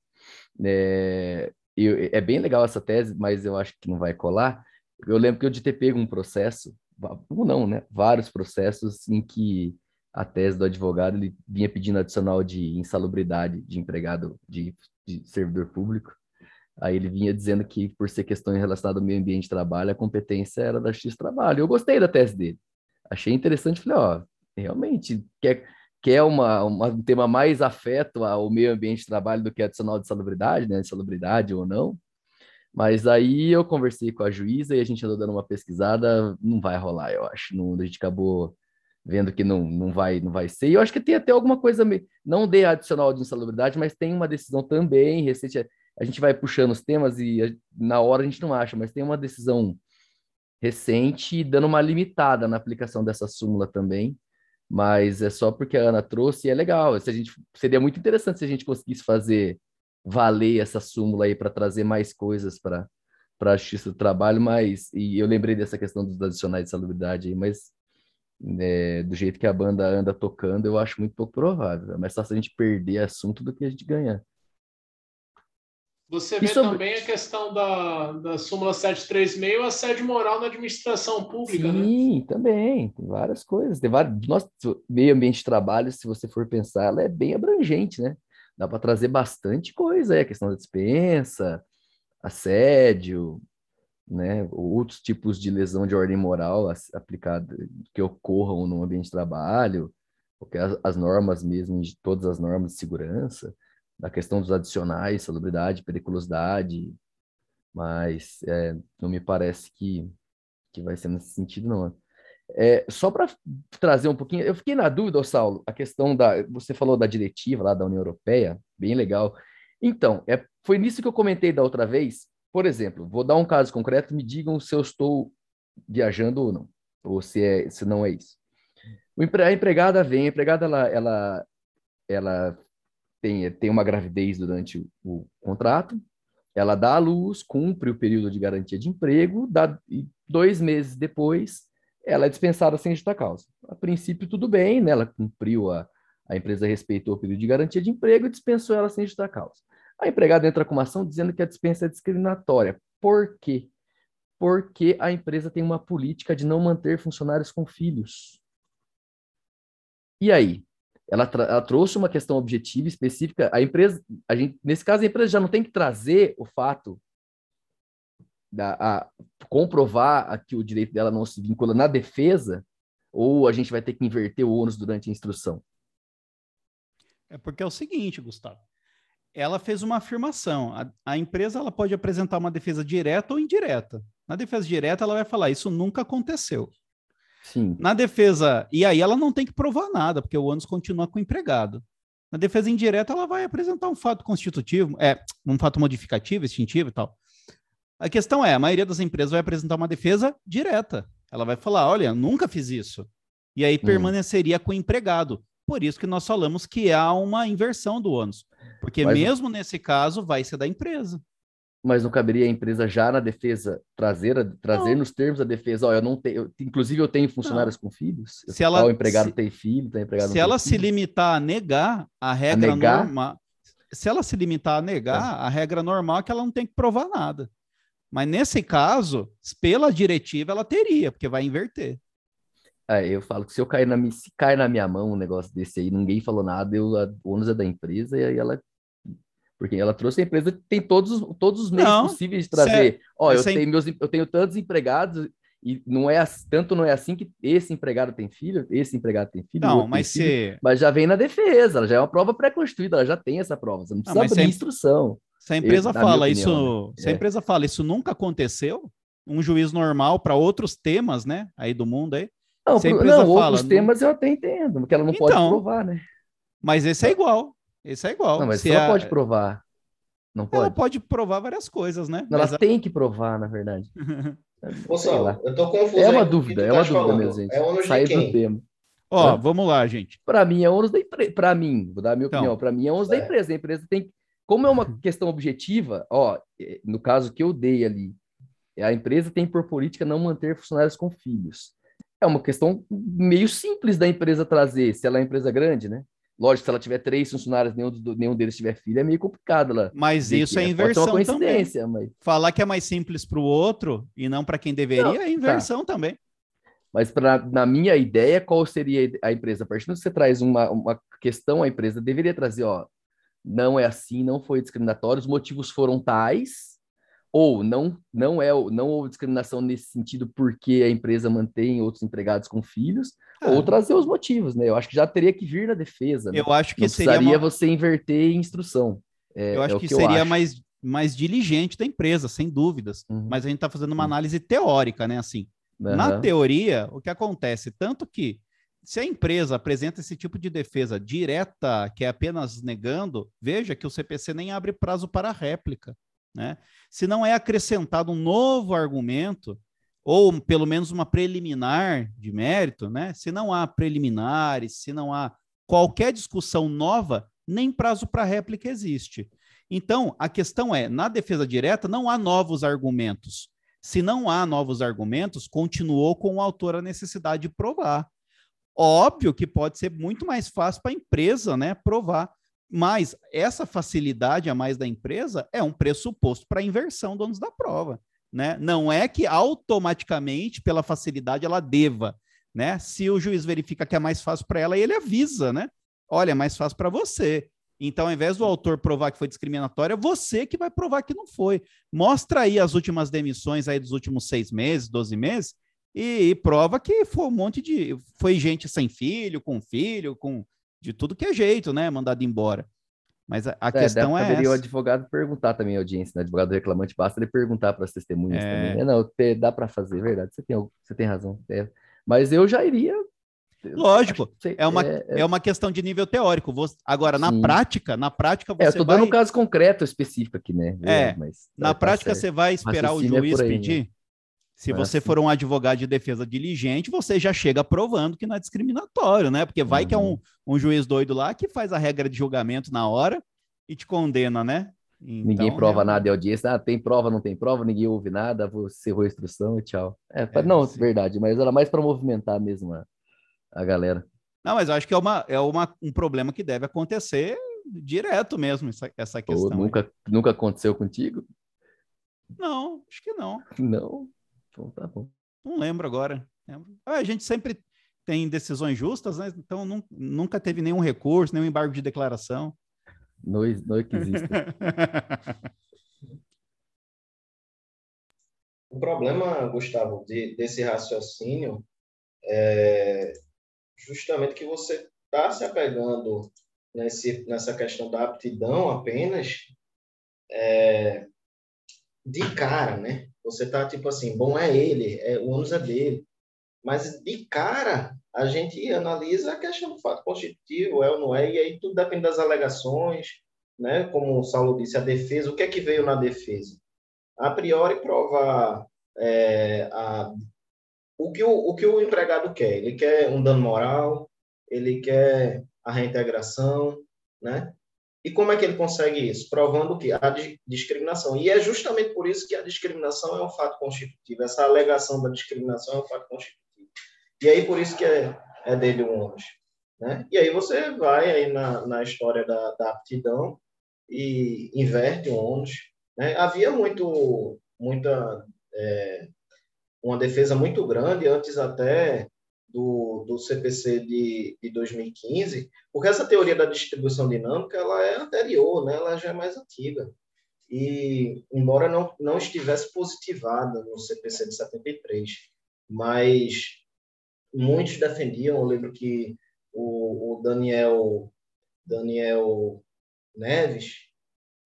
é, eu, é bem legal essa tese, mas eu acho que não vai colar. Eu lembro que eu de ter pego um processo, ou não, né? Vários processos em que a tese do advogado ele vinha pedindo adicional de insalubridade de empregado, de, de servidor público. Aí ele vinha dizendo que, por ser questões relacionadas ao meio ambiente de trabalho, a competência era da X Trabalho. Eu gostei da tese dele. Achei interessante. Falei, ó, realmente, quer, quer uma, uma, um tema mais afeto ao meio ambiente de trabalho do que adicional de salubridade, né? De salubridade ou não. Mas aí eu conversei com a juíza e a gente andou dando uma pesquisada, não vai rolar, eu acho. Não, a gente acabou vendo que não, não, vai, não vai ser. E eu acho que tem até alguma coisa, não de adicional de insalubridade, mas tem uma decisão também recente. A gente vai puxando os temas e na hora a gente não acha, mas tem uma decisão recente dando uma limitada na aplicação dessa súmula também. Mas é só porque a Ana trouxe e é legal. Se a gente, seria muito interessante se a gente conseguisse fazer valer essa súmula aí para trazer mais coisas para para a justiça do trabalho, mas e eu lembrei dessa questão dos adicionais de salubridade aí, mas é, do jeito que a banda anda tocando, eu acho muito pouco provável. É mais fácil a gente perder assunto do que a gente ganhar. Você vê sobre... também a questão da, da súmula 736, assédio moral na administração pública, né? Sim, né? também. Tem várias coisas. Tem vários... Nosso meio ambiente de trabalho, se você for pensar, ela é bem abrangente, né? dá para trazer bastante coisa aí, a questão da dispensa, assédio, né, outros tipos de lesão de ordem moral aplicada que ocorram no ambiente de trabalho, porque as, as, normas mesmo, de todas as normas de segurança, da questão dos adicionais, salubridade, periculosidade, mas é, não me parece que, que vai ser nesse sentido, não. É, só para trazer um pouquinho, eu fiquei na dúvida, Saulo, a questão da. Você falou da diretiva lá da União Europeia, bem legal. Então, é, foi nisso que eu comentei da outra vez. Por exemplo, vou dar um caso concreto, me digam se eu estou viajando ou não, ou se, é, se não é isso. A empregada vem, a empregada ela, ela, ela tem, tem uma gravidez durante o, contrato, ela dá à luz, cumpre o período de garantia de emprego, dá, e dois meses depois ela é dispensada sem justa causa. A princípio, tudo bem, né? ela cumpriu, a, a empresa respeitou o período de garantia de emprego e dispensou ela sem justa causa. A empregada entra com uma ação dizendo que a dispensa é discriminatória. Por quê? Porque a empresa tem uma política de não manter funcionários com filhos. E aí? Ela, ela, trouxe uma questão objetiva específica. A empresa, a gente, nesse caso, a empresa já não tem que trazer o fato da a, comprovar que o direito dela não se vincula na defesa, ou a gente vai ter que inverter o ônus durante a instrução. É porque é o seguinte, Gustavo. Ela fez uma afirmação. A, a empresa ela pode apresentar uma defesa direta ou indireta. Na defesa direta, ela vai falar: isso nunca aconteceu. Sim. Na defesa, e aí ela não tem que provar nada, porque o ônus continua com o empregado. Na defesa indireta, ela vai apresentar um fato constitutivo, é, um fato modificativo, extintivo e tal. A questão é, a maioria das empresas vai apresentar uma defesa direta. Ela vai falar, olha, nunca fiz isso. E aí hum. permaneceria com o empregado. Por isso que nós falamos que há uma inversão do ônus. Porque Mas... mesmo nesse caso, vai ser da empresa mas não caberia a empresa já na defesa trazer, a, trazer nos termos da defesa, ó, eu não tenho, inclusive eu tenho funcionários não. com filhos, se ela, o empregado se, tem filho, tem empregado Se ela se limitar a negar a regra a negar? normal, se ela se limitar a negar, é. a regra normal é que ela não tem que provar nada. Mas nesse caso, pela diretiva, ela teria, porque vai inverter. É, eu falo que se eu cair na, se cair na minha mão um negócio desse aí, ninguém falou nada, eu, a, ônus é da empresa e aí ela porque ela trouxe a empresa que tem todos, todos os meios não, possíveis de trazer. Ó, eu, tenho meus, eu tenho tantos empregados e não é tanto não é assim que esse empregado tem filho, esse empregado tem filho. Não, mas se... Filho, mas já vem na defesa, ela já é uma prova pré-constituída, ela já tem essa prova, você não precisa não, abrir se instrução. Se a empresa fala opinião, isso, né? se a é. empresa fala isso nunca aconteceu, um juiz normal para outros temas, né, aí do mundo aí. Não, não fala, outros temas eu até entendo, porque ela não então, pode provar, né? Mas esse é igual. Esse é igual. Não, mas Se ela a... pode provar. Não pode? Ela pode provar várias coisas, né? Não, ela a... tem que provar, na verdade. Moção, eu tô confuso. É uma dúvida, é uma tá dúvida mesmo, gente. É ônus Sair do tema. Ó, vamos lá, gente. Para mim é ônus da empresa. Para mim, vou dar a minha então, opinião. Para mim é ônus é. da empresa. A empresa tem. Como é uma questão objetiva, ó, é, no caso que eu dei ali, a empresa tem por política não manter funcionários com filhos. É uma questão meio simples da empresa trazer, se ela é uma empresa grande, né? Lógico, se ela tiver três funcionários, nenhum, nenhum deles tiver filho, é meio complicado. Ela mas isso é, é inversão uma coincidência, também. Mas... Falar que é mais simples para o outro e não para quem deveria não, é inversão tá. também. Mas pra, na minha ideia, qual seria a empresa? A partir do que você traz uma, uma questão, a empresa deveria trazer, ó, não é assim, não foi discriminatório, os motivos foram tais, ou não não é não houve discriminação nesse sentido porque a empresa mantém outros empregados com filhos, ah. ou trazer os motivos, né? Eu acho que já teria que vir na defesa. Né? Eu acho que não seria uma... você inverter instrução. É, eu acho é que, que, seria acho. mais mais diligente da empresa, sem dúvidas. Uhum. Mas a gente está fazendo uma análise teórica, né? Assim, uhum. na teoria, o que acontece tanto que se a empresa apresenta esse tipo de defesa direta, que é apenas negando, veja que o CPC nem abre prazo para réplica. Né? Se não é acrescentado um novo argumento, ou pelo menos uma preliminar de mérito, né? se não há preliminares, se não há qualquer discussão nova, nem prazo para réplica existe. Então, a questão é: na defesa direta, não há novos argumentos. Se não há novos argumentos, continuou com o autor a necessidade de provar. Óbvio que pode ser muito mais fácil para a empresa né, provar. Mas essa facilidade a mais da empresa é um pressuposto para a inversão do ônus da prova. Né? Não é que automaticamente, pela facilidade, ela deva. Né? Se o juiz verifica que é mais fácil para ela, ele avisa, né? Olha, é mais fácil para você. Então, ao invés do autor provar que foi discriminatória, é você que vai provar que não foi. Mostra aí as últimas demissões aí dos últimos seis meses, doze meses, e, e prova que foi um monte de. Foi gente sem filho, com filho, com de tudo que é jeito, né? Mandado embora. Mas a, a é, questão é. Deveria o advogado perguntar também a audiência, né? Advogado reclamante, basta ele perguntar para as testemunhas é... também. É, não, te, dá para fazer, é verdade. Você tem, você tem razão. É. Mas eu já iria. Lógico, é uma, é, é, uma questão de nível teórico. Agora, na Sim. prática, na prática você. É, eu tô dando um caso concreto específico aqui, né? É, mas, na tá prática, você vai esperar o juiz pedir. Se você assim... for um advogado de defesa diligente, você já chega provando que não é discriminatório, né? Porque vai uhum. que é um, uhum. um juiz doido lá que faz a regra de julgamento na hora e te condena, né? Então, ninguém prova é... nada em audiência, ah, tem prova, não tem prova, ninguém ouve nada, você errou a instrução e tchau. É, é não, sim. verdade, mas era mais para movimentar mesmo a, a galera. Não, mas eu acho que é, uma, é uma, um problema que deve acontecer direto mesmo, essa, essa questão. nunca, nunca aconteceu contigo? Não, acho que não. Não? Então tá bom. Não lembro agora. Ah, a gente sempre tem decisões justas, né? Então nunca teve nenhum recurso, nenhum embargo de declaração. Não, não é que existe. o problema, Gustavo, de, desse raciocínio é justamente que você está se apegando nesse, nessa questão da aptidão apenas é, de cara, né? Você tá tipo assim, bom é ele, é, o ônus é dele. Mas de cara, a gente analisa a questão do fato constitutivo, é ou não é, e aí tudo depende das alegações, né? Como o Saulo disse, a defesa, o que é que veio na defesa? A priori, provar é, a, o, que o, o que o empregado quer. Ele quer um dano moral, ele quer a reintegração, né? E como é que ele consegue isso? Provando que a discriminação. E é justamente por isso que a discriminação é um fato constitutivo. Essa alegação da discriminação é um fato constitutivo. E aí por isso que é, é dele o ônus. Né? E aí você vai aí na, na história da, da aptidão e inverte o ônus. Né? Havia muito, muita, é, uma defesa muito grande antes até do, do CPC de, de 2015, porque essa teoria da distribuição dinâmica ela é anterior, né? ela já é mais antiga. E, embora não, não estivesse positivada no CPC de 73, mas muitos defendiam, eu lembro que o, o Daniel, Daniel Neves,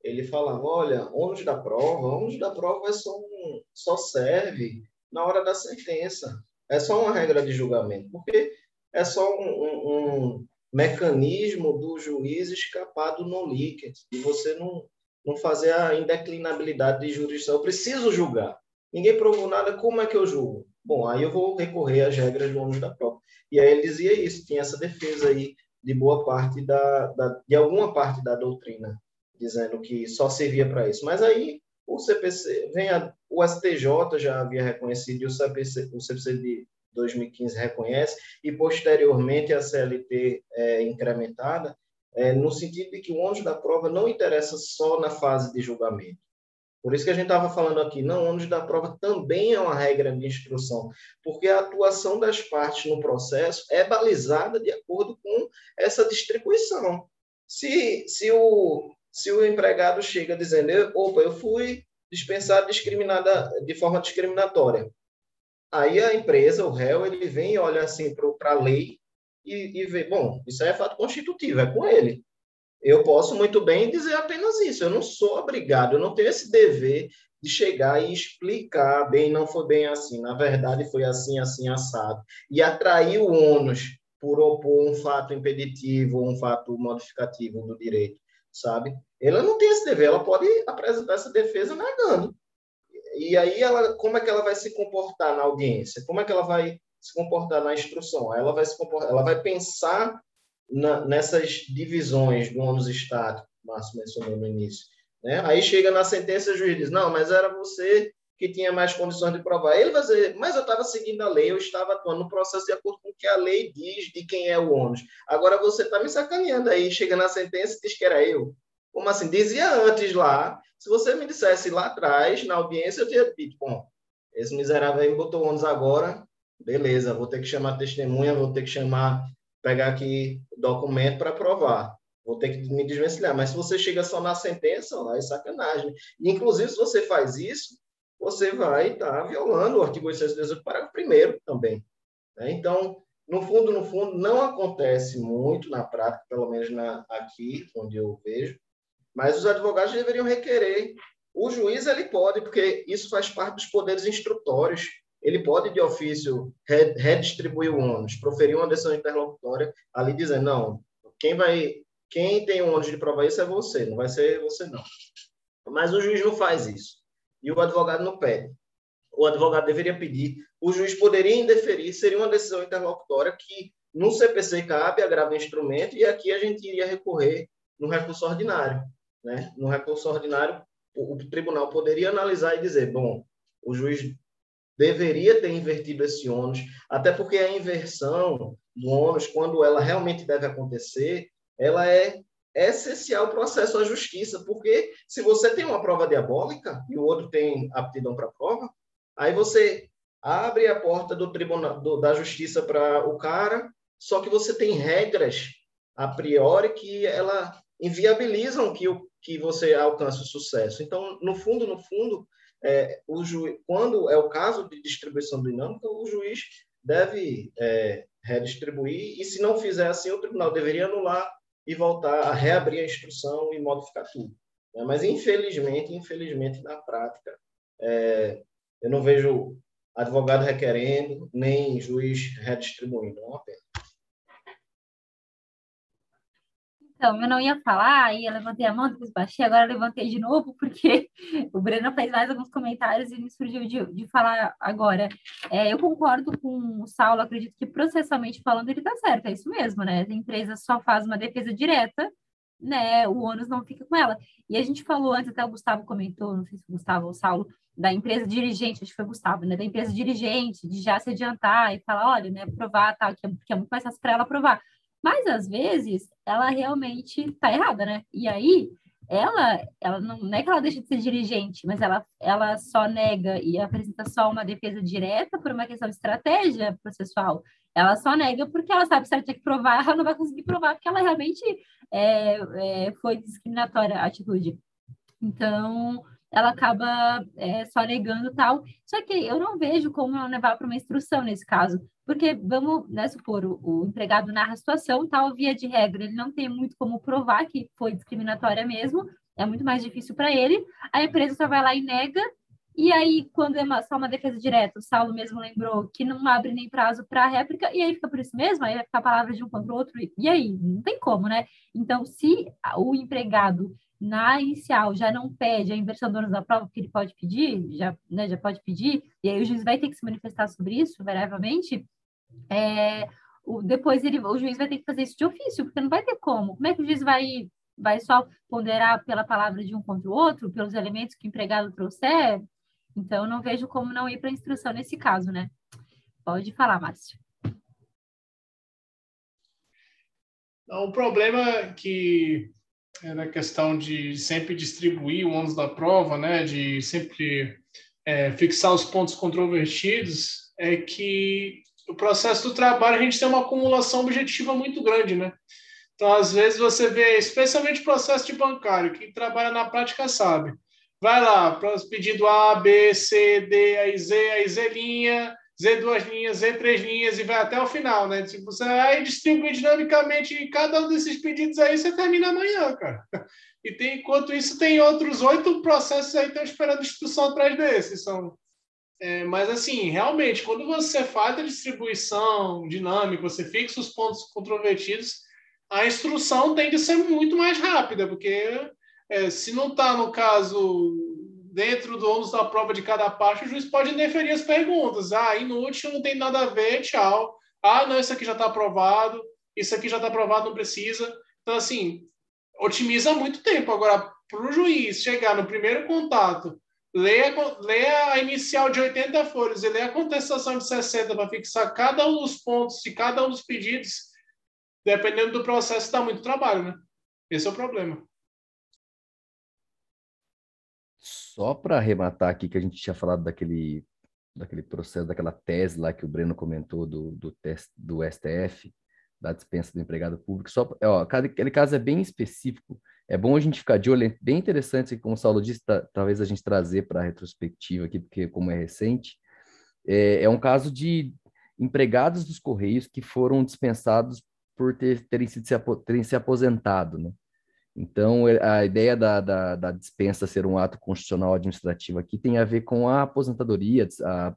ele falava, olha, ônus da prova, ônus da prova é só, um, só serve na hora da sentença. É só uma regra de julgamento, porque é só um, um, um mecanismo do juiz escapar do no licet, e você não, não fazer a indeclinabilidade de jurisdição. Eu preciso julgar. Ninguém provou nada, como é que eu julgo? Bom, aí eu vou recorrer às regras do ônus da prova. E aí ele dizia isso, tinha essa defesa aí de boa parte da, da de alguma parte da doutrina, dizendo que só servia para isso. Mas aí o CPC, vem a, o STJ já havia reconhecido e o CPC, o CPC de 2015 reconhece, e posteriormente a CLT é, incrementada, é, no sentido de que o ônus da prova não interessa só na fase de julgamento. Por isso que a gente estava falando aqui, não, o ônus da prova também é uma regra de instrução, porque a atuação das partes no processo é balizada de acordo com essa distribuição. Se, se o, se o empregado chega dizendo, opa, eu fui dispensado discriminada de forma discriminatória. Aí a empresa, o réu, ele vem e olha assim para a lei e, e vê, bom, isso aí é fato constitutivo, é com ele. Eu posso muito bem dizer apenas isso. Eu não sou obrigado, eu não tenho esse dever de chegar e explicar bem, não foi bem assim, na verdade foi assim, assim, assado. E atrair o ônus por opor um fato impeditivo um fato modificativo do direito sabe? Ela não tem esse dever, ela pode apresentar essa defesa negando. E aí, ela, como é que ela vai se comportar na audiência? Como é que ela vai se comportar na instrução? Ela vai se comportar, ela vai pensar na, nessas divisões do ônus estático, que o Márcio mencionou no início. Né? Aí chega na sentença, o juiz diz: não, mas era você que tinha mais condições de provar. Ele vai dizer, mas eu estava seguindo a lei, eu estava atuando no processo de acordo com o que a lei diz de quem é o ônus. Agora você está me sacaneando aí, chega na sentença e diz que era eu. Como assim? Dizia antes lá, se você me dissesse lá atrás, na audiência, eu teria dito, bom, esse miserável aí botou ônus agora, beleza, vou ter que chamar testemunha, vou ter que chamar, pegar aqui documento para provar. Vou ter que me desvencilhar. Mas se você chega só na sentença, lá é sacanagem. E, inclusive, se você faz isso, você vai estar tá violando o artigo 818, parágrafo 1 também. Né? Então, no fundo, no fundo, não acontece muito na prática, pelo menos na, aqui, onde eu vejo, mas os advogados deveriam requerer. O juiz, ele pode, porque isso faz parte dos poderes instrutórios, ele pode, de ofício, redistribuir o ônus, proferir uma decisão interlocutória, ali dizendo, não, quem vai, quem tem o ônus de provar isso é você, não vai ser você, não. Mas o juiz não faz isso e o advogado não pede. o advogado deveria pedir, o juiz poderia indeferir, seria uma decisão interlocutória que no CPC cabe agravo instrumento e aqui a gente iria recorrer no recurso ordinário. Né? No recurso ordinário, o, o tribunal poderia analisar e dizer, bom, o juiz deveria ter invertido esse ônus, até porque a inversão do ônus, quando ela realmente deve acontecer, ela é essencial para o acesso à justiça, porque se você tem uma prova diabólica e o outro tem aptidão para a prova, aí você abre a porta do tribunal do, da justiça para o cara, só que você tem regras a priori que ela inviabilizam que, o, que você alcance o sucesso. Então, no fundo, no fundo, é, o juiz, quando é o caso de distribuição dinâmica, o juiz deve é, redistribuir, e se não fizer assim, o tribunal deveria anular e voltar a reabrir a instrução e modificar tudo. Né? Mas, infelizmente, infelizmente, na prática, é, eu não vejo advogado requerendo, nem juiz redistribuindo, não é uma pena. Então, eu não ia falar, aí eu levantei a mão, depois baixei, agora levantei de novo, porque o Breno fez mais alguns comentários e me surgiu de, de falar agora. É, eu concordo com o Saulo, acredito que processalmente falando ele está certo, é isso mesmo, né? A empresa só faz uma defesa direta, né? O ônus não fica com ela. E a gente falou antes, até o Gustavo comentou, não sei se o Gustavo ou o Saulo, da empresa dirigente, acho que foi o Gustavo, né? Da empresa dirigente, de já se adiantar e falar, olha, né, provar, tal, que é, que é muito mais fácil para ela provar. Mas às vezes ela realmente está errada, né? E aí ela, ela não, não, é que ela deixa de ser dirigente, mas ela, ela só nega e apresenta só uma defesa direta por uma questão de estratégia processual. Ela só nega porque ela sabe se ela que provar, ela não vai conseguir provar porque ela realmente é, é, foi discriminatória a atitude. Então, ela acaba é, só negando tal. Só que eu não vejo como ela levar para uma instrução nesse caso, porque vamos né, supor, o, o, empregado narra a situação, tal, via de regra, ele não tem muito como provar que foi discriminatória mesmo, é muito mais difícil para ele, a empresa só vai lá e nega, e aí, quando é uma, só uma defesa direta, o Saulo mesmo lembrou que não abre nem prazo para réplica, e aí fica por isso mesmo, aí vai ficar a palavra de um contra o outro, e aí? Não tem como, né? Então, se o empregado na inicial já não pede a inversão do ônus da prova, porque ele pode pedir, já, né, já pode pedir, e aí o juiz vai ter que se manifestar sobre isso, variavelmente, é, o, depois ele, o juiz vai ter que fazer isso de ofício, porque não vai ter como. Como é que o juiz vai, vai só ponderar pela palavra de um contra o outro, pelos elementos que o empregado trouxer? Então, não vejo como não ir para a instrução nesse caso, né? Pode falar, Márcio. o problema é que é na questão de sempre distribuir o ônus da prova, né, de sempre é, fixar os pontos controvertidos, é que o processo do trabalho a gente tem uma acumulação objetiva muito grande, né? Então, às vezes, você vê, especialmente o processo de bancário, quem trabalha na prática sabe. Vai lá, pedido A, B, C, D, aí Z, aí Z linha, Z duas linhas, Z três linhas e vai até o final, né? Se você aí distribui dinamicamente cada um desses pedidos aí, você termina amanhã, cara. E tem, enquanto isso, tem outros oito processos aí que estão esperando instrução atrás desses. São, é, mas, assim, realmente, quando você faz a distribuição dinâmica, você fixa os pontos controvertidos, a instrução tem que ser muito mais rápida, porque é, se não está, no caso, dentro do ônus da prova de cada parte, o juiz pode indeferir as perguntas. Ah, inútil, não tem nada a ver, tchau. Ah, não, isso aqui já está aprovado, isso aqui já está aprovado, não precisa. Então, assim, otimiza muito tempo. Agora, para o juiz chegar no primeiro contato, ler a, ler a inicial de 80 folhas e ler a contestação de 60 para fixar cada um dos pontos de cada um dos pedidos, dependendo do processo, dá muito trabalho, né? Esse é o problema. Só para arrematar aqui que a gente tinha falado daquele, daquele processo, daquela tese lá que o Breno comentou do, do, teste, do STF, da dispensa do empregado público. Só, ó, aquele caso é bem específico. É bom a gente ficar de olho. É bem interessante, como o Saulo disse, tá, talvez a gente trazer para a retrospectiva aqui, porque como é recente, é, é, um caso de empregados dos Correios que foram dispensados por ter, terem, sido, terem se aposentado, né? Então, a ideia da, da, da, dispensa ser um ato constitucional administrativo aqui tem a ver com a aposentadoria, a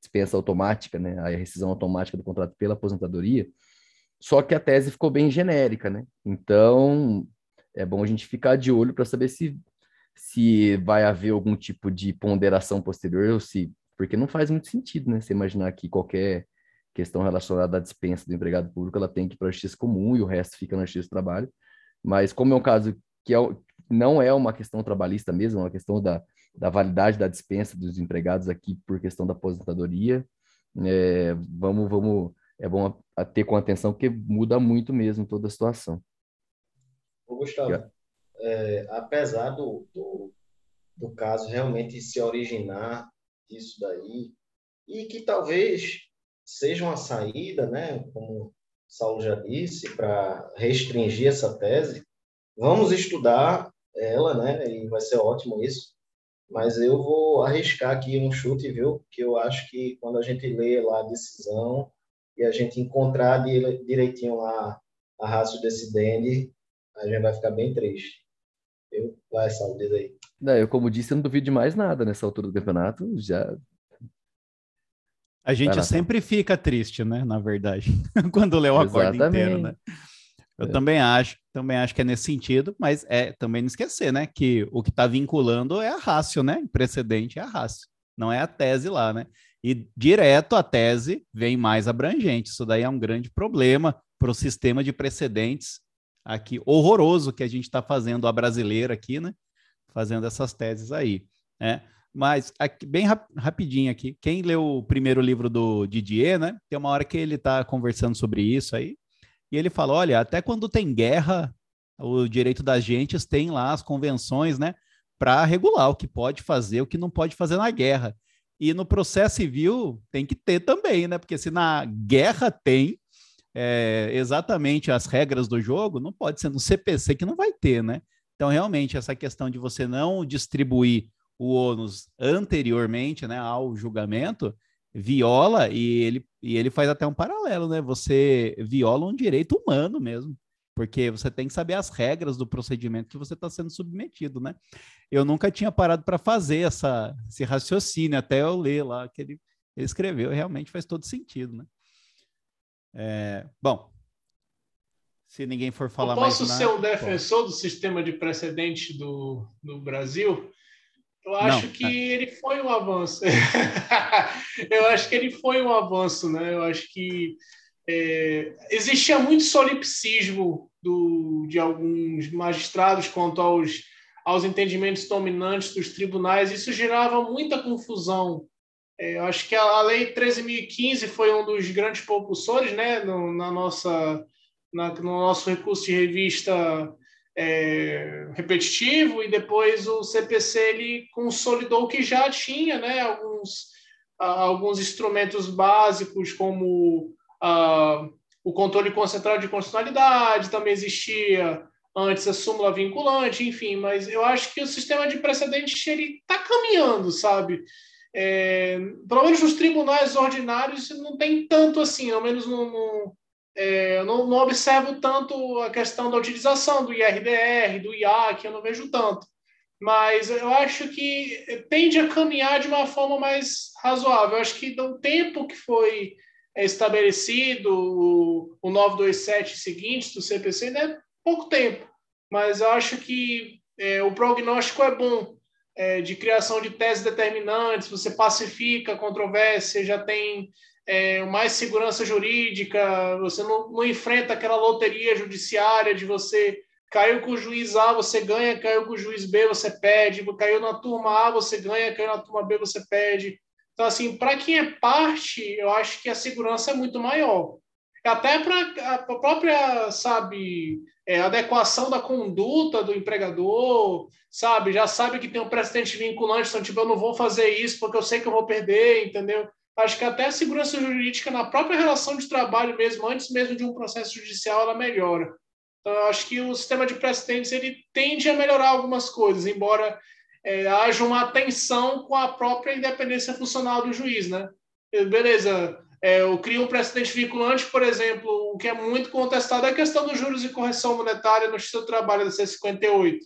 dispensa automática, né? a rescisão automática do contrato pela aposentadoria, só que a tese ficou bem genérica, né? Então, é bom a gente ficar de olho para saber se, se vai haver algum tipo de ponderação posterior ou se porque não faz muito sentido, né? Você imaginar que qualquer questão relacionada à dispensa do empregado público, ela tem que ir para a justiça comum e o resto fica na justiça do trabalho. Mas como é um caso que é, não é uma questão trabalhista mesmo, é uma questão da, da validade da dispensa dos empregados aqui por questão da aposentadoria, é, vamos, vamos, é bom ter com atenção porque muda muito mesmo toda a situação. Ô, Gustavo, é, apesar do, do, do caso realmente se originar disso daí, e que talvez seja uma saída, né, como Saulo já disse, para restringir essa tese, vamos estudar ela, né, e vai ser ótimo isso, mas eu vou arriscar aqui um chute, viu, que eu acho que quando a gente lê lá a decisão e a gente encontrar direitinho lá a raça decidente, a gente vai ficar bem triste. Eu, vai, Saulo, diz aí. Não, eu, como disse, eu não duvido de mais nada nessa altura do campeonato. Já. A gente sempre fica triste, né? Na verdade, quando lê o acordo inteiro, né? Eu é. também acho, também acho que é nesse sentido, mas é também não esquecer, né? Que o que está vinculando é a rácio, né? Precedente é a rácio, não é a tese lá, né? E direto a tese vem mais abrangente. Isso daí é um grande problema para o sistema de precedentes aqui horroroso que a gente está fazendo a brasileira aqui, né? Fazendo essas teses aí, né? Mas aqui, bem rap rapidinho aqui, quem leu o primeiro livro do Didier, né? Tem uma hora que ele está conversando sobre isso aí, e ele fala: olha, até quando tem guerra, o direito das gentes tem lá as convenções, né? Para regular o que pode fazer, o que não pode fazer na guerra. E no processo civil tem que ter também, né? Porque se na guerra tem, é, exatamente as regras do jogo, não pode ser no CPC que não vai ter, né? Então, realmente, essa questão de você não distribuir o ônus anteriormente né, ao julgamento viola e ele, e ele faz até um paralelo, né? Você viola um direito humano mesmo, porque você tem que saber as regras do procedimento que você está sendo submetido, né? Eu nunca tinha parado para fazer essa, esse raciocínio, até eu ler lá que ele, ele escreveu, realmente faz todo sentido, né? É, bom, se ninguém for falar eu posso mais Posso ser um defensor do sistema de precedente do, do Brasil? Eu acho Não, que é. ele foi um avanço. eu acho que ele foi um avanço, né? Eu acho que é, existia muito solipsismo do, de alguns magistrados quanto aos, aos entendimentos dominantes dos tribunais. Isso gerava muita confusão é, eu acho que a, a Lei 13.015 foi um dos grandes propulsores né, no, na nossa, na, no nosso recurso de revista é, repetitivo, e depois o CPC ele consolidou o que já tinha, né, alguns, alguns instrumentos básicos, como o controle concentrado de constitucionalidade, também existia antes a súmula vinculante, enfim, mas eu acho que o sistema de precedentes ele está caminhando, sabe? É, pelo menos nos tribunais ordinários não tem tanto assim, ao menos no, no, é, não, não, observo tanto a questão da utilização do IRDR, do IAC, eu não vejo tanto. Mas eu acho que tende a caminhar de uma forma mais razoável. Eu acho que do tempo que foi estabelecido o, o 927 seguinte do CPC, ainda é pouco tempo. Mas eu acho que é, o prognóstico é bom é, de criação de teses determinantes, você pacifica a controvérsia, já tem é, mais segurança jurídica, você não, não, enfrenta aquela loteria judiciária de você caiu com o juiz A, você ganha, caiu com o juiz B, você perde, caiu na turma A, você ganha, caiu na turma B, você perde. Então, assim, para quem é parte, eu acho que a segurança é muito maior. Até para a própria, sabe, é, adequação da conduta do empregador, sabe? Já sabe que tem um precedente vinculante, então, tipo, eu não vou fazer isso porque eu sei que eu vou perder, entendeu? Acho que até a segurança jurídica na própria relação de trabalho mesmo, antes mesmo de um processo judicial, ela melhora. Então, acho que o sistema de precedentes ele tende a melhorar algumas coisas, embora é, haja uma atenção com a própria independência funcional do juiz, né? Beleza, é, eu crio um precedente vinculante, por exemplo, o que é muito contestado é a questão dos juros e correção monetária no do Trabalho da C58,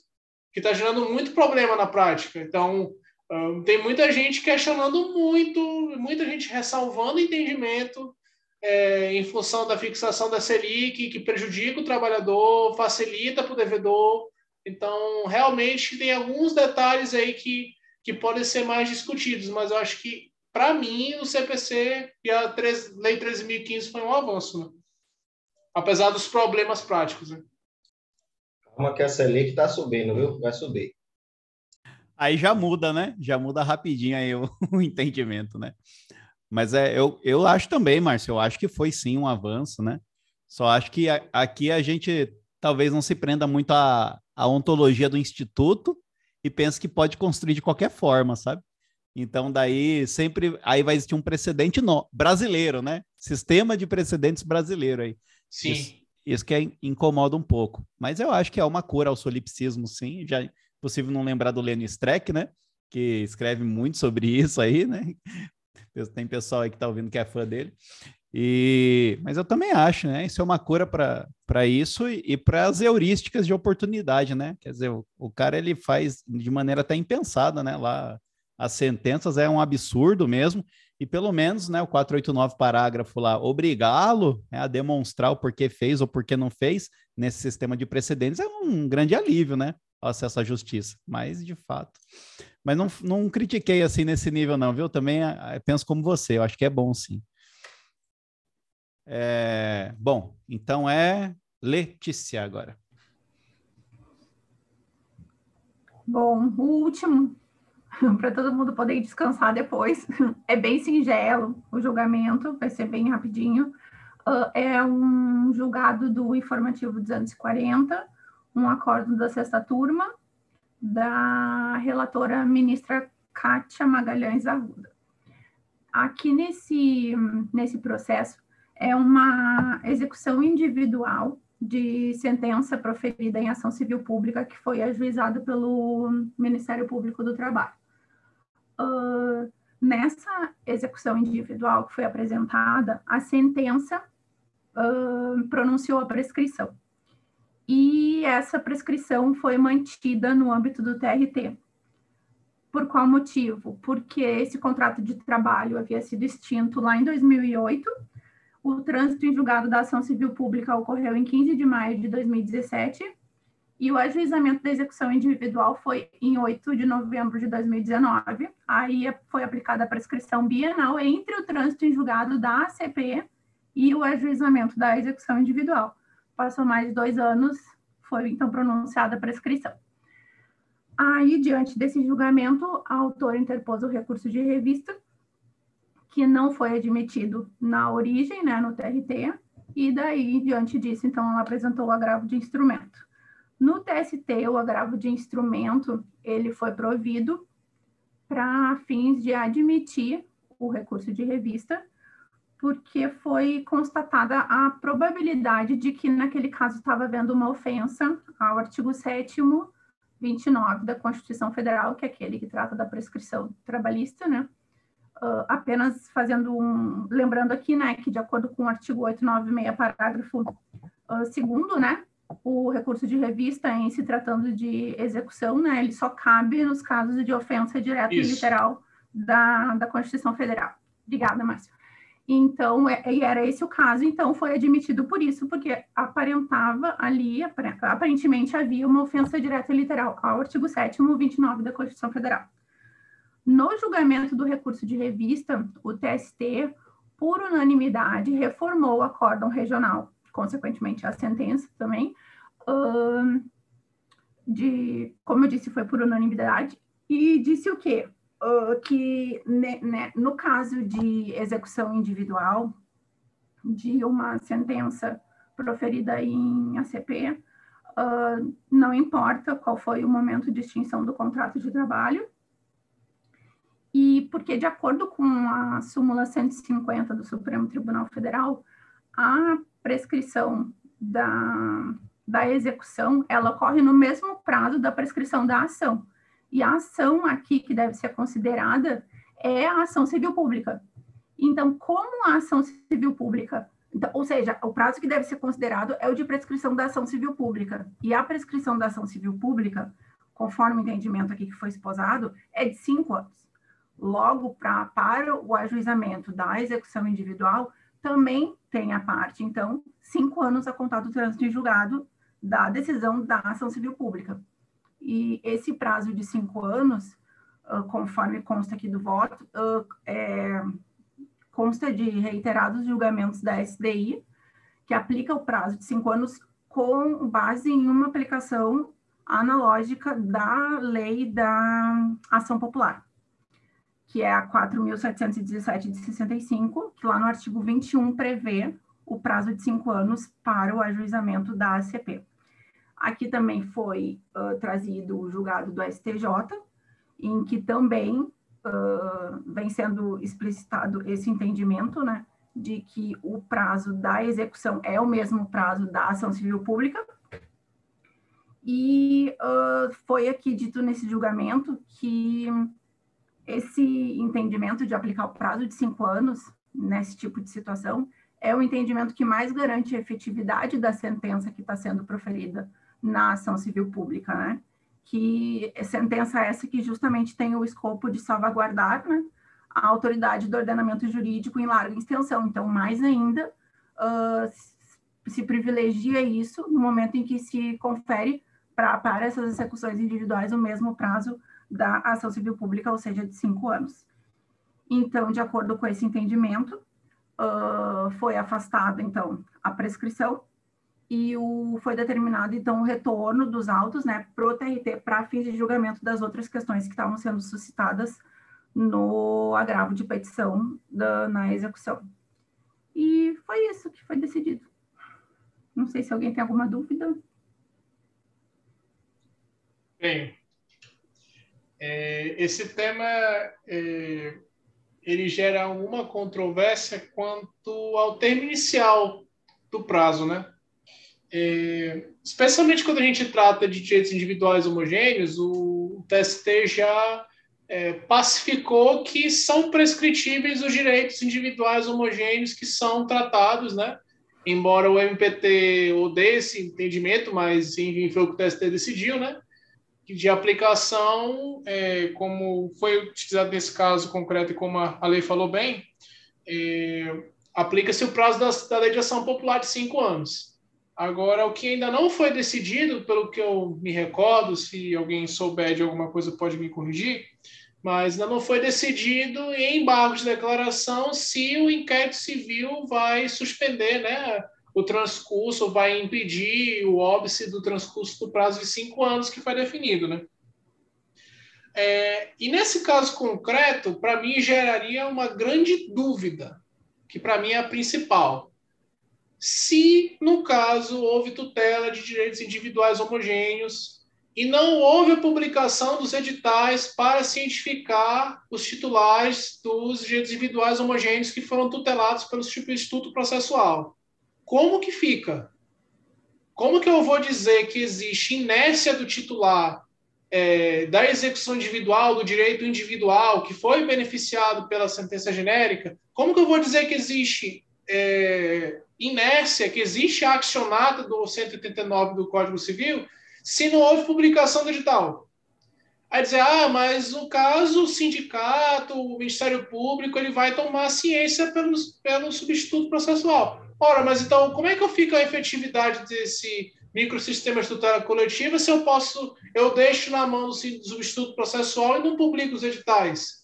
que está gerando muito problema na prática. Então, um, tem muita gente questionando muito, muita gente ressalvando entendimento é, em função da fixação da Selic, que prejudica o trabalhador, facilita para o devedor. Então, realmente, tem alguns detalhes aí que, que podem ser mais discutidos, mas eu acho que para mim, o CPC e a 3, Lei 13.015 foi um avanço, né? apesar dos problemas práticos. Né? Calma que lei que está subindo, viu? Vai subir. Aí já muda, né? Já muda rapidinho aí o, o entendimento, né? Mas é, eu, eu acho também, Márcio, eu acho que foi sim um avanço, né? Só acho que a, aqui a gente talvez não se prenda muito à, à ontologia do instituto e pense que pode construir de qualquer forma, sabe? Então, daí sempre aí vai existir um precedente no, brasileiro, né? Sistema de precedentes brasileiro aí. Sim. Isso, isso que é, incomoda um pouco. Mas eu acho que é uma cura ao solipsismo, sim. Já possível não lembrar do Lenny Streck, né? Que escreve muito sobre isso aí, né? Tem pessoal aí que está ouvindo que é fã dele. E, mas eu também acho, né? Isso é uma cura para isso e, e para as heurísticas de oportunidade, né? Quer dizer, o, o, cara ele faz de maneira até impensada, né? Lá as sentenças é um absurdo mesmo, e pelo menos, né, o 489 parágrafo lá, obrigá-lo né, a demonstrar o porquê fez ou porquê não fez nesse sistema de precedentes é um grande alívio, né? Acesso à justiça. Mas, de fato. Mas não, não critiquei assim nesse nível, não, viu? Também é, penso como você, eu acho que é bom sim. É, bom, então é Letícia agora. Bom, o último, para todo mundo poder descansar depois, é bem singelo o julgamento, vai ser bem rapidinho. Uh, é um julgado do informativo 240, um acordo da sexta turma, da relatora ministra Kátia Magalhães Arruda. Aqui nesse, nesse processo, é uma execução individual de sentença proferida em ação civil pública que foi ajuizada pelo Ministério Público do Trabalho. Uh, nessa execução individual que foi apresentada, a sentença uh, pronunciou a prescrição. E essa prescrição foi mantida no âmbito do TRT. Por qual motivo? Porque esse contrato de trabalho havia sido extinto lá em 2008 o trânsito em julgado da ação civil pública ocorreu em 15 de maio de 2017 e o ajuizamento da execução individual foi em 8 de novembro de 2019. Aí foi aplicada a prescrição bienal entre o trânsito em julgado da ACP e o ajuizamento da execução individual. Passou mais de dois anos, foi então pronunciada a prescrição. Aí, diante desse julgamento, a autora interpôs o recurso de revista que não foi admitido na origem, né, no TRT, e daí, diante disso, então, ela apresentou o agravo de instrumento. No TST, o agravo de instrumento, ele foi provido para fins de admitir o recurso de revista, porque foi constatada a probabilidade de que, naquele caso, estava havendo uma ofensa ao artigo 7 29 da Constituição Federal, que é aquele que trata da prescrição trabalhista, né? uh, apenas fazendo um, lembrando aqui, né, que de acordo com o artigo 896, parágrafo uh, segundo, né, o recurso de revista em se tratando de execução, né, ele só cabe nos casos de ofensa direta Isso. e literal da, da Constituição Federal. Obrigada, Márcio. Então, é, e era esse o caso, então foi admitido por isso, porque aparentava ali, aparentemente havia uma ofensa direta e literal ao artigo 7 29 da Constituição Federal. No julgamento do recurso de revista, o TST, por unanimidade, reformou o acórdão regional, consequentemente a sentença também, de, como eu disse, foi por unanimidade, e disse o quê? Uh, que ne, no caso de execução individual de uma sentença proferida em ACP, uh, não importa qual foi o momento de extinção do contrato de trabalho, e porque, de acordo com a súmula 150 do Supremo Tribunal Federal, a prescrição da, da execução, ela ocorre no mesmo prazo da prescrição da ação. E a ação aqui que deve ser considerada é a ação civil pública. Então, como a ação civil pública, então, ou seja, o prazo que deve ser considerado é o de prescrição da ação civil pública. E a prescrição da ação civil pública, conforme o entendimento aqui que foi esposado, é de cinco anos logo pra, para o ajuizamento da execução individual, também tem a parte, então, cinco anos a contar do trânsito em julgado da decisão da ação civil pública. E esse prazo de cinco anos uh, conforme consta aqui do voto, uh, é, consta de reiterados julgamentos da SDI, que aplica o prazo de cinco anos com base em uma aplicação analógica da lei da ação popular, que é a 4.717 de 65, que lá no artigo 21 prevê o prazo de cinco anos para o ajuizamento da ACP. Aqui também foi uh, trazido o julgado do STJ, em que também uh, vem sendo explicitado esse entendimento, né, de que o prazo da execução é o mesmo prazo da ação civil pública. E uh, foi aqui dito nesse julgamento que esse entendimento de aplicar o prazo de cinco anos nesse tipo de situação é o entendimento que mais garante a efetividade da sentença que está sendo proferida na ação civil pública, né? Que sentença essa que justamente tem o escopo de salvaguardar né, a autoridade do ordenamento jurídico em larga extensão. Então, mais ainda, uh, se privilegia isso no momento em que se confere pra, para essas execuções individuais o mesmo prazo da ação civil pública, ou seja, de cinco anos. Então, de acordo com esse entendimento, uh, foi afastada, então, a prescrição e o, foi determinado, então, o retorno dos autos, né, para o TRT, para fins de julgamento das outras questões que estavam sendo suscitadas no agravo de petição da, na execução. E foi isso que foi decidido. Não sei se alguém tem alguma dúvida. Bem, é, esse tema é, ele gera alguma controvérsia quanto ao termo inicial do prazo, né? É, especialmente quando a gente trata de direitos individuais homogêneos, o TST já é, pacificou que são prescritíveis os direitos individuais homogêneos que são tratados, né? Embora o MPT odeie esse entendimento, mas enfim, foi o que o TST decidiu, né? De aplicação, é, como foi utilizado nesse caso concreto e como a, lei falou bem, é, aplica-se o prazo da, da lei de ação popular de cinco anos. Agora, o que ainda não foi decidido, pelo que eu me recordo, se alguém souber de alguma coisa pode me corrigir, mas ainda não foi decidido em embargo de declaração se o inquérito civil vai suspender né, o transcurso, vai impedir o óbice do transcurso do prazo de cinco anos que foi definido. Né? É, e nesse caso concreto, para mim, geraria uma grande dúvida, que para mim é a principal se, no caso, houve tutela de direitos individuais homogêneos e não houve a publicação dos editais para cientificar os titulares dos direitos individuais homogêneos que foram tutelados pelo Instituto Processual. Como que fica? Como que eu vou dizer que existe inércia do titular é, da execução individual, do direito individual, que foi beneficiado pela sentença genérica? Como que eu vou dizer que existe é, inércia que existe a accionada do 189 do Código Civil se não houve publicação digital. Aí dizer, ah, mas no caso, o sindicato, o Ministério Público, ele vai tomar ciência pelo, pelo substituto processual. Ora, mas então, como é que eu fico a efetividade desse microsistema de tutela coletiva se eu posso, eu deixo na mão do substituto processual e não publico os editais?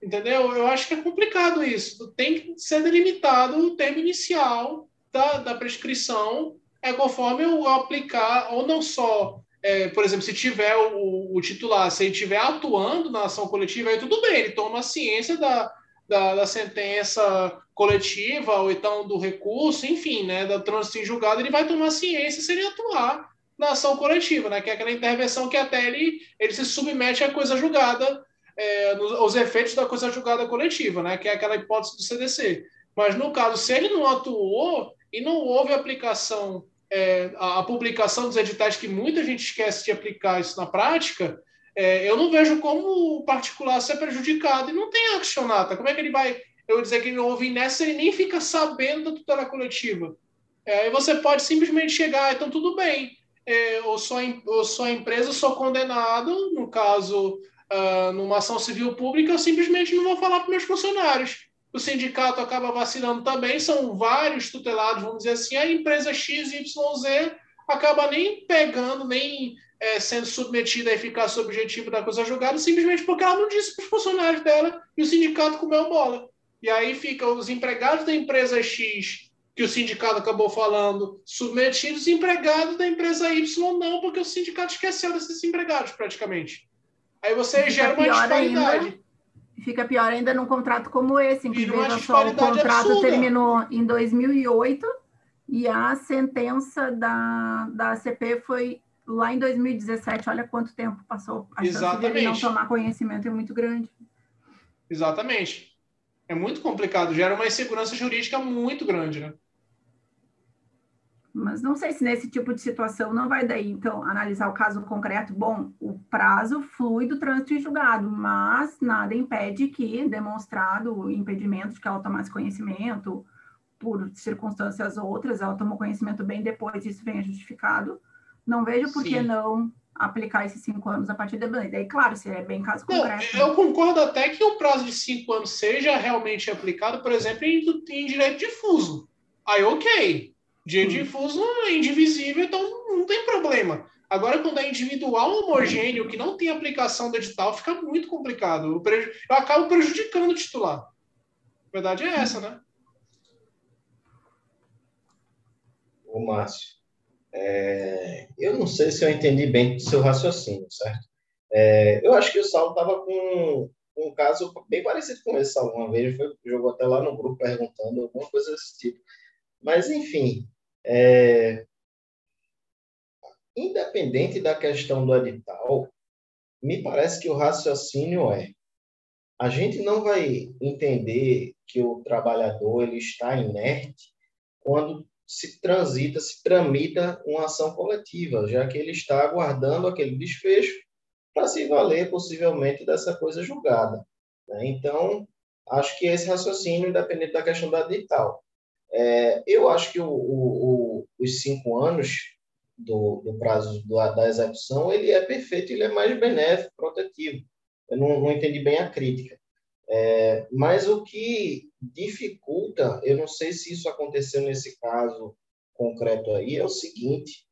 Entendeu? Eu acho que é complicado isso. Tem que ser delimitado o termo inicial da, da prescrição, é conforme eu aplicar, ou não só, é, por exemplo, se tiver o, o, titular, se ele estiver atuando na ação coletiva, aí tudo bem, ele toma ciência da, da, da, sentença coletiva, ou então do recurso, enfim, né, da trânsito em julgado, ele vai tomar ciência se ele atuar na ação coletiva, né, que é aquela intervenção que até ele, ele se submete à coisa julgada é, nos, os efeitos da coisa julgada coletiva, né? que é aquela hipótese do CDC. Mas, no caso, se ele não atuou e não houve aplicação, é, a, publicação dos editais, que muita gente esquece de aplicar isso na prática, é, eu não vejo como o particular ser prejudicado e não tem accionata. Como é que ele vai eu dizer que não houve nessa, ele nem fica sabendo da tutela coletiva? É, aí você pode simplesmente chegar, então tudo bem, é, ou, sou, ou a empresa, sou condenado, no caso uh, numa ação civil pública, eu simplesmente não vou falar para meus funcionários. O sindicato acaba vacilando também, são vários tutelados, vamos dizer assim, a empresa XYZ acaba nem pegando, nem é, sendo submetida a eficácia objetivo da coisa julgada, simplesmente porque ela não disse para os funcionários dela e o sindicato comeu bola. E aí fica os empregados da empresa X, que o sindicato acabou falando, submetidos, e empregados da empresa Y não, porque o sindicato esqueceu desses empregados, praticamente. Aí você gera uma disparidade. Ainda, fica pior ainda num contrato como esse, em que veja só, o contrato absurda. terminou em 2008 e a sentença da, da ACP foi lá em 2017, olha quanto tempo passou. A Exatamente. não tomar conhecimento é muito grande. Exatamente. É muito complicado, gera uma insegurança jurídica muito grande, né? Mas não sei se nesse tipo de situação não vai daí, então, analisar o caso concreto. Bom, o prazo flui do trânsito em julgado, mas nada impede que, demonstrado o impedimento de que ela tomasse conhecimento, por circunstâncias outras, ela tomou conhecimento bem depois, isso venha justificado, não vejo por que não aplicar esses cinco anos a partir da lei. Daí, claro, se é bem caso concreto. Eu concordo até que o prazo de cinco anos seja realmente aplicado, por exemplo, em, em direito difuso. Aí, ok. Direito hum. difuso é indivisível, então não tem problema. Agora, quando é individual homogêneo, que não tem aplicação do edital, fica muito complicado. Eu, preju... eu acabo prejudicando o titular. A verdade é essa, né? O Márcio. É, eu não sei se eu entendi bem o seu raciocínio, certo? É, eu acho que o Saulo estava com um caso bem parecido com esse, Saulo. Uma vez foi, jogou até lá no grupo perguntando alguma coisa desse tipo. Mas, enfim, é, independente da questão do edital, me parece que o raciocínio é a gente não vai entender que o trabalhador ele está inerte quando se transita, se tramita uma ação coletiva, já que ele está aguardando aquele desfecho para se valer possivelmente dessa coisa julgada. Né? Então, acho que esse raciocínio, independente da questão da edital. É, eu acho que o, o, os cinco anos do, do prazo da execução, ele é perfeito, ele é mais benéfico, protetivo. Eu não, não entendi bem a crítica. É, mas o que dificulta, eu não sei se isso aconteceu nesse caso concreto aí, é o seguinte: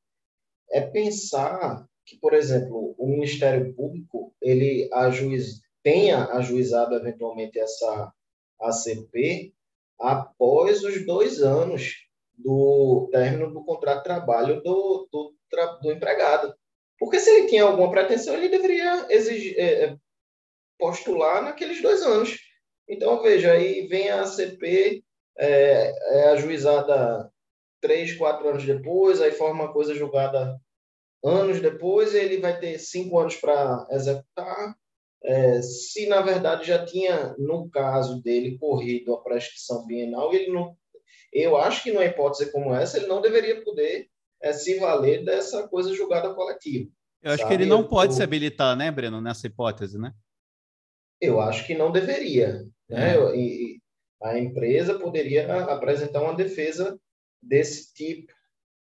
é pensar que, por exemplo, o Ministério Público ele ajuiz, tenha ajuizado eventualmente essa ACP após os dois anos do término do contrato de trabalho do, do, do empregado. Porque se ele tinha alguma pretensão, ele deveria exigir, é, postular naqueles dois anos. Então, veja, aí vem a ACP, é, é ajuizada três, quatro anos depois, aí forma uma coisa julgada anos depois, ele vai ter cinco anos para executar. É, se, na verdade, já tinha, no caso dele, corrido a prescrição bienal, ele não, eu acho que numa hipótese como essa, ele não deveria poder é, se valer dessa coisa julgada coletiva. Eu acho sabe? que ele não pode eu... se habilitar, né, Breno, nessa hipótese, né? Eu acho que não deveria. Né? É. E a empresa poderia apresentar uma defesa desse tipo.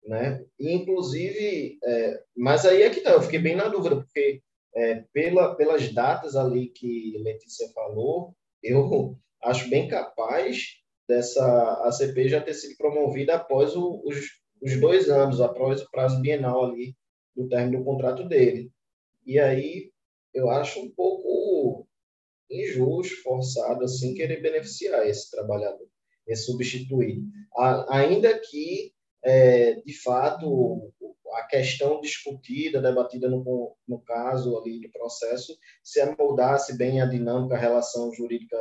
Né? E, inclusive, é, mas aí é que tá, eu fiquei bem na dúvida, porque é, pela, pelas datas ali que Letícia falou, eu acho bem capaz dessa ACP já ter sido promovida após o, os, os dois anos, após o prazo bienal ali do término do contrato dele. E aí eu acho um pouco injusto, forçado, assim, querer beneficiar esse trabalhador, esse substituído. ainda que, é, de fato, a questão discutida, debatida no, no caso ali do processo, se amoldasse bem a dinâmica, a relação jurídica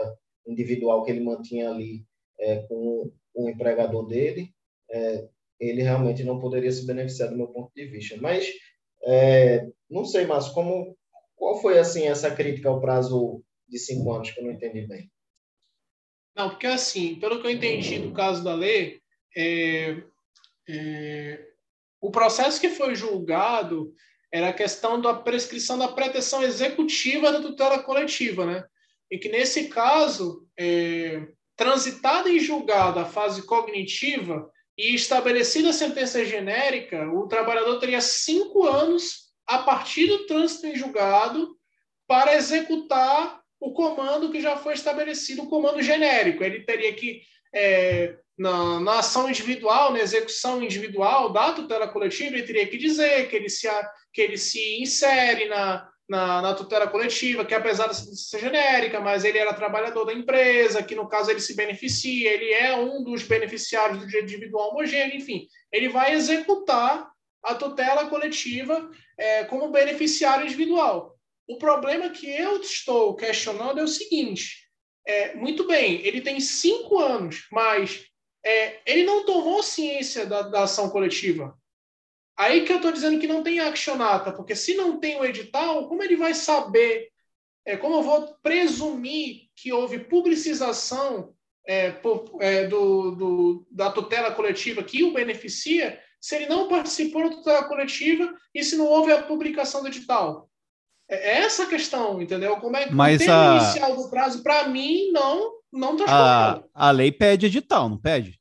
individual que ele mantinha ali é, com o empregador dele, é, ele realmente não poderia se beneficiar do meu ponto de vista. Mas, é, não sei, mas como, qual foi, assim, essa crítica ao prazo de cinco anos, que eu não entendi bem. Não, porque assim, pelo que eu entendi do caso da lei, é, é, o processo que foi julgado era a questão da prescrição da pretensão executiva da tutela coletiva, né? E que nesse caso, é, transitada em julgado a fase cognitiva e estabelecida a sentença genérica, o trabalhador teria cinco anos a partir do trânsito em julgado para executar o comando que já foi estabelecido, o comando genérico. Ele teria que é, na, na, ação individual, na execução individual da tutela coletiva, ele teria que dizer que ele se, que ele se insere na, na, na, tutela coletiva, que apesar de ser genérica, mas ele era trabalhador da empresa, que no caso ele se beneficia, ele é um dos beneficiários do direito individual homogêneo, enfim, ele vai executar a tutela coletiva é, como beneficiário individual. O problema que eu estou questionando é o seguinte: é, muito bem, ele tem cinco anos, mas é, ele não tomou ciência da, da, ação coletiva. Aí que eu estou dizendo que não tem accionata, porque se não tem o edital, como ele vai saber? É, como eu vou presumir que houve publicização é, por, é, do, do, da tutela coletiva que o beneficia, se ele não participou da tutela coletiva e se não houve a publicação do edital? É, é essa a questão, entendeu? Como é que Mas o termo a... inicial do prazo, para mim, não não está a, a lei pede edital, não pede?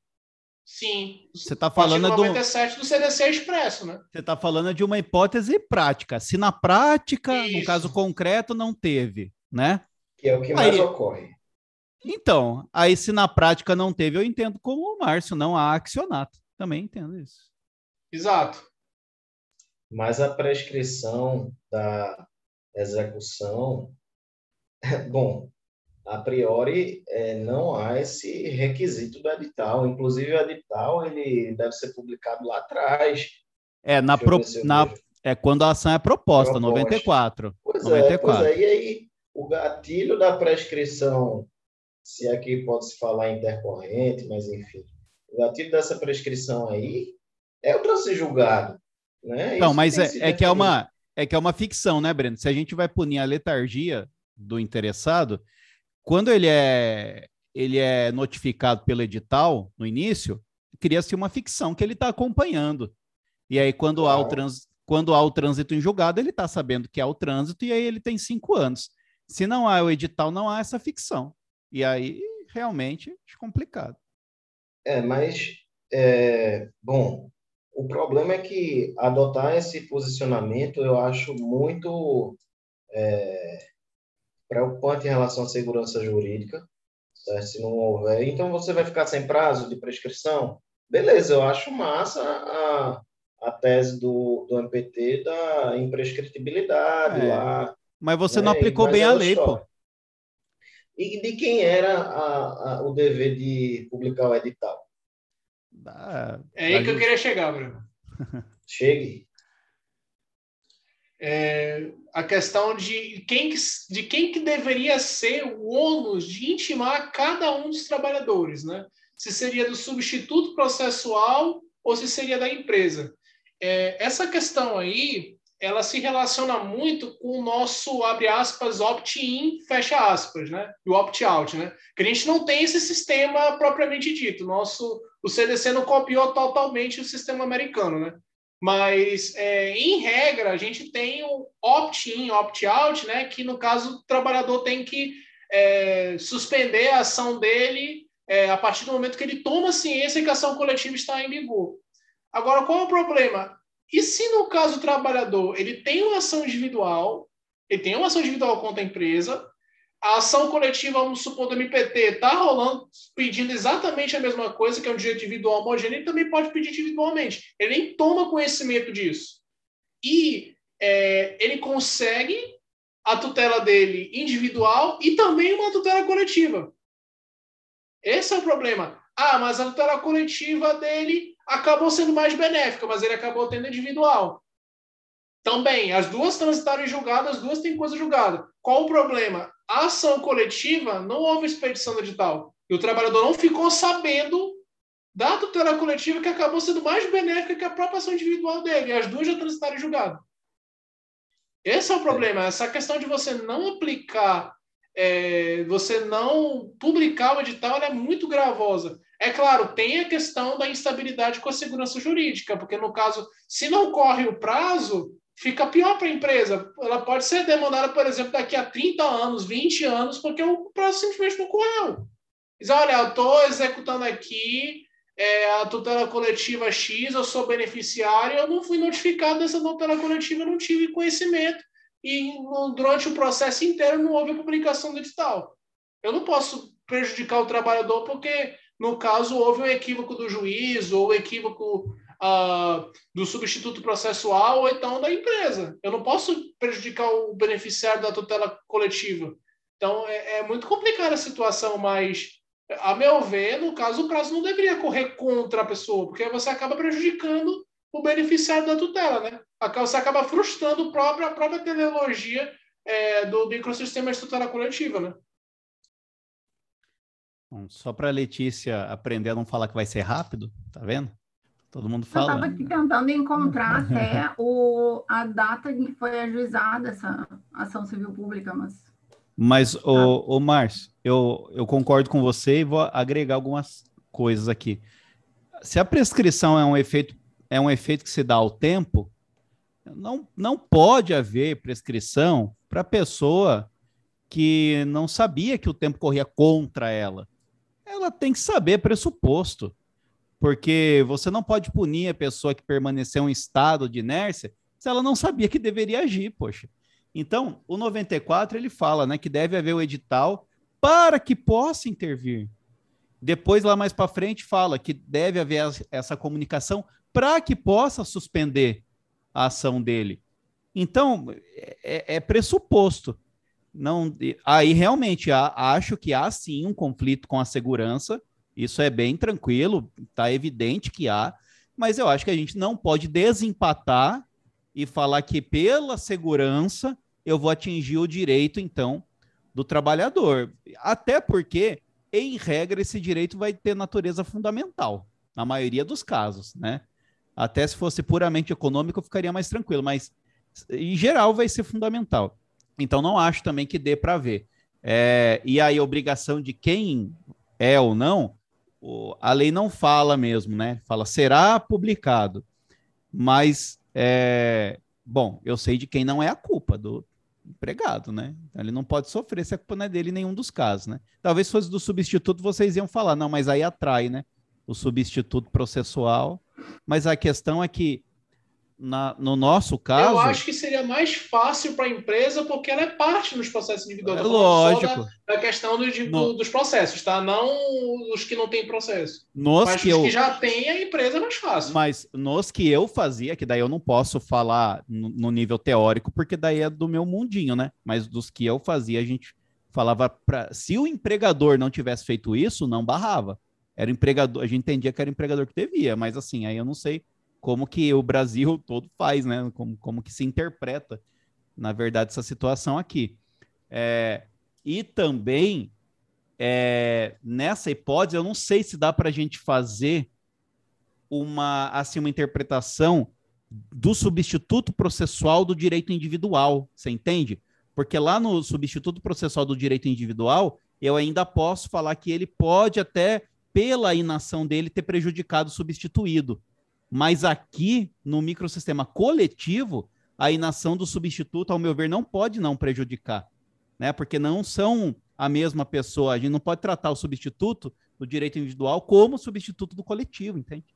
Sim. Você está falando do 97 do CDC Expresso, né? Você está falando de uma hipótese prática. Se na prática, Isso. no caso concreto, não teve, né? Que é o que mais aí, ocorre. Então, aí se na prática não teve, eu entendo como o Márcio, não há accionato. Também entendo isso. Exato. Mas a prescrição da execução, bom, a priori é, não há esse requisito do edital. Inclusive, o edital ele deve ser publicado lá atrás. É, na, pro, na é quando a ação é proposta, proposta. 94. Pois 94. é, pois é. E aí, o gatilho da prescrição, se aqui pode-se falar intercorrente, mas enfim, o gatilho dessa prescrição aí é o trânsito julgado. Né? Não, mas é, é que é uma, é que é uma ficção, né, Breno? Se a gente vai punir a letargia do interessado, quando ele é, ele é notificado pelo edital no início, cria-se uma ficção que ele está acompanhando. E aí, quando há, o trans, quando há o trânsito em julgado, ele está sabendo que há o trânsito e aí ele tem cinco anos. Se não há o edital, não há essa ficção. E aí, realmente, é complicado. É, mas, é, bom, o problema é que adotar esse posicionamento eu acho muito é, preocupante em relação à segurança jurídica, certo? se não houver. Então, você vai ficar sem prazo de prescrição? Beleza, eu acho massa a, a tese do, do MPT da imprescritibilidade é, lá. Mas você né? não aplicou mas bem a lei, pô. E de quem era a, a, o dever de publicar o edital? Da, é aí que eu queria chegar, Bruno. Chegue é, a questão de quem, que, de quem que deveria ser o ônus de intimar cada um dos trabalhadores, né? Se seria do substituto processual ou se seria da empresa. É, essa questão aí, ela se relaciona muito com o nosso, abre aspas, opt-in, fecha aspas, né? E o opt-out, né? Que a gente não tem esse sistema propriamente dito. Nosso, o CDC não copiou totalmente o sistema americano, né? Mas, é, em regra, a gente tem o opt-in, opt-out, né? que no caso o trabalhador tem que é, suspender a ação dele é, a partir do momento que ele toma ciência que a ação coletiva está em vigor. Agora, qual é o problema? E se no caso o trabalhador ele tem uma ação individual, ele tem uma ação individual contra a empresa, a ação coletiva, vamos supor, do MPT, está rolando, pedindo exatamente a mesma coisa, que é um direito individual homogêneo, ele também pode pedir individualmente. Ele nem toma conhecimento disso. E é, ele consegue a tutela dele individual e também uma tutela coletiva. Esse é o problema. Ah, mas a tutela coletiva dele acabou sendo mais benéfica, mas ele acabou tendo individual. Também, as duas transitaram em julgado, as duas têm coisa julgada. Qual o problema? A ação coletiva não houve expedição edital. E o trabalhador não ficou sabendo da tutela coletiva que acabou sendo mais benéfica que a própria ação individual dele. E as duas já transitaram em julgado. Esse é o problema. Essa questão de você não aplicar, é, você não publicar o edital, é muito gravosa. É claro, tem a questão da instabilidade com a segurança jurídica, porque no caso, se não corre o prazo, fica pior para a empresa. Ela pode ser demandada, por exemplo, daqui a 30 anos, 20 anos, porque o prazo simplesmente não correu. Diz, olha, eu estou executando aqui é, a tutela coletiva X, eu sou beneficiário, eu não fui notificado dessa tutela coletiva, eu não tive conhecimento, e durante o processo inteiro não houve a publicação do edital. Eu não posso prejudicar o trabalhador porque no caso houve um equívoco do juiz ou um equívoco uh, do substituto processual ou então da empresa. Eu não posso prejudicar o beneficiário da tutela coletiva. Então, é, é muito complicada a situação, mas, a meu ver, no caso, o prazo não deveria correr contra a pessoa, porque você acaba prejudicando o beneficiário da tutela, né? Você acaba frustrando a própria, a própria teleologia é, do microsistema de tutela coletiva, né? Bom, só para a Letícia aprender a não falar que vai ser rápido, tá vendo? Todo mundo fala. Eu estava aqui tentando encontrar até o, a data em que foi ajuizada essa ação civil pública, mas. Mas, o, o Márcio, eu, eu concordo com você e vou agregar algumas coisas aqui. Se a prescrição é um efeito, é um efeito que se dá ao tempo, não, não pode haver prescrição para pessoa que não sabia que o tempo corria contra ela. Ela tem que saber pressuposto porque você não pode punir a pessoa que permaneceu em estado de inércia se ela não sabia que deveria agir, poxa. Então, o 94 ele fala, né, que deve haver o edital para que possa intervir. Depois lá mais para frente fala que deve haver essa comunicação para que possa suspender a ação dele. Então, é, é pressuposto. Não, aí realmente há, acho que há sim um conflito com a segurança isso é bem tranquilo, está evidente que há, mas eu acho que a gente não pode desempatar e falar que pela segurança eu vou atingir o direito, então, do trabalhador. Até porque, em regra, esse direito vai ter natureza fundamental, na maioria dos casos, né? Até se fosse puramente econômico, eu ficaria mais tranquilo, mas em geral vai ser fundamental. Então, não acho também que dê para ver. É, e aí, obrigação de quem é ou não, o, a lei não fala mesmo, né? Fala será publicado. Mas, é, bom, eu sei de quem não é a culpa do empregado, né? Então, ele não pode sofrer se a culpa não é dele em nenhum dos casos, né? Talvez fosse do substituto, vocês iam falar, não, mas aí atrai, né? O substituto processual. Mas a questão é que na, no nosso caso. Eu acho que seria mais fácil para a empresa porque ela é parte nos processos individuais. É lógico. Da, da questão do, de, no... dos processos, tá? Não os que não têm processo. Nos Mas que os eu... que já têm, a empresa é mais fácil. Mas nos que eu fazia, que daí eu não posso falar no, no nível teórico, porque daí é do meu mundinho, né? Mas dos que eu fazia, a gente falava para. Se o empregador não tivesse feito isso, não barrava. Era empregador, a gente entendia que era empregador que devia, mas assim, aí eu não sei como que o Brasil todo faz, né? Como, como que se interpreta, na verdade, essa situação aqui. É, e também, é, nessa hipótese, eu não sei se dá para a gente fazer uma, assim, uma interpretação do substituto processual do direito individual, você entende? Porque lá no substituto processual do direito individual, eu ainda posso falar que ele pode até, pela inação dele, ter prejudicado o substituído. Mas aqui, no microsistema coletivo, a inação do substituto, ao meu ver, não pode não prejudicar, né? Porque não são a mesma pessoa. A gente não pode tratar o substituto do direito individual como substituto do coletivo, entende?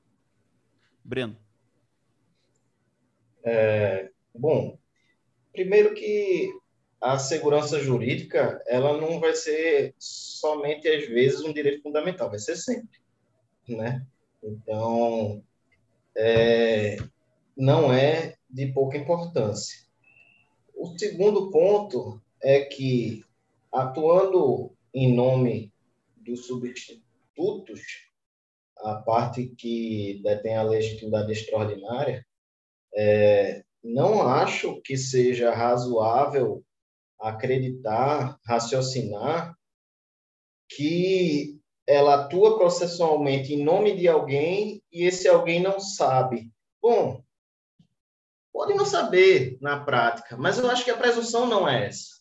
Breno. É, bom, primeiro que a segurança jurídica, ela não vai ser somente às vezes um direito fundamental, vai ser sempre, né? Então, é, não é de pouca importância. O segundo ponto é que, atuando em nome dos substitutos, a parte que detém a legitimidade extraordinária, é, não acho que seja razoável acreditar, raciocinar que ela atua processualmente em nome de alguém e esse alguém não sabe. Bom, pode não saber na prática, mas eu acho que a presunção não é essa.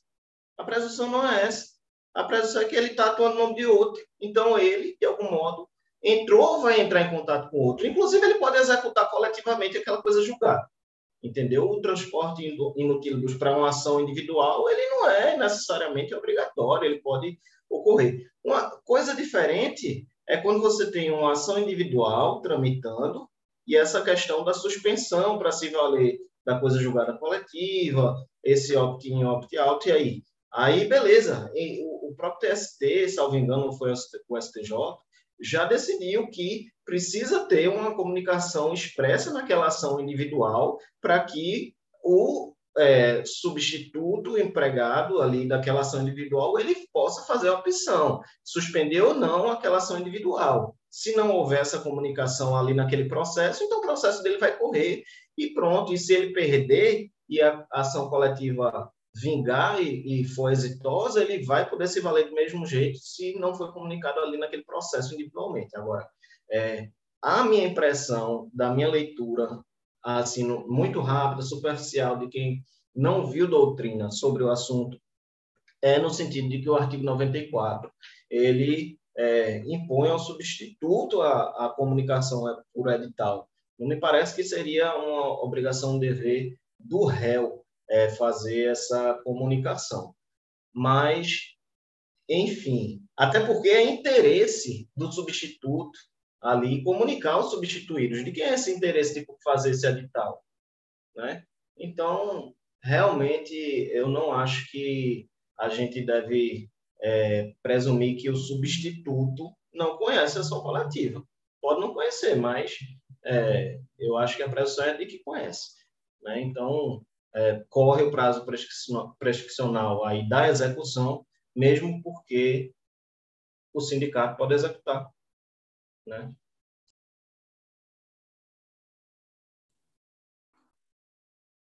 A presunção não é essa. A presunção é que ele está atuando no nome de outro. Então, ele, de algum modo, entrou ou vai entrar em contato com outro. Inclusive, ele pode executar coletivamente aquela coisa julgada. Entendeu? O transporte inutilibus para uma ação individual, ele não é necessariamente obrigatório, ele pode ocorrer. Uma coisa diferente é quando você tem uma ação individual tramitando e essa questão da suspensão para se valer da coisa julgada coletiva, esse opt-in, opt-out, e aí? Aí, beleza. O próprio TST, salvo engano, foi o STJ, já decidiu que precisa ter uma comunicação expressa naquela ação individual para que o é, substituto empregado ali daquela ação individual ele possa fazer a opção, suspender ou não aquela ação individual. Se não houver essa comunicação ali naquele processo, então o processo dele vai correr e pronto. E se ele perder e a ação coletiva vingar e, e for exitosa, ele vai poder se valer do mesmo jeito se não foi comunicado ali naquele processo individualmente. Agora, é, a minha impressão da minha leitura, assim, muito rápida, superficial, de quem não viu doutrina sobre o assunto, é no sentido de que o artigo 94 ele é, impõe ao substituto a, comunicação por edital. Não me parece que seria uma obrigação, um dever do réu é, fazer essa comunicação. Mas, enfim, até porque é interesse do substituto ali comunicar os substituídos. De quem é esse interesse de fazer esse edital? Né? Então, realmente, eu não acho que a gente deve é, presumir que o substituto não conhece a ação coletiva. Pode não conhecer, mas é, eu acho que a presunção é de que conhece. Né? Então, é, corre o prazo prescricional aí da execução, mesmo porque o sindicato pode executar né?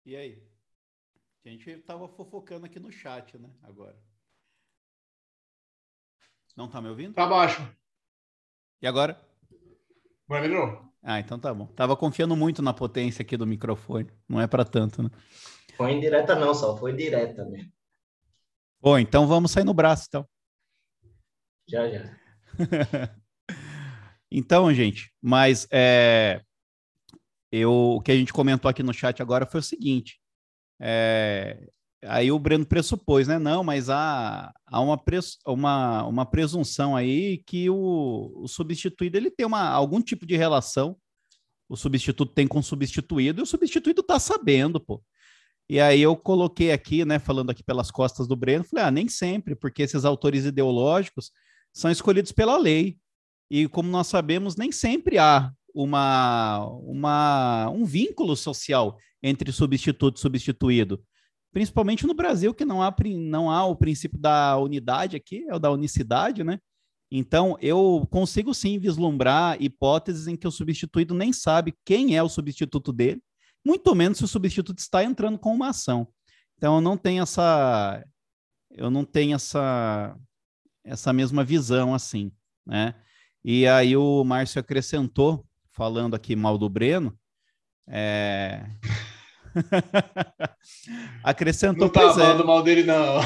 E aí? A gente estava fofocando aqui no chat, né? Agora. Não tá me ouvindo? Tá baixo. E agora? Melhorou. Ah, então tá bom. Tava confiando muito na potência aqui do microfone. Não é para tanto, né? Foi indireta não, só foi direta mesmo. Bom, então vamos sair no braço, então. Já, já. Então, gente, mas é, eu, o que a gente comentou aqui no chat agora foi o seguinte: é, aí o Breno pressupôs, né? Não, mas há, há uma, pres, uma, uma presunção aí que o, o substituído ele tem uma, algum tipo de relação, o substituto tem com o substituído, e o substituído está sabendo, pô. E aí eu coloquei aqui, né, falando aqui pelas costas do Breno, falei, ah, nem sempre, porque esses autores ideológicos são escolhidos pela lei. E como nós sabemos, nem sempre há uma, uma, um vínculo social entre substituto e substituído. Principalmente no Brasil, que não há, não há o princípio da unidade aqui, é o da unicidade, né? Então, eu consigo sim vislumbrar hipóteses em que o substituído nem sabe quem é o substituto dele, muito menos se o substituto está entrando com uma ação. Então, eu não tenho essa, eu não tenho essa, essa mesma visão assim, né? E aí o Márcio acrescentou, falando aqui mal do Breno, é... acrescentou, não tá falando é. mal dele, não.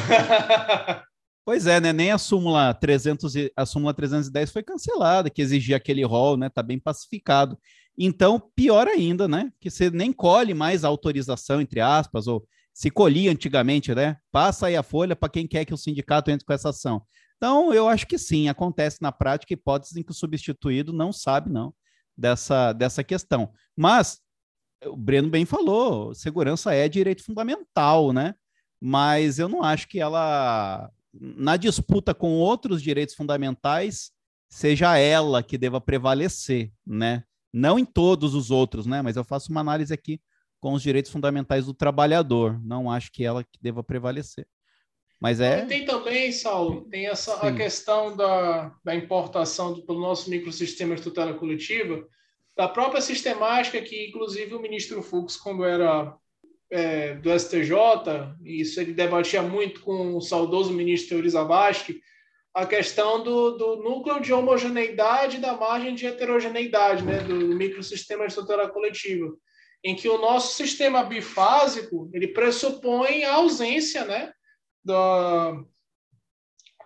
pois é, né? Nem a súmula, 300 e... a súmula 310 foi cancelada, que exigia aquele rol, né? Tá bem pacificado. Então, pior ainda, né? Que você nem colhe mais a autorização, entre aspas, ou se colhia antigamente, né? Passa aí a folha para quem quer que o sindicato entre com essa ação. Então, eu acho que sim, acontece na prática hipóteses em que o substituído não sabe, não, dessa, dessa questão. Mas, o Breno bem falou, segurança é direito fundamental, né? Mas eu não acho que ela, na disputa com outros direitos fundamentais, seja ela que deva prevalecer, né? Não em todos os outros, né? Mas eu faço uma análise aqui com os direitos fundamentais do trabalhador. Não acho que ela que deva prevalecer. Mas é. tem também, Saulo, tem essa a questão da, da importação do, pelo nosso microsistema de tutela coletiva, da própria sistemática que, inclusive, o ministro Fux, quando era é, do STJ, isso ele debatia muito com o saudoso ministro Teori Zavascki, a questão do, do núcleo de homogeneidade da margem de heterogeneidade né, do microsistema de tutela coletiva, em que o nosso sistema bifásico ele pressupõe a ausência né, da,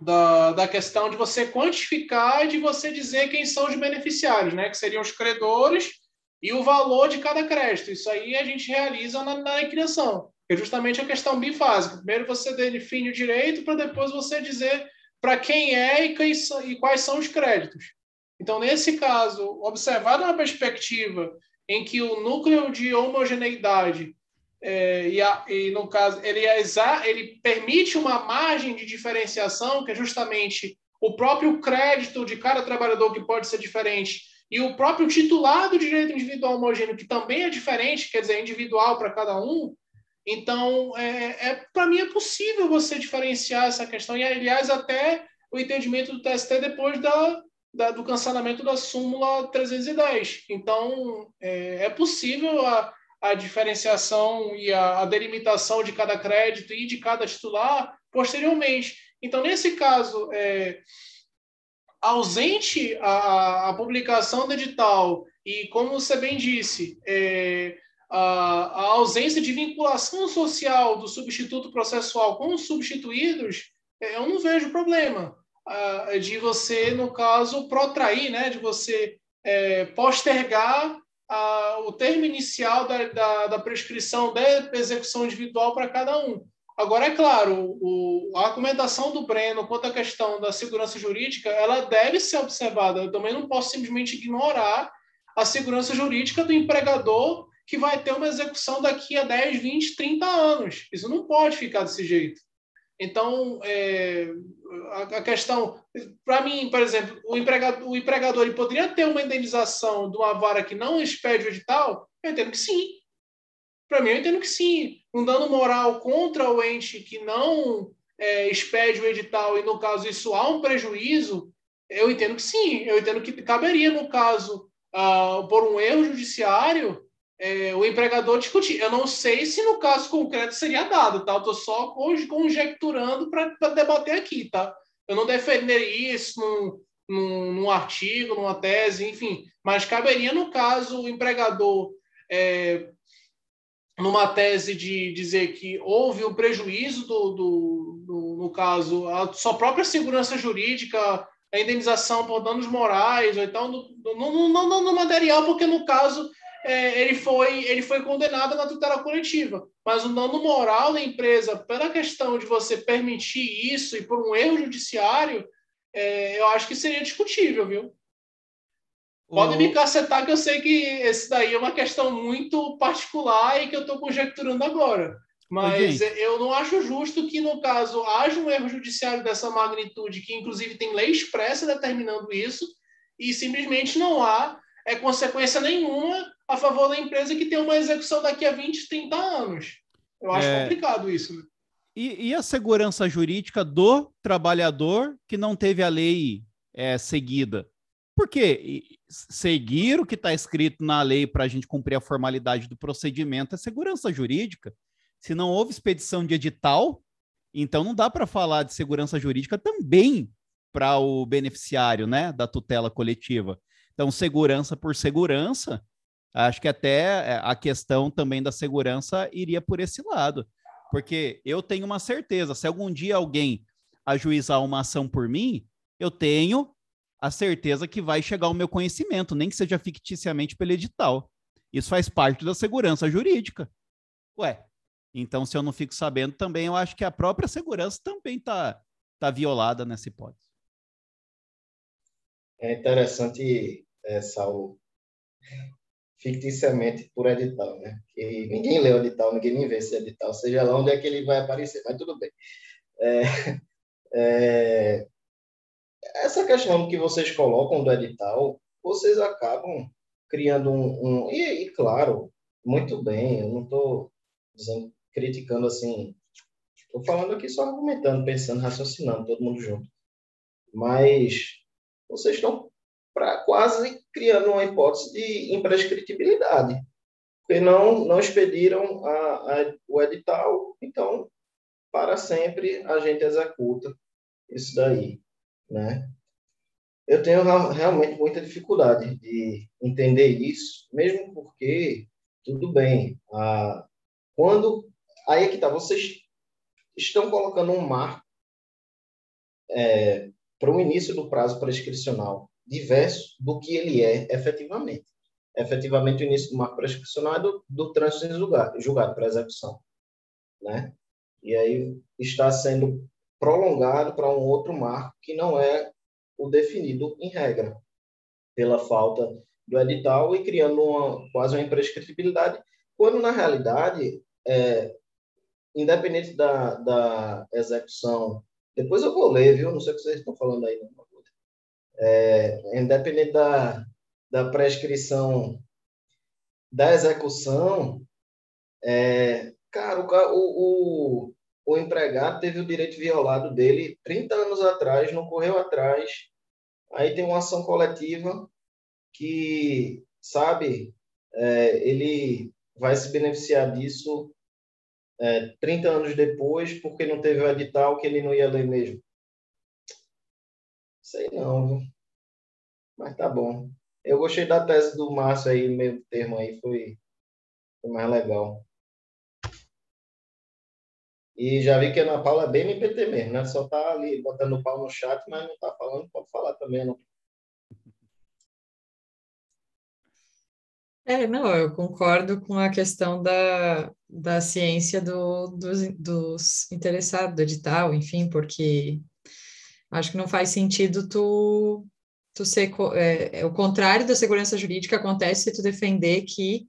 da, da questão de você quantificar e de você dizer quem são os beneficiários, né? que seriam os credores e o valor de cada crédito. Isso aí a gente realiza na, na incriação, que é justamente a questão bifásica. Primeiro você define o direito para depois você dizer para quem é e, quem, e quais são os créditos. Então, nesse caso, observado uma perspectiva em que o núcleo de homogeneidade é, e, a, e, no caso ele, é exa, ele permite uma margem de diferenciação que é justamente o próprio crédito de cada trabalhador que pode ser diferente, e o próprio titular do direito individual homogêneo, que também é diferente, quer dizer, é individual para cada um, então, é, é para mim é possível você diferenciar essa questão, e aliás, até o entendimento do TST depois da, da do cancelamento da súmula 310. Então, é, é possível a, a diferenciação e a, a delimitação de cada crédito e de cada titular posteriormente. Então, nesse caso, é, ausente a, a, publicação do edital e, como você bem disse, é, a, a, ausência de vinculação social do substituto processual com os substituídos, é, eu não vejo problema de você, no caso, protrair, né, de você é, postergar o termo inicial da, da, da prescrição da execução individual para cada um. Agora, é claro, o, a argumentação do Breno quanto à questão da segurança jurídica, ela deve ser observada. Eu também não posso simplesmente ignorar a segurança jurídica do empregador que vai ter uma execução daqui a 10, 20, 30 anos. Isso não pode ficar desse jeito. Então, é, a, a, questão, para mim, por exemplo, o empregador, o empregador poderia ter uma indenização de uma vara que não expede o edital? Eu entendo que sim. Para mim, eu entendo que sim. Um dano moral contra o ente que não é, expede o edital e, no caso, isso há um prejuízo, eu entendo que sim. Eu entendo que caberia, no caso, uh, por um erro judiciário, é, o empregador discutir. Eu não sei se no caso concreto seria dado, tá? Eu estou só conjecturando para debater aqui, tá? Eu não defenderia isso num, num, num, artigo, numa tese, enfim. Mas caberia, no caso, o empregador é, numa tese de dizer que houve um prejuízo do, do, do, no caso, a sua própria segurança jurídica, a indenização por danos morais, ou então no, no, no, no material, porque no caso é, ele, foi, ele foi condenado na tutela coletiva. Mas o dano moral da empresa, pela questão de você permitir isso e por um erro judiciário, é, eu acho que seria discutível, viu? Pode me cacetar que eu sei que esse daí é uma questão muito particular e que eu estou conjecturando agora. Mas eu não acho justo que, no caso, haja um erro judiciário dessa magnitude, que inclusive tem lei expressa determinando isso, e simplesmente não há é, consequência nenhuma a favor da empresa que tem uma execução daqui a 20, 30 anos. Eu acho é... complicado isso. Né? E, e, a segurança jurídica do trabalhador que não teve a lei é, seguida? Por quê? Seguir o que está escrito na lei para a gente cumprir a formalidade do procedimento é segurança jurídica. Se não houve expedição de edital, então não dá para falar de segurança jurídica também para o beneficiário né, da tutela coletiva. Então, segurança por segurança, acho que até é, a questão também da segurança iria por esse lado. Porque eu tenho uma certeza, se algum dia alguém ajuizar uma ação por mim, eu tenho a certeza que vai chegar ao meu conhecimento, nem que seja ficticiamente pelo edital. Isso faz parte da segurança jurídica. Ué, então se eu não fico sabendo também, eu acho que a própria segurança também está tá violada nessa hipótese. É interessante, Saulo, ficticiamente por edital, né? Que ninguém lê o edital, ninguém nem vê esse edital, seja lá onde é que ele vai aparecer, mas tudo bem. É, é, essa questão que vocês colocam do edital, vocês acabam criando um. um e, e, claro, muito bem, eu não estou criticando assim. Estou falando aqui só argumentando, pensando, raciocinando, todo mundo junto. Mas vocês estão pra, quase criando uma hipótese de imprescritibilidade, porque não, não expediram a, a, o edital, então, para sempre, a gente executa isso daí né? Eu tenho realmente muita dificuldade de entender isso, mesmo porque, tudo bem, a, quando. Aí é que tá, vocês estão colocando um marco é, para o início do prazo prescricional diverso do que ele é efetivamente. Efetivamente, o início do marco prescricional é do, do trânsito julgado, julgado para execução. Né? E aí está sendo prolongado para um outro marco que não é o definido em regra, pela falta do edital e criando uma, quase uma imprescritibilidade, quando na realidade, é, independente da, da execução Depois eu vou ler, viu? Não sei o que vocês estão falando aí. Não. É, independente da, da prescrição da execução, é, cara, o, o, o empregado teve o direito violado dele 30 anos atrás, não correu atrás. Aí tem uma ação coletiva que, sabe, é, ele vai se beneficiar disso é, 30 anos depois, porque não teve o edital que ele não ia ler mesmo. Sei não, viu? Mas tá bom. Eu gostei da tese do Márcio aí, meio termo aí, foi, foi mais legal. E já vi que a Ana Paula é bem no PT mesmo, né? Só tá ali botando o pau no chat, mas não tá falando, pode falar também, não. É, não, eu concordo com a questão da, da ciência do, dos, dos interessados, do edital, enfim, porque acho que não faz sentido tu, tu ser, é, é, o contrário da segurança jurídica acontece se tu defender que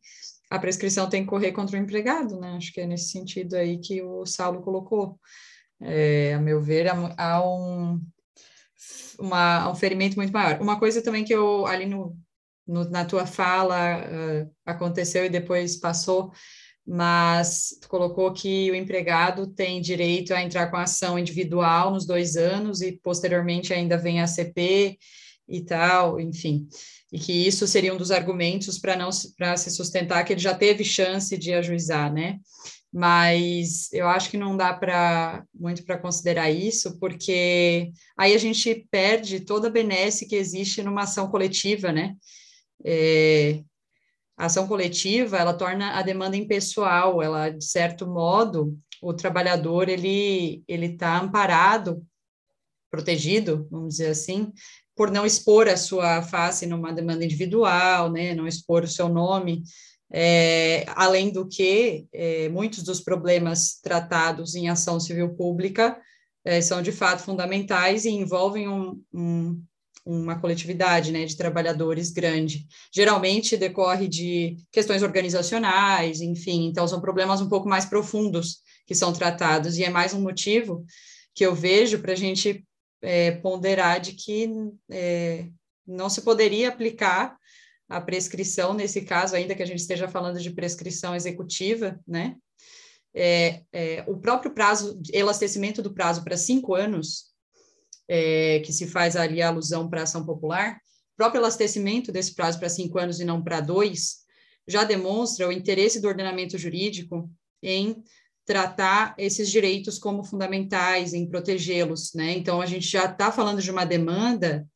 a prescrição tem que correr contra o empregado, né? Acho que é nesse sentido aí que o Saulo colocou. É, a meu ver, há, um, uma, um ferimento muito maior. Uma coisa também que eu, ali no, no na tua fala, uh, aconteceu e depois passou, mas tu colocou que o empregado tem direito a entrar com ação individual nos dois anos e posteriormente ainda vem a CP e tal, enfim e que isso seria um dos argumentos para não para se sustentar que ele já teve chance de ajuizar, né? Mas eu acho que não dá para muito para considerar isso, porque aí a gente perde toda a benesse que existe numa ação coletiva, né? É, a ação coletiva ela torna a demanda impessoal, ela de certo modo o trabalhador ele está amparado protegido, vamos dizer assim, por não expor a sua face numa demanda individual, né, não expor o seu nome, é, além do que é, muitos dos problemas tratados em ação civil pública é, são de fato fundamentais e envolvem um, um, uma coletividade né, de trabalhadores grande. Geralmente decorre de questões organizacionais, enfim, então são problemas um pouco mais profundos que são tratados, e é mais um motivo que eu vejo para a gente é, ponderar de que é, não se poderia aplicar a prescrição nesse caso, ainda que a gente esteja falando de prescrição executiva, né? É, é, o próprio prazo, elastecimento do prazo para cinco anos, é, que se faz ali a alusão para a ação popular, o próprio elastecimento desse prazo para cinco anos e não para dois, já demonstra o interesse do ordenamento jurídico em tratar esses direitos como fundamentais, em protegê-los, né? Então, a gente já está falando de uma demanda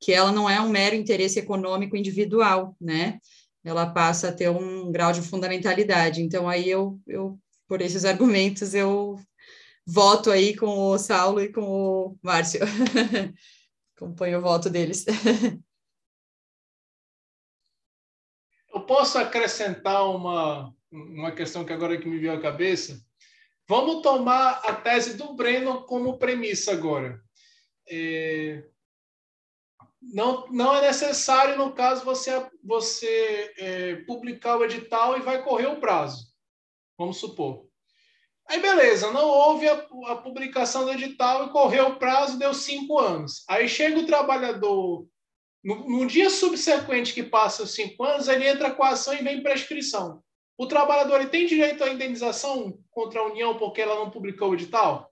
que ela não é um mero interesse econômico individual, né? Ela passa a ter um grau de fundamentalidade. Então, aí eu, eu por esses argumentos, eu voto aí com o Saulo e com o Márcio. Acompanho o voto deles. Eu posso acrescentar uma, uma questão que agora que me veio à cabeça. Vamos tomar a tese do Breno como premissa agora. É, não, não é necessário, no caso, você, você é, publicar o edital e vai correr o prazo. Vamos supor. Aí, beleza, não houve a, a publicação do edital e correu o prazo, deu cinco anos. Aí chega o trabalhador, no, no dia subsequente que passa os cinco anos, ele entra com a ação e vem prescrição. O trabalhador ele tem direito à indenização contra a União porque ela não publicou o edital?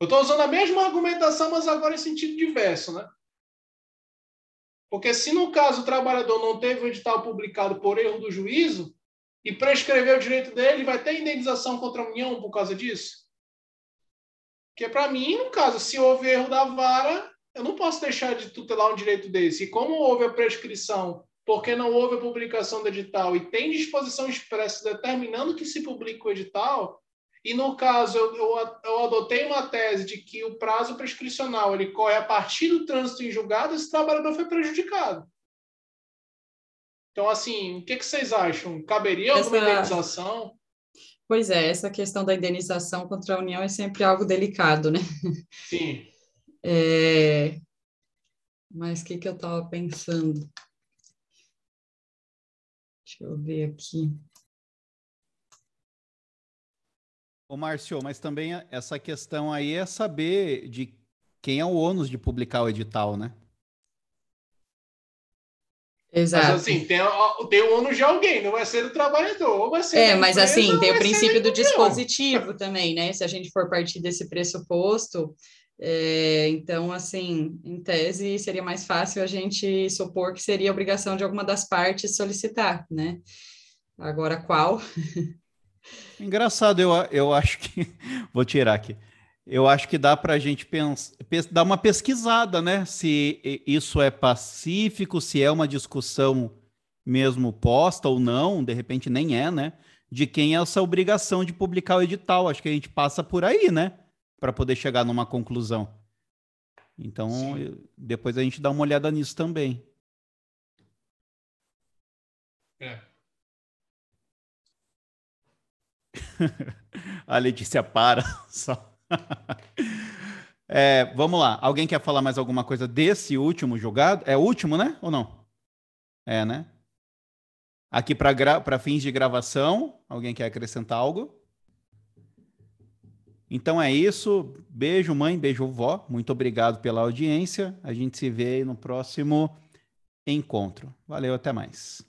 Eu estou usando a mesma argumentação, mas agora em sentido diverso, né? Porque se no caso o trabalhador não teve o edital publicado por erro do juízo e prescreveu o direito dele, vai ter indenização contra a União por causa disso? Porque para mim, no caso, se houve erro da vara, eu não posso deixar de tutelar um direito desse. E como houve a prescrição porque não houve a publicação do edital e tem disposição expressa determinando que se publique o edital, e no caso eu, eu, eu, adotei uma tese de que o prazo prescricional ele corre a partir do trânsito em julgado, esse trabalhador foi prejudicado. Então, assim, o que, que vocês acham? Caberia alguma essa... indenização? Pois é, essa questão da indenização contra a União é sempre algo delicado, né? Sim. É... Mas o que, que eu estava pensando? Deixa eu ver aqui. Ô, Márcio, mas também essa questão aí é saber de quem é o ônus de publicar o edital, né? Exato. Mas assim, tem, tem o ônus de alguém, não vai ser do trabalhador, ou vai ser. É, mas empresa, assim, tem o princípio do dispositivo também, né? Se a gente for partir desse pressuposto, é, então, assim, em tese, seria mais fácil a gente supor que seria obrigação de alguma das partes solicitar, né? Agora, qual? Engraçado, eu, eu acho que. Vou tirar aqui eu acho que dá para a gente pens... dar uma pesquisada, né? Se isso é pacífico, se é uma discussão mesmo posta ou não, de repente nem é, né? De quem é essa obrigação de publicar o edital. Acho que a gente passa por aí, né? Para poder chegar numa conclusão. Então, Sim. depois a gente dá uma olhada nisso também. É. a Letícia para só. é, vamos lá. Alguém quer falar mais alguma coisa desse último jogado? É o último, né? Ou não? É, né? Aqui para gra... fins de gravação, alguém quer acrescentar algo? Então é isso. Beijo, mãe, beijo, vó. Muito obrigado pela audiência. A gente se vê no próximo encontro. Valeu, até mais.